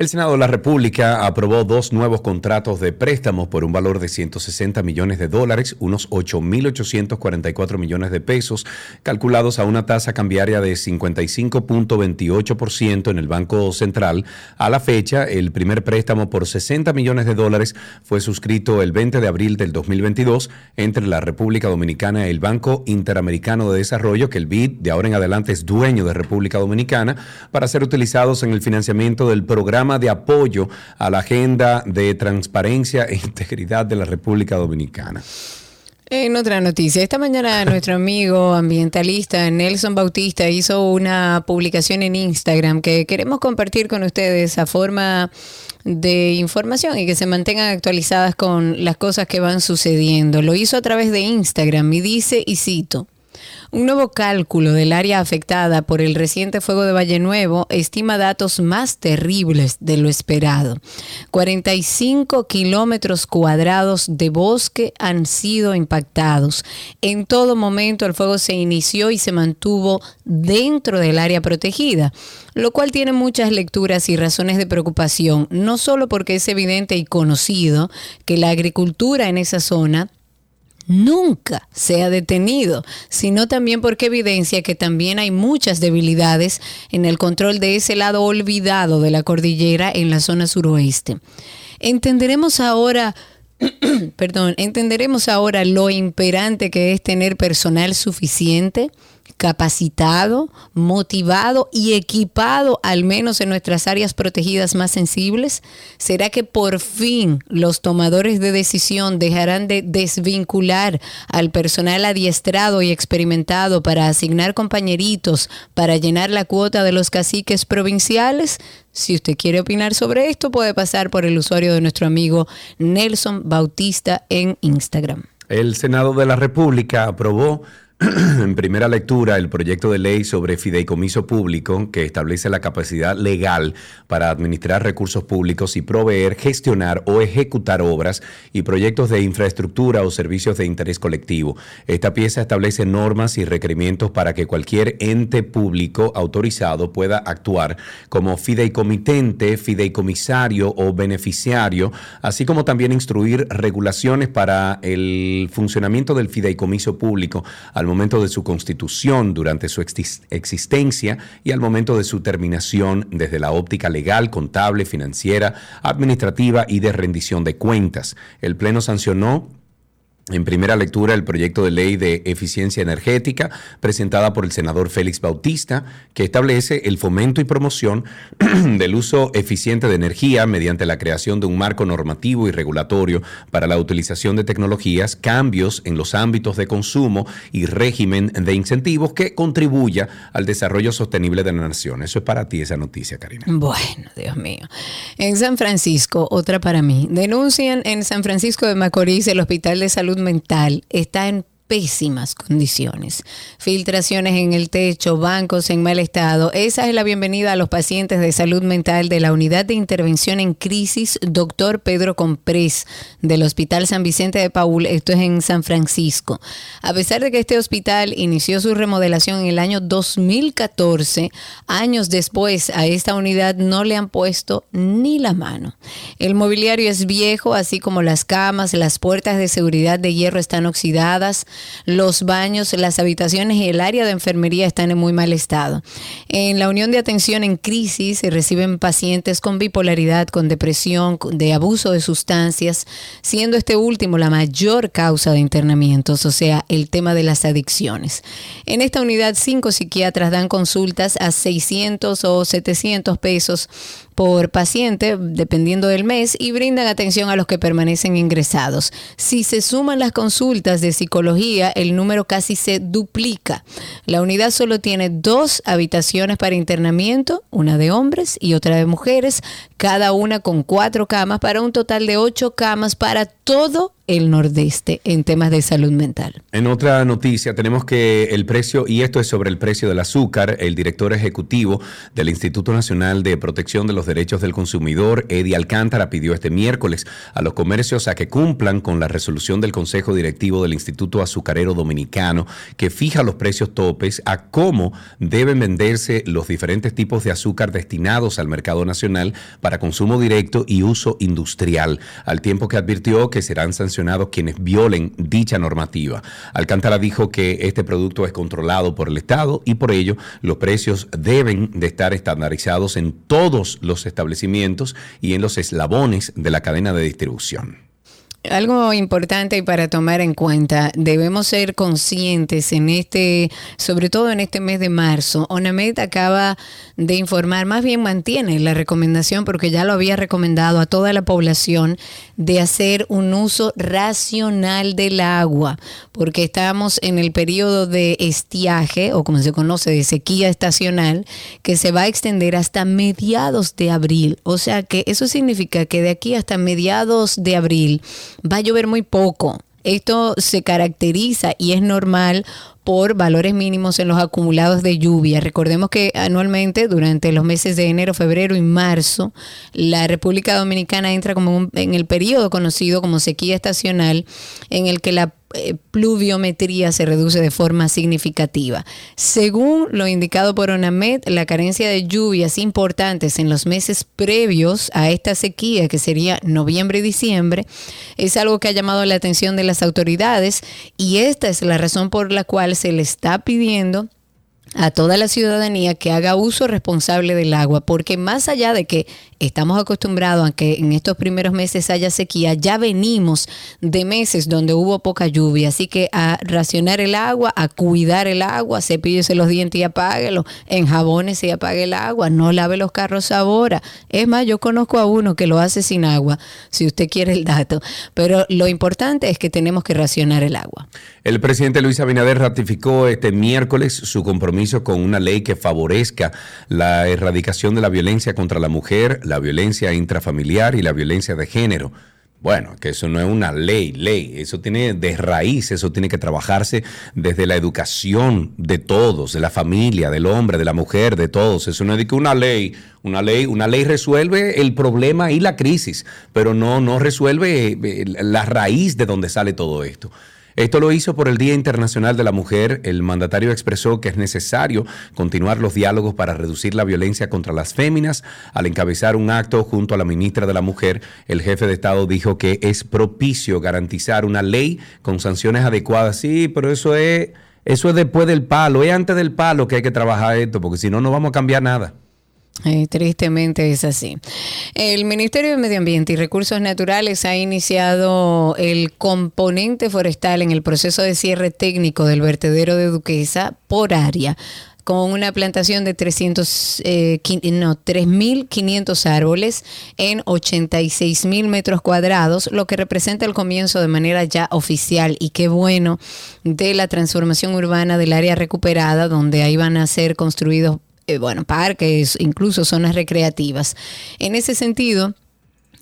A: el Senado de la República aprobó dos nuevos contratos de préstamos por un valor de 160 millones de dólares, unos 8.844 millones de pesos, calculados a una tasa cambiaria de 55.28% en el Banco Central. A la fecha, el primer préstamo por 60 millones de dólares fue suscrito el 20 de abril del 2022 entre la República Dominicana y el Banco Interamericano de Desarrollo, que el BID de ahora en adelante es dueño de República Dominicana, para ser utilizados en el financiamiento del de apoyo a la agenda de transparencia e integridad de la República Dominicana.
B: En otra noticia, esta mañana nuestro amigo ambientalista Nelson Bautista hizo una publicación en Instagram que queremos compartir con ustedes a forma de información y que se mantengan actualizadas con las cosas que van sucediendo. Lo hizo a través de Instagram y dice, y cito, un nuevo cálculo del área afectada por el reciente fuego de Valle Nuevo estima datos más terribles de lo esperado. 45 kilómetros cuadrados de bosque han sido impactados. En todo momento el fuego se inició y se mantuvo dentro del área protegida, lo cual tiene muchas lecturas y razones de preocupación, no solo porque es evidente y conocido que la agricultura en esa zona nunca se ha detenido, sino también porque evidencia que también hay muchas debilidades en el control de ese lado olvidado de la cordillera en la zona suroeste. Entenderemos ahora perdón, entenderemos ahora lo imperante que es tener personal suficiente, capacitado, motivado y equipado, al menos en nuestras áreas protegidas más sensibles? ¿Será que por fin los tomadores de decisión dejarán de desvincular al personal adiestrado y experimentado para asignar compañeritos para llenar la cuota de los caciques provinciales? Si usted quiere opinar sobre esto, puede pasar por el usuario de nuestro amigo Nelson Bautista en Instagram.
A: El Senado de la República aprobó en primera lectura el proyecto de ley sobre fideicomiso público que establece la capacidad legal para administrar recursos públicos y proveer, gestionar o ejecutar obras y proyectos de infraestructura o servicios de interés colectivo. Esta pieza establece normas y requerimientos para que cualquier ente público autorizado pueda actuar como fideicomitente, fideicomisario o beneficiario, así como también instruir regulaciones para el funcionamiento del fideicomiso público al momento de su constitución, durante su exis- existencia y al momento de su terminación desde la óptica legal, contable, financiera, administrativa y de rendición de cuentas. El Pleno sancionó en primera lectura el proyecto de ley de eficiencia energética presentada por el senador Félix Bautista, que establece el fomento y promoción del uso eficiente de energía mediante la creación de un marco normativo y regulatorio para la utilización de tecnologías, cambios en los ámbitos de consumo y régimen de incentivos que contribuya al desarrollo sostenible de la nación. Eso es para ti esa noticia, Karina.
B: Bueno, Dios mío. En San Francisco, otra para mí. Denuncian en San Francisco de Macorís el Hospital de Salud Mental está en pésimas condiciones. Filtraciones en el techo, bancos en mal estado. Esa es la bienvenida a los pacientes de salud mental de la Unidad de Intervención en Crisis, doctor Pedro Comprés, del Hospital San Vicente de Paul. Esto es en San Francisco. A pesar de que este hospital inició su remodelación en el año 2014, años después a esta unidad no le han puesto ni la mano. El mobiliario es viejo, así como las camas, las puertas de seguridad de hierro están oxidadas, los baños, las habitaciones y el área de enfermería están en muy mal estado. En la Unión de Atención en Crisis se reciben pacientes con bipolaridad, con depresión, de abuso de sustancias, siendo este último la mayor causa de internamientos, o sea, el tema de las adicciones. En esta unidad, cinco psiquiatras dan consultas a 600 o 700 pesos por paciente, dependiendo del mes, y brindan atención a los que permanecen ingresados. Si se suman las consultas de psicología, el número casi se duplica. La unidad solo tiene dos habitaciones para internamiento, una de hombres y otra de mujeres, cada una con cuatro camas, para un total de ocho camas para todo el nordeste en temas de salud mental.
A: En otra noticia tenemos que el precio, y esto es sobre el precio del azúcar, el director ejecutivo del Instituto Nacional de Protección de los Derechos del Consumidor, Eddie Alcántara, pidió este miércoles a los comercios a que cumplan con la resolución del Consejo Directivo del Instituto Azucarero Dominicano, que fija los precios topes a cómo deben venderse los diferentes tipos de azúcar destinados al mercado nacional para consumo directo y uso industrial, al tiempo que advirtió que serán sancionados quienes violen dicha normativa. Alcántara dijo que este producto es controlado por el Estado y por ello los precios deben de estar estandarizados en todos los establecimientos y en los eslabones de la cadena de distribución.
B: Algo importante y para tomar en cuenta, debemos ser conscientes en este, sobre todo en este mes de marzo. ONAMED acaba de informar, más bien mantiene la recomendación, porque ya lo había recomendado a toda la población, de hacer un uso racional del agua, porque estamos en el periodo de estiaje, o como se conoce, de sequía estacional, que se va a extender hasta mediados de abril. O sea que eso significa que de aquí hasta mediados de abril, va a llover muy poco. Esto se caracteriza y es normal por valores mínimos en los acumulados de lluvia. Recordemos que anualmente durante los meses de enero, febrero y marzo, la República Dominicana entra como un- en el periodo conocido como sequía estacional, en el que la eh, pluviometría se reduce de forma significativa. Según lo indicado por ONAMED, la carencia de lluvias importantes en los meses previos a esta sequía, que sería noviembre y diciembre, es algo que ha llamado la atención de las autoridades y esta es la razón por la cual se le está pidiendo a toda la ciudadanía que haga uso responsable del agua, porque más allá de que estamos acostumbrados a que en estos primeros meses haya sequía, ya venimos de meses donde hubo poca lluvia, así que a racionar el agua, a cuidar el agua, cepíllese los dientes y apáguelo, en jabones y apague el agua, no lave los carros ahora. Es más, yo conozco a uno que lo hace sin agua, si usted quiere el dato, pero lo importante es que tenemos que racionar el agua.
A: El presidente Luis Abinader ratificó este miércoles su compromiso con una ley que favorezca la erradicación de la violencia contra la mujer, la violencia intrafamiliar y la violencia de género. Bueno, que eso no es una ley, ley, eso tiene de raíz, eso tiene que trabajarse desde la educación de todos, de la familia, del hombre, de la mujer, de todos. Eso no es de que una ley, una ley, una ley resuelve el problema y la crisis, pero no, no resuelve eh, la raíz de donde sale todo esto. Esto lo hizo por el Día Internacional de la Mujer. El mandatario expresó que es necesario continuar los diálogos para reducir la violencia contra las féminas. Al encabezar un acto junto a la ministra de la Mujer, el jefe de Estado dijo que es propicio garantizar una ley con sanciones adecuadas. Sí, pero eso es, eso es después del palo, es antes del palo que hay que trabajar esto, porque si no, no vamos a cambiar nada.
B: Eh, tristemente es así. El Ministerio de Medio Ambiente y Recursos Naturales ha iniciado el componente forestal en el proceso de cierre técnico del vertedero de Duquesa por área con una plantación de 300, eh, no, 3.500 árboles en 86.000 metros cuadrados, lo que representa el comienzo de manera ya oficial y qué bueno de la transformación urbana del área recuperada, donde ahí van a ser construidos bueno, parques, incluso zonas recreativas. En ese sentido,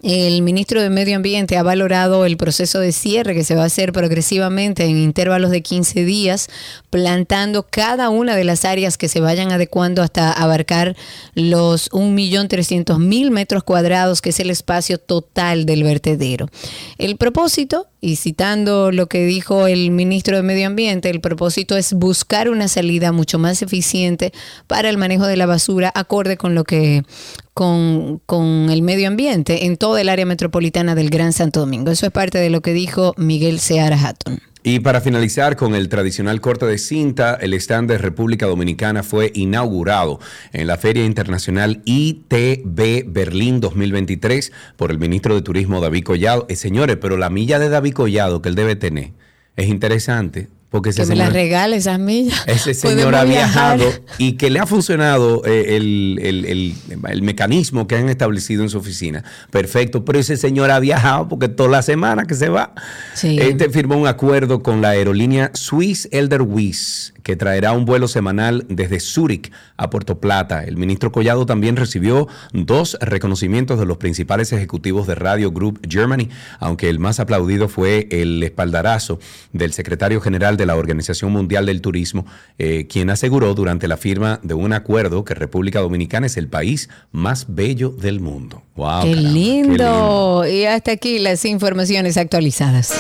B: el ministro de Medio Ambiente ha valorado el proceso de cierre que se va a hacer progresivamente en intervalos de 15 días, plantando cada una de las áreas que se vayan adecuando hasta abarcar los 1.300.000 metros cuadrados, que es el espacio total del vertedero. El propósito, y citando lo que dijo el ministro de Medio Ambiente, el propósito es buscar una salida mucho más eficiente para el manejo de la basura acorde con lo que con, con el medio ambiente en toda el área metropolitana del Gran Santo Domingo. Eso es parte de lo que dijo Miguel Seara Hatton.
A: Y para finalizar con el tradicional corte de cinta, el stand de República Dominicana fue inaugurado en la Feria Internacional ITB Berlín 2023 por el ministro de Turismo David Collado. Eh, señores, pero la milla de David Collado que él debe tener es interesante. Porque
B: Que me las regale esas millas.
A: ese señor ha
B: viajar.
A: viajado y que le ha funcionado eh, el, el- el- el mecanismo que han establecido en su oficina. Perfecto, pero ese señor ha viajado porque toda la semana que se va.
B: Sí.
A: Este firmó un acuerdo con la aerolínea Swiss Elderwies que traerá un vuelo semanal desde Zúrich a Puerto Plata. El ministro Collado también recibió dos reconocimientos de los principales ejecutivos de Radio Group Germany, aunque el más aplaudido fue el espaldarazo del secretario general de la Organización Mundial del Turismo, eh, quien aseguró durante la firma de un acuerdo que República Dominicana es el país más bello del mundo. Wow,
B: qué,
A: caramba,
B: lindo. Y hasta aquí las informaciones actualizadas.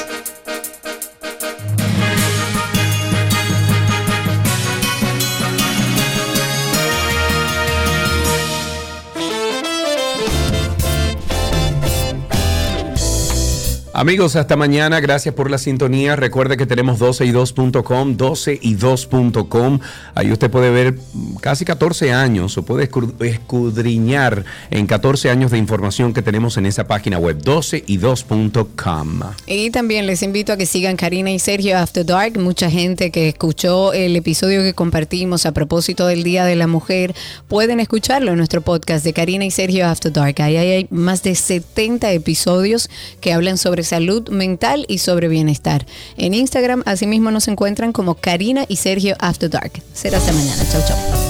A: Amigos, hasta mañana. Gracias por la sintonía. Recuerde que tenemos 12y2.com, 12y2.com. Ahí usted puede ver casi 14 años o puede escudriñar en 14 años de información que tenemos en esa página web, 12y2.com.
B: Y también les invito a que sigan Karina y Sergio After Dark. Mucha gente que escuchó el episodio que compartimos a propósito del Día de la Mujer pueden escucharlo en nuestro podcast de Karina y Sergio After Dark. Ahí hay más de 70 episodios que hablan sobre salud mental y sobre bienestar. En Instagram asimismo nos encuentran como Karina y Sergio After Dark. Será hasta mañana. Chau, chau.